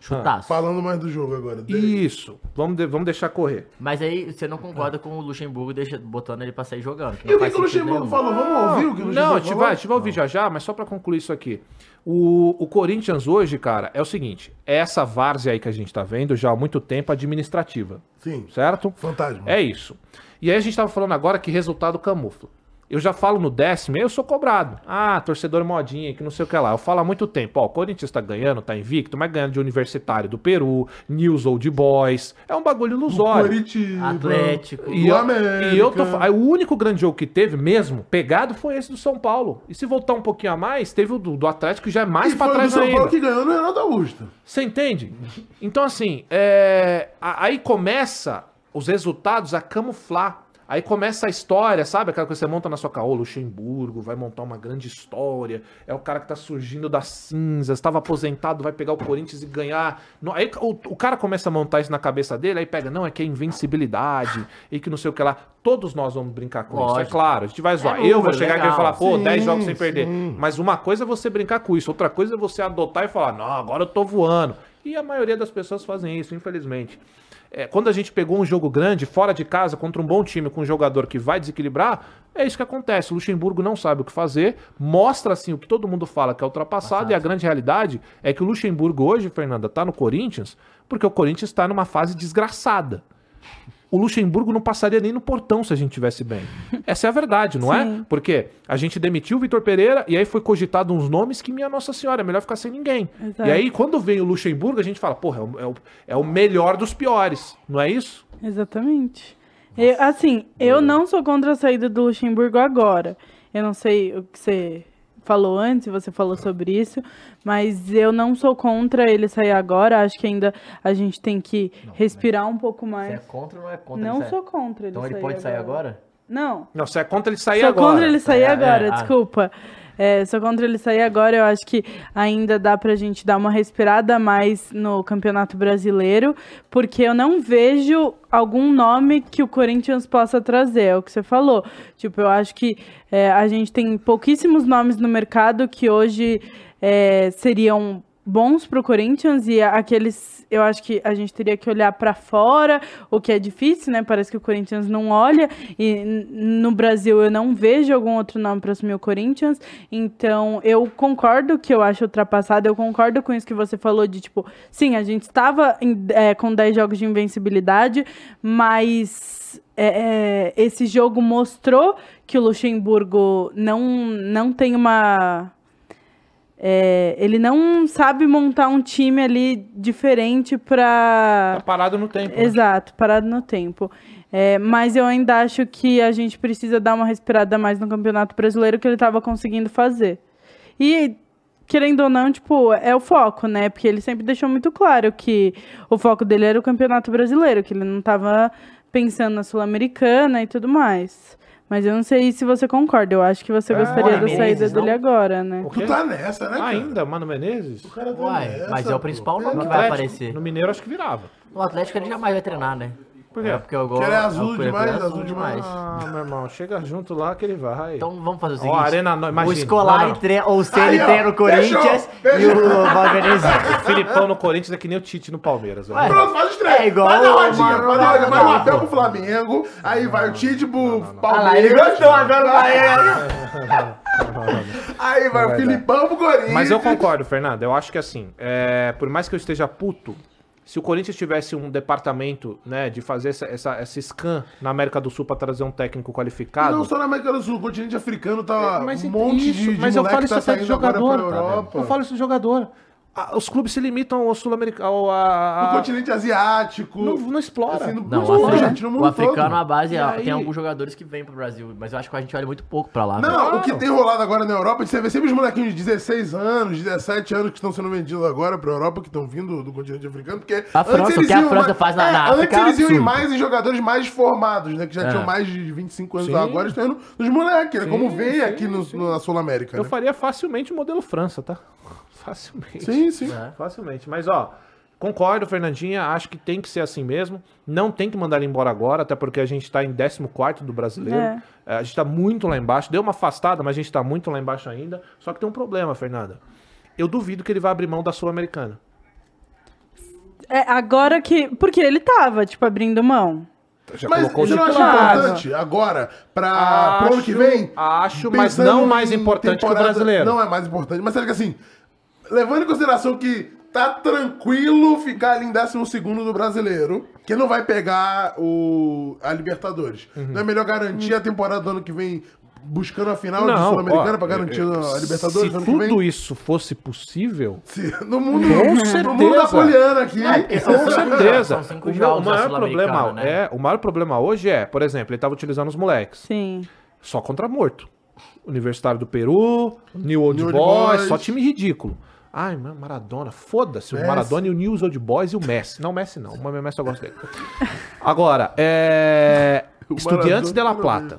Chutaço. falando mais do jogo agora. Isso. Vamos, de- vamos deixar correr. Mas aí você não concorda com o Luxemburgo deixa, botando ele pra sair jogando. E o que, faz que o sentido Luxemburgo nenhum. falou? Vamos ouvir o que o Luxemburgo Não, a gente falou? vai, a gente vai ouvir já já, mas só pra concluir isso aqui. O, o Corinthians hoje, cara, é o seguinte: é essa várzea aí que a gente tá vendo já há muito tempo administrativa. Sim. Certo? Fantasma. É isso. E aí a gente tava falando agora que resultado camufla. Eu já falo no décimo, eu sou cobrado. Ah, torcedor modinha, que não sei o que lá. Eu falo há muito tempo, ó, o Corinthians tá ganhando, tá invicto, mas ganhando de Universitário do Peru, News Old Boys. É um bagulho ilusório. Curitiba. Atlético. E do eu, América. e eu tô aí O único grande jogo que teve mesmo, pegado, foi esse do São Paulo. E se voltar um pouquinho a mais, teve o do, do Atlético que já é mais E pra foi do trás São ainda. Paulo que ganhou no Renato Augusto. Você entende? Então, assim, é, aí começa os resultados a camuflar. Aí começa a história, sabe? Aquela coisa que você monta na sua caô, Luxemburgo, vai montar uma grande história. É o cara que tá surgindo das cinzas, estava aposentado, vai pegar o Corinthians e ganhar. No- Aí o, o cara começa a montar isso na cabeça dele, aí pega, não, é que é invencibilidade, e que não sei o que lá. Todos nós vamos brincar com isso, é Lógico. claro. A gente vai zoar. É eu vou chegar aqui e falar, pô, Sim, 10 jogos sem sim. perder. Mas uma coisa é você brincar com isso, outra coisa é você adotar e falar, não, agora eu tô voando. E a maioria das pessoas fazem isso, infelizmente. É, quando a gente pegou um jogo grande, fora de casa, contra um bom time, com um jogador que vai desequilibrar, é isso que acontece. O Luxemburgo não sabe o que fazer, mostra assim o que todo mundo fala que é ultrapassado, e a grande realidade é que o Luxemburgo hoje, Fernanda, tá no Corinthians, porque o Corinthians está numa fase desgraçada. O Luxemburgo não passaria nem no portão se a gente tivesse bem. Essa é a verdade, não é? Sim. Porque a gente demitiu o Vitor Pereira e aí foi cogitado uns nomes que, minha Nossa Senhora, é melhor ficar sem ninguém. Exato. E aí, quando vem o Luxemburgo, a gente fala, porra, é o, é o- é o melhor dos piores, não é isso? Exatamente. Eu- assim, eu não sou contra a saída do Luxemburgo agora. Eu não sei o que você falou antes, você falou sobre isso, mas eu não sou contra ele sair agora. Acho que ainda a gente tem que respirar um pouco Você é mais. contra ou não é contra? Não ele sair? sou contra ele Então ele sair pode sair agora? Não. Não, você é contra ele sair sou agora. contra ele sair É, agora, é, ah. É, sou contra ele sair agora. Eu acho que ainda dá pra gente dar uma respirada mais no Campeonato Brasileiro, porque eu não vejo algum nome que o Corinthians possa trazer. É o que você falou. Tipo, eu acho que é, a gente tem pouquíssimos nomes no mercado que hoje é, seriam bons pro Corinthians e aqueles eu acho que a gente teria que olhar para fora, o que é difícil, né? Parece que o Corinthians não olha e no Brasil eu não vejo algum outro nome para assumir o Corinthians. Então, eu concordo que eu acho ultrapassado, eu concordo com isso que você falou de tipo, sim, a gente estava é, com 10 jogos de invencibilidade, mas é, é, esse jogo mostrou que o Luxemburgo não, não tem uma é, ele não sabe montar um time ali diferente Tá para. parado no tempo. né? Exato, parado no tempo. É, mas eu ainda acho que a gente precisa dar uma respirada mais no Campeonato Brasileiro que ele estava conseguindo fazer. E, querendo ou não, tipo, é o foco, né? Porque ele sempre deixou muito claro que o foco dele era o Campeonato Brasileiro, que ele não estava pensando na Sul-Americana e tudo mais. Mas eu não sei se você concorda. Eu acho que você gostaria da Menezes, saída não? dele agora, né? O? Tu tá nessa, né, cara? Ainda, Mano Menezes? O cara tá Uai, nessa, mas é o pô. principal Pelo nome que vai Atlético, aparecer. No Mineiro acho que virava. O Atlético ele jamais vai treinar, né? Por quê? É porque eu gosto. Ele é azul porque demais, é azul demais. Ah, meu irmão, chega junto lá que ele vai. Então vamos fazer o Ó, seguinte. Arena no- imagina. o Scolari não. treina, ou o Ceni ó, treina no Corinthians fechou, e o Valverde. O Filipão no Corinthians é que nem o Tite no Palmeiras. Ué, Pronto, faz estreia. É igual Faz a o rodinha, faz. Vai o. Abel pro Flamengo, aí vai o Tite pro lá, ele Palmeiras. gostou, no Bahia. Aí vai o Filipão pro Corinthians. Mas eu concordo, Fernando. Eu acho que assim, é, por mais que eu esteja puto, se o Corinthians tivesse um departamento, né, de fazer essa, essa, essa scan na América do Sul pra trazer um técnico qualificado. não só na América do Sul, o continente africano tá Mas um monte isso, de, de mas eu falo tá isso até de jogador. Eu falo isso de jogador. A- os clubes se limitam ao sul-americano. No A, a, continente asiático. não, não explora. assim, no, Não, no o, mundo, africano, gente, no o africano, todo. a base, é- aí? tem alguns jogadores que vêm pro Brasil, mas eu acho que a gente olha muito pouco pra lá. velho. Não, o que tem rolado agora na Europa, você vê sempre os molequinhos de 16 anos, 17 anos que estão sendo vendidos agora pra Europa, que estão vindo do continente africano, porque A França, o que a França mais- faz na- é, na África Antes é eles iam absurdo. mais em jogadores mais formados, né, que já É. tinham mais de 25 anos Sim. agora, estão indo nos moleques, né, como vem sim, aqui no, sim. na Sul-América, Eu né? faria facilmente o modelo França, tá? Facilmente. Sim, sim. É. Facilmente. Mas, ó, concordo, Fernandinha. Acho que tem que ser assim mesmo. Não tem que mandar ele embora agora, até porque a gente tá em 14 do brasileiro. É. É, A gente tá muito lá embaixo. Deu uma afastada, mas a gente tá muito lá embaixo ainda. Só que tem um problema, Fernanda. Eu duvido que ele vai abrir mão da Sul-Americana. É, agora que. Porque ele tava, tipo, abrindo mão. Já Mas colocou você não titulares. importante agora, pra, pro ano que vem? Acho, mas não mais importante que o brasileiro. Não é mais importante, mas sabe que assim, levando em consideração que tá tranquilo ficar ali em 12 do brasileiro, que não vai pegar o, a Libertadores. Uhum. Não é melhor garantir a temporada do ano que vem buscando a final Não, Sul-Americana ó, pra garantir a Se Libertadores ano que tudo vem? isso fosse possível, Se- no mundo, Com no mundo da certeza. Poliana aqui. porque Com São certeza. O, o maior problema né? é, o maior problema hoje é, por exemplo, ele tava utilizando os moleques Sim. só contra morto. Universitário do Peru, New Old, New Boys, Boys. só time ridículo. Ai, mano, Maradona, foda-se, o. Maradona e o News Old Boys e o Messi. Não, o Messi não, o Messi eu gosto dele. Agora, é... Estudiantes de La Plata,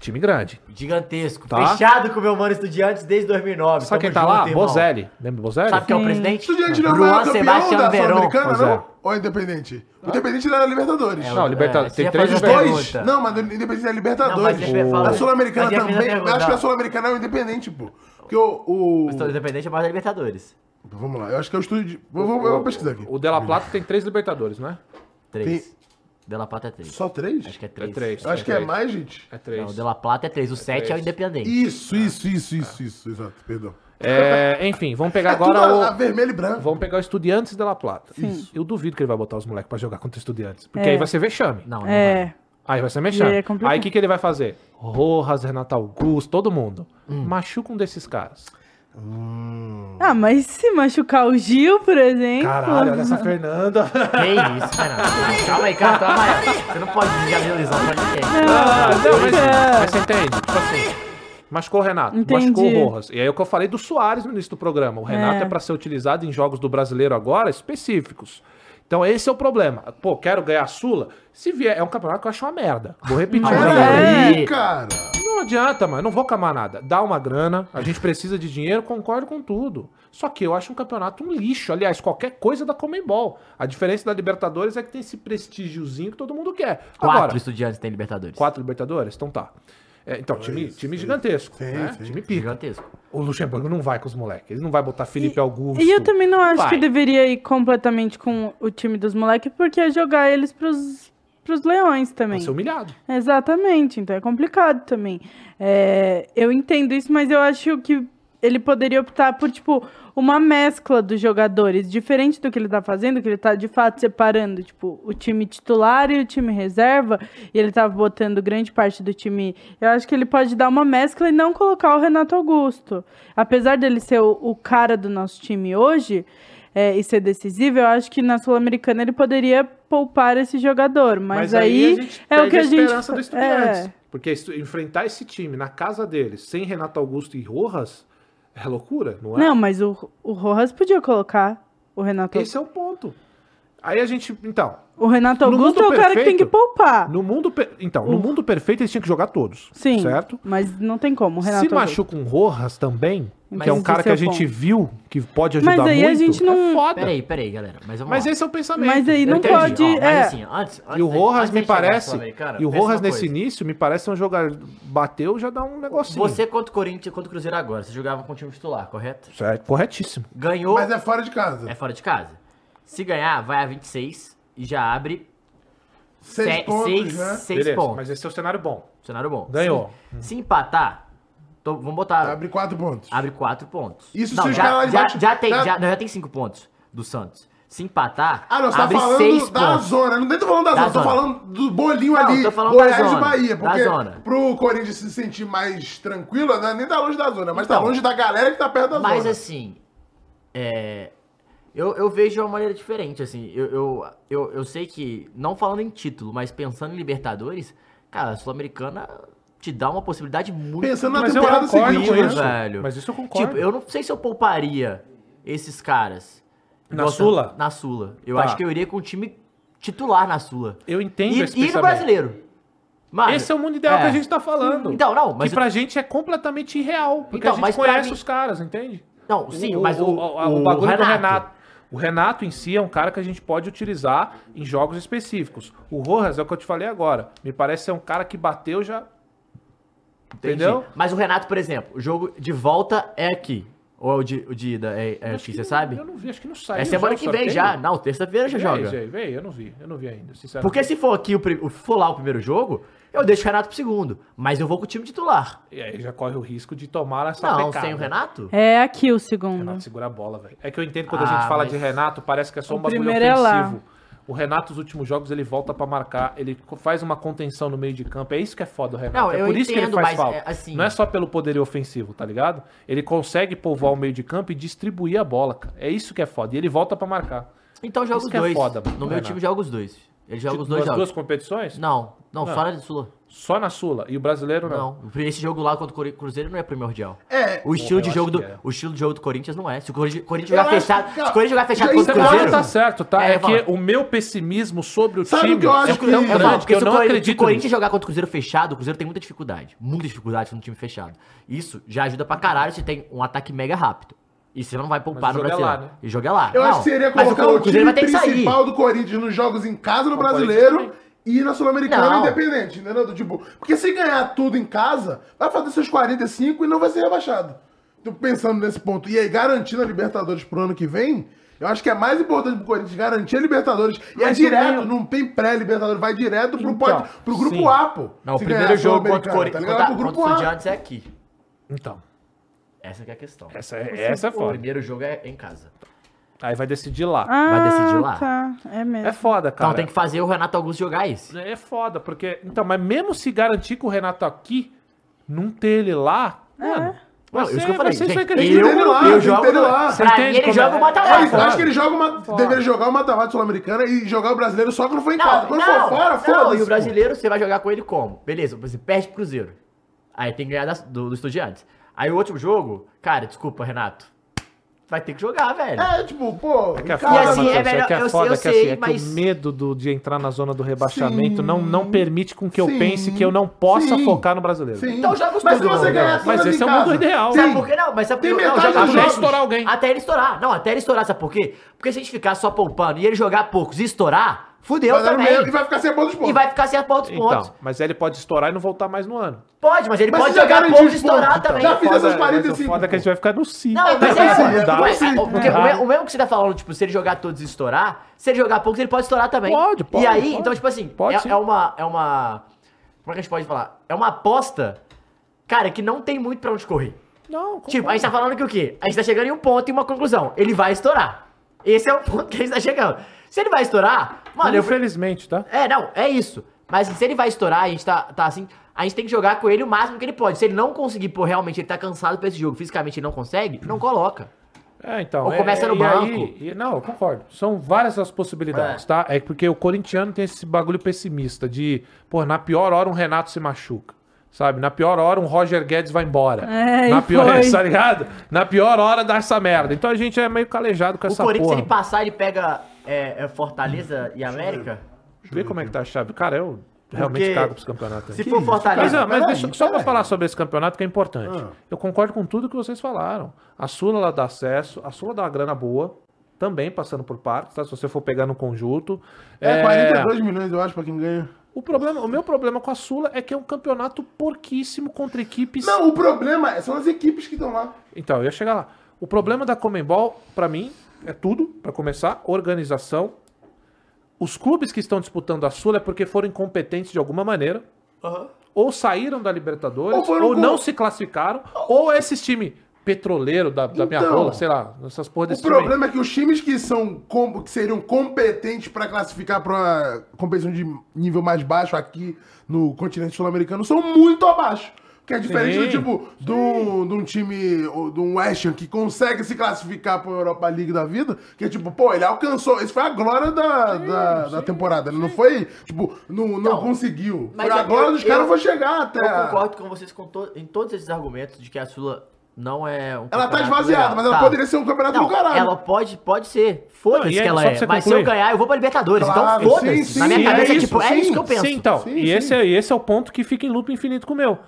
time grande. Gigantesco. Tá. Fechado com o meu mano Estudiantes desde 2009. Sabe quem tá junto, lá? irmão. Bozelli. Lembra do Bozelli? Sabe quem é o presidente? Estudante não é Juan campeão Sebastião da Verón. Não? é. Ou é Independente? O Independente era Libertadores. É, Não, Libertadores. É, tem três Os dois? Não, mas o Independente é Libertadores. Não, mas. A Sul-Americana também. Acho que a? Sul-Americana é o Independente, pô. Porque o. o- O Estado Independente é mais da Libertadores. Vamos lá, eu acho que é o estúdio. de- Vou, vou- eu vou pesquisar aqui. O De La Plata tem três Libertadores, não é? Três. De La Plata é três. Só três? Acho que é É três. três. Eu acho que é três. mais, gente. É três. Não, o De La Plata é três. O sete é o três. Independente. Isso, isso, isso, isso, isso. Exato, perdão. É, enfim, vamos pegar É agora a o. vermelho e branco. Vamos pegar o Estudiantes de La Plata. Isso. Eu duvido que ele vai botar os moleques pra jogar contra Estudiantes. Porque É. aí vai ser vexame. Não, não É. Aí vai ser aí é Aí o que, que ele vai fazer? Rojas, Renato Augusto, todo mundo. Hum. Machuca um desses caras. Ah, mas se machucar o Gil, por exemplo. Caralho, olha essa Fernanda. Que isso, Fernando. Calma aí, cara. Calma aí. Você não pode lesão pra ninguém. Ah, não, mas, É. mas você entende? Tipo assim, machucou o Renato, Entendi. machucou o Rojas. E aí é o que eu falei do Soares no início do programa. O Renato é, É. pra ser utilizado em jogos do brasileiro agora específicos. Então esse é o problema. Pô, quero ganhar a Sula. Se vier, é um campeonato que eu acho uma merda. Vou repetir. Pra é. Aí, cara. Não adianta, mano. Não vou camar nada. Dá uma grana, a gente precisa de dinheiro, concordo com tudo. Só que eu acho um campeonato um lixo. Aliás, qualquer coisa da Comembol. A diferença da Libertadores é que tem esse prestígiozinho que todo mundo quer. Quatro Agora, estudiantes tem Libertadores. Quatro Libertadores? Então tá. É, então, time, time gigantesco. Sim, né? sim. Time pica. Gigantesco. O Luxemburgo não vai com os moleques. Ele não vai botar Felipe Augusto. E eu também não acho Vai. que deveria ir completamente com o time dos moleques, porque é jogar eles pros, pros leões Vai também. ser humilhado. Exatamente, então é complicado também. É, eu entendo isso, mas eu acho que ele poderia optar por, tipo, uma mescla dos jogadores, diferente do que ele tá fazendo, que ele tá de fato separando, tipo, o time titular e o time reserva, e ele tá botando grande parte do time. Eu acho que ele pode dar uma mescla e não colocar o Renato Augusto. Apesar dele ser o, o cara do nosso time hoje. é, e ser decisivo, eu acho que na Sul-Americana ele poderia poupar esse jogador. Mas, aí, é o que a gente. esperança do Estudiantes. é. Porque enfrentar esse time na casa deles, sem Renato Augusto e Rojas, é loucura, não é? Não, mas o, o Rojas podia colocar o Renato Esse é o ponto. Aí a gente, então, O Renato Augusto é o cara que tem que perfeito, poupar. no mundo, então, no mundo perfeito eles tinham que jogar todos, Sim. certo? Mas não tem como. O Renato Se machuca um Rojas também, Mas que é um cara que é a o gente ponto. viu que pode ajudar Mas aí muito, a gente não- é foda. Peraí, peraí, galera. Mas vamos Mas lá. esse é o pensamento. Mas aí não pode. ó, é. assim, antes, antes E o Rojas me parece. Sul-Americana, E o Rojas nesse coisa. início me parece um jogador. Bateu, já dá um negocinho. Você contra o Corinthians, contra o Cruzeiro agora, você jogava com o time titular, correto? Certo, corretíssimo. Ganhou, Mas é fora de casa. é fora de casa. Se ganhar, vai a 26 e já abre Seis se- pontos, seis- né? seis Beleza, pontos. mas esse é o cenário bom. Cenário bom. Ganhou. Se, se empatar, tô- vamos botar. Abre quatro pontos. Abre quatro pontos. Isso não, se já, já, embaixo- já tem, já- já, não, já tem cinco pontos do Santos. Se empatar, Ah, não, você tá abre falando seis da pontos. zona. Não nem tô falando da, Da zona, tô zona. falando do bolinho Não, ali. tô falando Goiás da e zona, Bahia. da Porque zona. pro Corinthians se sentir mais tranquilo, né, nem tá longe da zona, mas tá Então. longe da galera que tá perto da Mas zona. assim, é, Eu, eu vejo de uma maneira diferente, assim. Eu, eu, eu, eu sei que, não falando em título, mas pensando em Libertadores, cara, a Sul-Americana te dá uma possibilidade muito Pensando na Mas eu temporada seguinte, né? velho. Mas isso eu concordo. Tipo, eu não sei se eu pouparia esses caras. Na Sula? Na Sula. Eu Tá. acho que eu iria com o time titular na Sula. Eu entendo E, esse e no brasileiro. Mano, Esse é o mundo ideal que a gente tá falando. Então, não, mas que pra gente é completamente irreal. Porque Então, a gente conhece mim- os caras, entende? Não, sim, mas o, o, o, o bagulho do Renato. O Renato em si é um cara que a gente pode utilizar em jogos específicos. O Rojas é o que eu te falei agora. Me parece ser um cara que bateu já. Entendi. Entendeu? Mas o Renato, por exemplo, o jogo de volta é aqui. Ou é o de, o de ida é, é aqui, você sabe? Eu não vi, acho que não saiu. É semana que vem sorteio. já. Não, terça-feira já joga. veio, veio, eu não vi, eu não vi ainda, sinceramente. Porque se for aqui, o, for lá o primeiro jogo, eu deixo o Renato pro segundo. Mas eu vou com o time titular. E aí já corre o risco de tomar essa Não, pecada. sem o Renato? É aqui o segundo. Renato segura a bola, velho. É que eu entendo quando a Ah, gente fala mas- de Renato, parece que é só um O bagulho primeiro é lá. O Renato, nos últimos jogos, ele volta pra marcar, ele faz uma contenção no meio de campo. É isso que é foda do Renato. Não, é por isso que ele entendo, faz falta. é, assim- Não é só pelo poderio ofensivo, tá ligado? Ele consegue povoar o meio de campo e distribuir a bola, cara. É isso que é foda. E ele volta pra marcar. Então joga Isso os é dois. foda, mano, no meu Renato. time joga os dois. Ele joga os dois jogos. duas competições? Não, não, Não. só na de Sula. Só na Sula. E o brasileiro não. Não. Esse jogo lá contra o Cori- Cruzeiro não é primordial. É, O estilo eu de acho jogo do que é. o estilo de jogo do Corinthians não é. Se o Corinthians, jogar acho fechado, que, se cara, o Corinthians jogar fechado já contra o Você pode Cruzeiro, tá certo, tá? É, É, fala. que o meu pessimismo sobre o Sabe time que eu acho é que- tão eu grande falo, que porque eu se o não Cori- Se acredito o Corinthians nisso. jogar contra o Cruzeiro fechado, o Cruzeiro tem muita dificuldade. Muita dificuldade no time fechado. Isso já ajuda pra caralho se tem um ataque mega rápido. E você não vai poupar Mas o no jogo é Brasileiro. lá, né? E joga lá. Eu Não, acho que seria mas colocar o o, time vai ter que sair. principal do Corinthians nos jogos em casa no brasileiro e na Sul-Americana independente, entendeu? Do Tipo, porque se ganhar tudo em casa, vai fazer seus 45 e não vai ser rebaixado. Então, pensando nesse ponto, e aí garantindo a Libertadores pro ano que vem, eu acho que é mais importante pro Corinthians garantir a Libertadores. E é Mas direto, também- não tem pré-Libertadores, vai direto pro, Então, pod- pro grupo sim. A, pô. Não, o Se primeiro jogo contra o Corinthians tá ligado? contra, Pro contra grupo o A. Estudiantes é aqui. Então, Essa que é a questão. essa é, essa é O foda. primeiro jogo é em casa. Aí vai decidir lá. Ah, Vai decidir lá. Tá. É mesmo. É foda, cara. Então tem que fazer o Renato Augusto jogar esse. É foda, porque. Então, mas mesmo se garantir que o Renato aqui, não ter ele lá, mano. Não, vai isso que eu falei, isso gente, que ter eu, ele lá, eu jogo ele lá. Você entende ele joga é? o É, mata-mata. eu acho que ele joga uma. Deveria jogar o mata-mata sul-americana e jogar o brasileiro só quando for em casa. Não, Quando não, for fora, foda-se. e o brasileiro, você vai jogar com ele como? Beleza, você perde pro Cruzeiro. Aí tem que ganhar das- do, do Estudiantes. Aí o último jogo, cara, desculpa, Renato. Vai ter que jogar, velho. É, tipo, pô. É que é em foda, assim, Matheus, é melhor- que é eu- foda, eu que, assim, sei, é que mas- o medo do- de entrar na zona do rebaixamento Sim. não, não permite com que eu Sim. pense que eu não possa Sim. focar no brasileiro. Sim. Então joga os Mas se você não, ganhar não. Mas esse é o mundo ideal. Sabe por que não? Mas sabe por que os Até estourar alguém. Até ele estourar. Não, até ele estourar, sabe por quê? Porque se a gente ficar só poupando e ele jogar poucos e estourar, fudeu Vai também. meio E vai ficar sem dos pontos. E vai ficar sem a pontos pontos. Então, mas aí ele pode estourar e não voltar mais no ano. Pode, mas ele Mas pode jogar poucos e pontos, estourar então. também. Já fiz essas mas 45. O foda é que a gente vai ficar no 5. Não, mas é, mas, Não porque o, o mesmo que você tá falando, tipo, se ele jogar todos e estourar, se ele jogar poucos, ele pode estourar também. Pode, pode, E aí, pode. então, tipo assim, Pode é, é uma. É uma. Como é que a gente pode falar? É uma aposta, cara, que não tem muito pra onde correr. Não, Tipo, a gente tá falando que o quê? A gente tá chegando em um ponto e uma conclusão. Ele vai estourar. Esse é o ponto que a gente tá chegando. Se ele vai estourar, mano, eu. Infelizmente, tá? É, não, é isso. Mas se ele vai estourar, a gente tá, tá assim. A gente tem que jogar com ele o máximo que ele pode. Se ele não conseguir, pô, realmente ele tá cansado pra esse jogo, fisicamente ele não consegue, não coloca. É, então. Ou é- começa no e banco. aí- e- não, eu concordo. São várias as possibilidades, É. tá? É porque o corintiano tem esse bagulho pessimista de, pô, na pior hora um Renato se machuca. Sabe? Na pior hora um Roger Guedes vai embora. É, Na pior, foi. tá ligado? Na pior hora dá essa merda. Então a gente é meio calejado com O essa Corinthians, se porra. ele passar, ele pega é, é, Fortaleza e América. Vê como é que tá a chave. Cara, eu realmente Porque cago pros campeonatos. Se for Mas, Fortaleza. mas peraí, deixa- só pra peraí. falar sobre esse campeonato que é importante. Ah. Eu concordo com tudo que vocês falaram. A Sula ela dá acesso, a Sula dá uma grana boa, também passando por partes, tá? Se você for pegar no conjunto. É, 42 milhões, eu acho, pra quem ganha. O, problema, o meu problema com a Sula é que é um campeonato porquíssimo contra equipes. Não, o problema é- são as equipes que estão lá. Então, eu ia chegar lá. O problema da Comembol, pra mim, é tudo, pra começar, organização. Os clubes que estão disputando a Sula é porque foram incompetentes de alguma maneira. Ou saíram da Libertadores, Ou ou, com- não se classificaram, ou esses time petroleiro da, da minha Então, rola, sei lá, essas porra O desse aí. problema é que os times que são que seriam competentes pra classificar pra uma competição de nível mais baixo aqui no continente sul-americano são muito abaixo. Que é diferente Sim, do tipo, de um, de um time, de um West Ham que consegue se classificar pra Europa League da vida, que é tipo, pô, ele alcançou, isso foi a glória da, da, da temporada, ele não foi, tipo, não, não, Não, conseguiu. mas Foi a eu- glória dos eu- caras foi chegar até. Eu concordo com vocês com to- em todos esses argumentos de que a Sula não é um Ela tá esvaziada, legal. mas ela Tá. poderia ser um campeonato Não, do caralho. ela pode, pode ser. Foda-se que ela só pra é. Mas se concluir. eu ganhar, eu vou pra Libertadores. Claro, então foda-se. sim, Na minha sim, cabeça é é, isso, tipo, é sim. isso que eu penso. Sim, então. Sim, e sim. Esse, é, esse é o ponto que fica em loop infinito com o meu.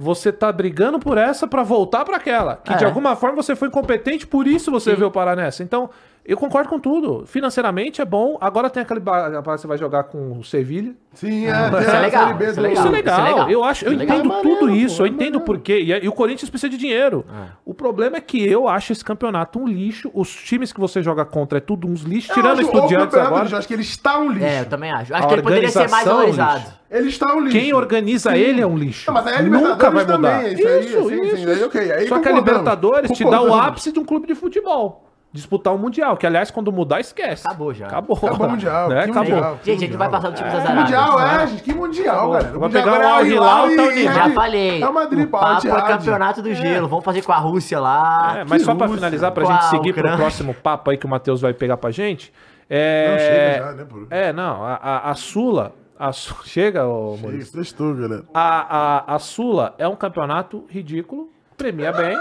Você tá brigando por essa pra voltar pra aquela. Que de É. alguma forma você foi incompetente, por isso você veio parar nessa. Então, eu concordo com tudo. Financeiramente é bom. Agora tem aquele. ba- Você vai jogar com o Sevilha. Sim, é, Isso tem é legal, Série B isso é do- legal. Isso é legal. Isso é legal. Eu acho, eu Isso é legal. entendo É tudo isso, pô, eu é entendo por quê. E, e o Corinthians precisa de dinheiro. É. O problema é que eu acho esse campeonato um lixo. Os times que você joga contra é tudo uns lixos, Eu tirando Estudiantes agora. Eu acho que ele está um lixo. É, eu também acho. Acho A que ele poderia ser mais organização, valorizado. lixo. Ele está um lixo. Quem organiza ele é um lixo. Não, a Nunca vai mudar. também, isso aí, isso, sim, isso, sim, aí ok, aí Só que a Libertadores te dá o ápice de um clube de futebol. Disputar o Mundial, que aliás, quando mudar, esquece. Acabou já. Acabou. Acabou o Mundial, Né? que Acabou. Mundial. Gente, a gente vai passar do time das Que Arábias. mundial, é, gente. Que mundial, galera. O Vai mundial pegar o Al é Hilal e unido. Já falei. É o Madrid, o papo é campeonato do gelo. Vamos fazer com a Rússia lá. É, mas Que só pra Rússia. finalizar, pra Com gente seguir pro próximo papo aí que o Matheus vai pegar pra gente. É... Não, chega já, né, pô? É, não, a, a, a Sula. A Su- Chega, ô Maurício. Isso, sextou, galera. A, a, a Sula é um campeonato ridículo, premia bem.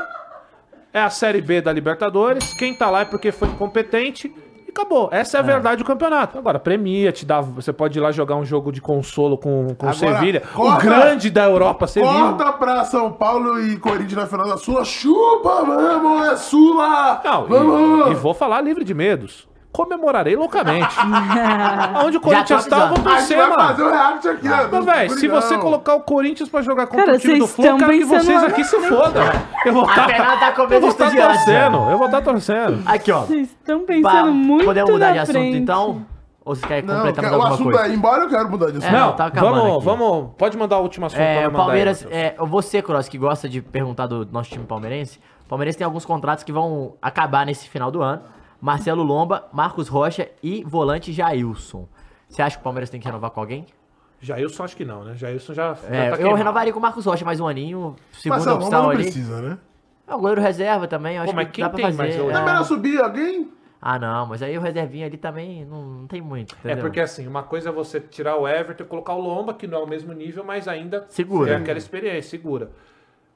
É a Série B da Libertadores. Quem tá lá é porque foi incompetente. E acabou. Essa é a verdade do campeonato. Agora, premia, te dá. Você pode ir lá jogar um jogo de consolo com, com o Agora, Sevilha. O corta- grande da Europa, Sevilha. Corta pra São Paulo e Corinthians na final da Sula. Chupa, vamos, é Sula! Não, vamos! e, e vou falar livre de medos. Comemorarei loucamente. Onde o Corinthians tá, eu vou avisando. A gente torcer, vai fazer mano. o react aqui, véi, se você colocar o Corinthians pra jogar contra Cara, o time do Flu, quero que vocês aqui se fodam. Eu vou estar tá eu vou estar estudiantes. torcendo. Eu vou estar torcendo. Aqui, ó. Vocês estão Pra- pensando muito Podemos mudar de assunto, frente. então? Ou você quer Não, completar mais o alguma assunto coisa? é embora, eu quero mudar de assunto. É, Não, não, tá acabando vamos, aqui. vamos. Pode mandar o último assunto É, pra o aí, Palmeiras, Matheus. é, você, Cross, que gosta de perguntar do nosso time palmeirense, o Palmeiras tem alguns contratos que vão acabar nesse final do ano. Marcelo Lomba, Marcos Rocha e volante Jailson. Você acha que o Palmeiras tem que renovar com alguém? Jailson acho que não, né? Jailson já, já É, tá eu queimado. renovaria com o Marcos Rocha mais um aninho, segunda Marcelo Lomba opção não ali. precisa, né? É o goleiro reserva também, eu acho Pô, mas que quem dá pra tem fazer. mais é. Não é melhor subir alguém? Ah, não, mas aí o reservinho ali também não, não tem muito, É entendeu? porque assim, uma coisa é você tirar o Everton e colocar o Lomba, que não é o mesmo nível, mas ainda Segura. é aquela experiência, segura.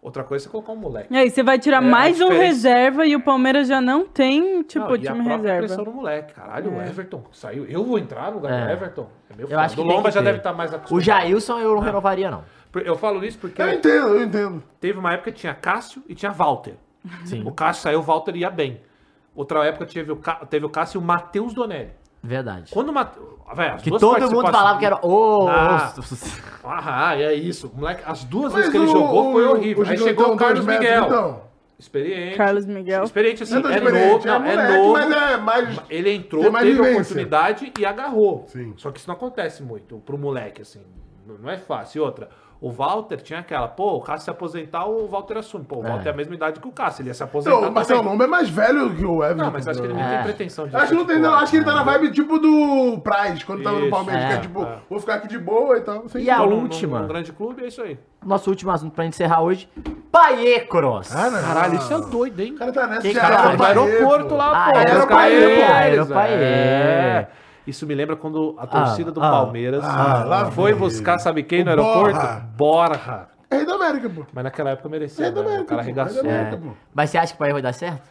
Outra coisa é você colocar um moleque. E aí você vai tirar É, mais um reserva e o Palmeiras já não tem, tipo, Não, e time reserva. pressão no moleque. Caralho, o Everton saiu. Eu vou entrar no lugar do É. Everton. É meu Eu acho que O Lomba que já deve estar mais acostumado. O Jailson eu não renovaria, não. Eu falo isso porque Eu entendo, eu entendo. teve uma época que tinha Cássio e tinha Walter. Sim. O Cássio saiu, o Walter ia bem. Outra época teve o, Ca- teve o Cássio e o Matheus Donelli. Verdade. Quando o Matheus. Véi, as Que todo mundo falava que era o... Ah. Ah, é isso. Moleque, as duas Mas vezes que ele o- jogou foi horrível. o Aí chegou o Carlos Miguel. então. Experiente. Carlos Miguel. Experiente assim, É é experiente, novo. é não, moleque, é novo. mas é mais... Ele entrou, teve vivência. oportunidade e agarrou. Sim. Só que isso não acontece muito pro moleque, assim. Não- Não é fácil. E outra, o Walter tinha aquela, pô, o Cássio se aposentar, o Walter assume. Pô, o Walter é a mesma idade que o Cássio, ele ia se aposentar. Não, o Marcelo. Lomba é mais velho que o Everton. Não, mas acho que ele não É. tem pretensão de Acho que não tem, não. Acho que ele tá na vibe tipo do Price, quando tava no Isso, Palmeiras, que é, é tipo, é. vou ficar aqui de boa e tal. Assim. E a Então, num- última? Num, grande clube, é isso aí. Nosso último assunto pra encerrar hoje. Paê Cross. Ah. Caralho, isso é doido, hein? O cara tá nessa Quem já era tá? o No aeroporto lá, Ah, pô. era os o Paê, caras- pô, era o Paê. É. Isso me lembra quando a torcida do ah, Palmeiras ah, lá foi buscar, sabe quem O no aeroporto? Borra. É rei da América, pô. Mas naquela época merecia, É da né? O América, cara arregaçou. É É. América. Mas você acha que o Paê vai dar certo?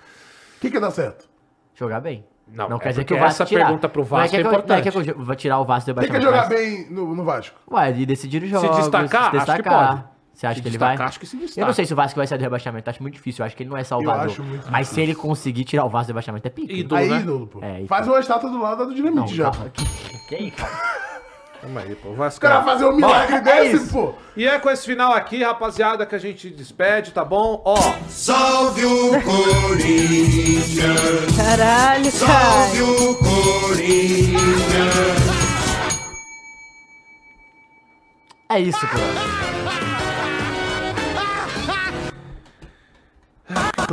O que que dá certo? Jogar bem. Não, não é quer dizer que porque o Vasco essa tirar. pergunta pro Não Vasco que é eu- Não é importante. que eu vou tirar o Vasco do Tem que jogar bem no, no Vasco. Ué, e decidir jogos. destacar? Se Acho que destacar. Você acha Se que ele vai? acho que se destaca. Eu não sei se o Vasco vai sair do rebaixamento. Acho muito difícil. Eu acho que ele não é Salvador. acho muito Mas se difícil. ele conseguir tirar o Vasco do rebaixamento, é pique. Ídolo, Aí, né? ídolo, pô. É, Faz uma estátua do lado da do Dinamite Não, já. calma. Quem, cara? Calma aí, pô. O Vasco. O cara fazer um milagre desse, isso. pô. E é com esse final aqui, rapaziada, que a gente despede, tá bom? Ó, Salve o Corinthians, Caralho, salve cara. o Corinthians. É isso, pô.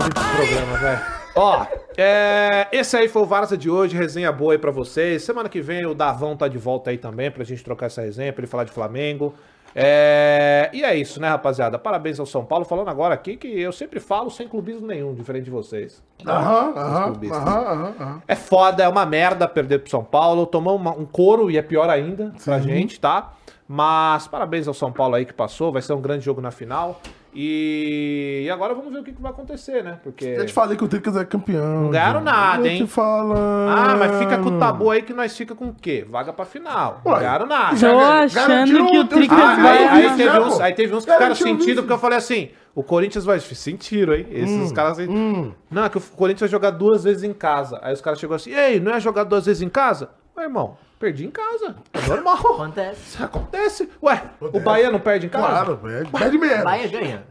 Esse programa, velho. Ó, é, esse aí foi o Varza de hoje, resenha boa aí pra vocês. Semana que vem o Davão tá de volta aí também pra gente trocar essa resenha, pra ele falar de Flamengo. É, E é isso, né, rapaziada? Parabéns ao São Paulo. Falando agora aqui que eu sempre falo sem clubismo nenhum, diferente de vocês. Aham, aham, aham. É foda, é uma merda perder pro São Paulo. Tomou uma- um couro e é pior ainda pra gente, tá? Mas parabéns ao São Paulo aí que passou. Vai ser um grande jogo na final. E, e agora vamos ver o que, que vai acontecer, né? Porque. Eu te falei que o Tricas é campeão. Não ganharam nada, Eu hein? te falando. Ah, mas fica com o tabu aí que nós fica com o quê? Vaga pra final. Não Ué, ganharam nada. Tô achando que o Tricas Ah, vai. aí, aí teve uns, aí teve uns que ficaram sentido, isso. porque eu falei assim: o Corinthians vai. Sentiram, hein? Esses caras aí. Não, é que o Corinthians vai jogar duas vezes em casa. Aí os caras chegou assim: Ei, não é jogar duas vezes em casa? Ué, irmão, perdi em casa. É normal. Acontece. Isso acontece. Ué, o Bahia não perde em casa? Claro, perde. Perde mesmo. Bahia ganha.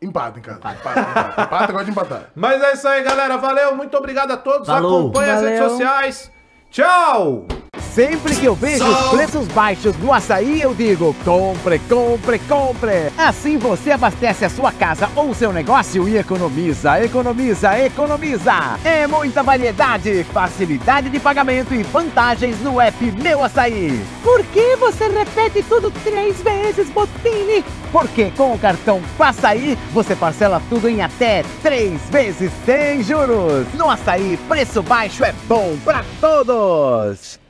Empata em casa. Empata, empata. Empata, gosta de empatar. Mas é isso aí, galera. Valeu, muito obrigado a todos. Falou. Acompanhe as redes sociais. Tchau! Sempre que eu vejo os preços baixos no açaí, eu digo: compre, compre, compre. Assim você abastece a sua casa ou seu negócio e economiza, economiza, economiza. É muita variedade, facilidade de pagamento e vantagens no app Meu Açaí. Por que você repete tudo três vezes, Botini? Porque com o cartão Passaí você parcela tudo em até três vezes sem juros. No açaí, preço baixo é bom pra todos.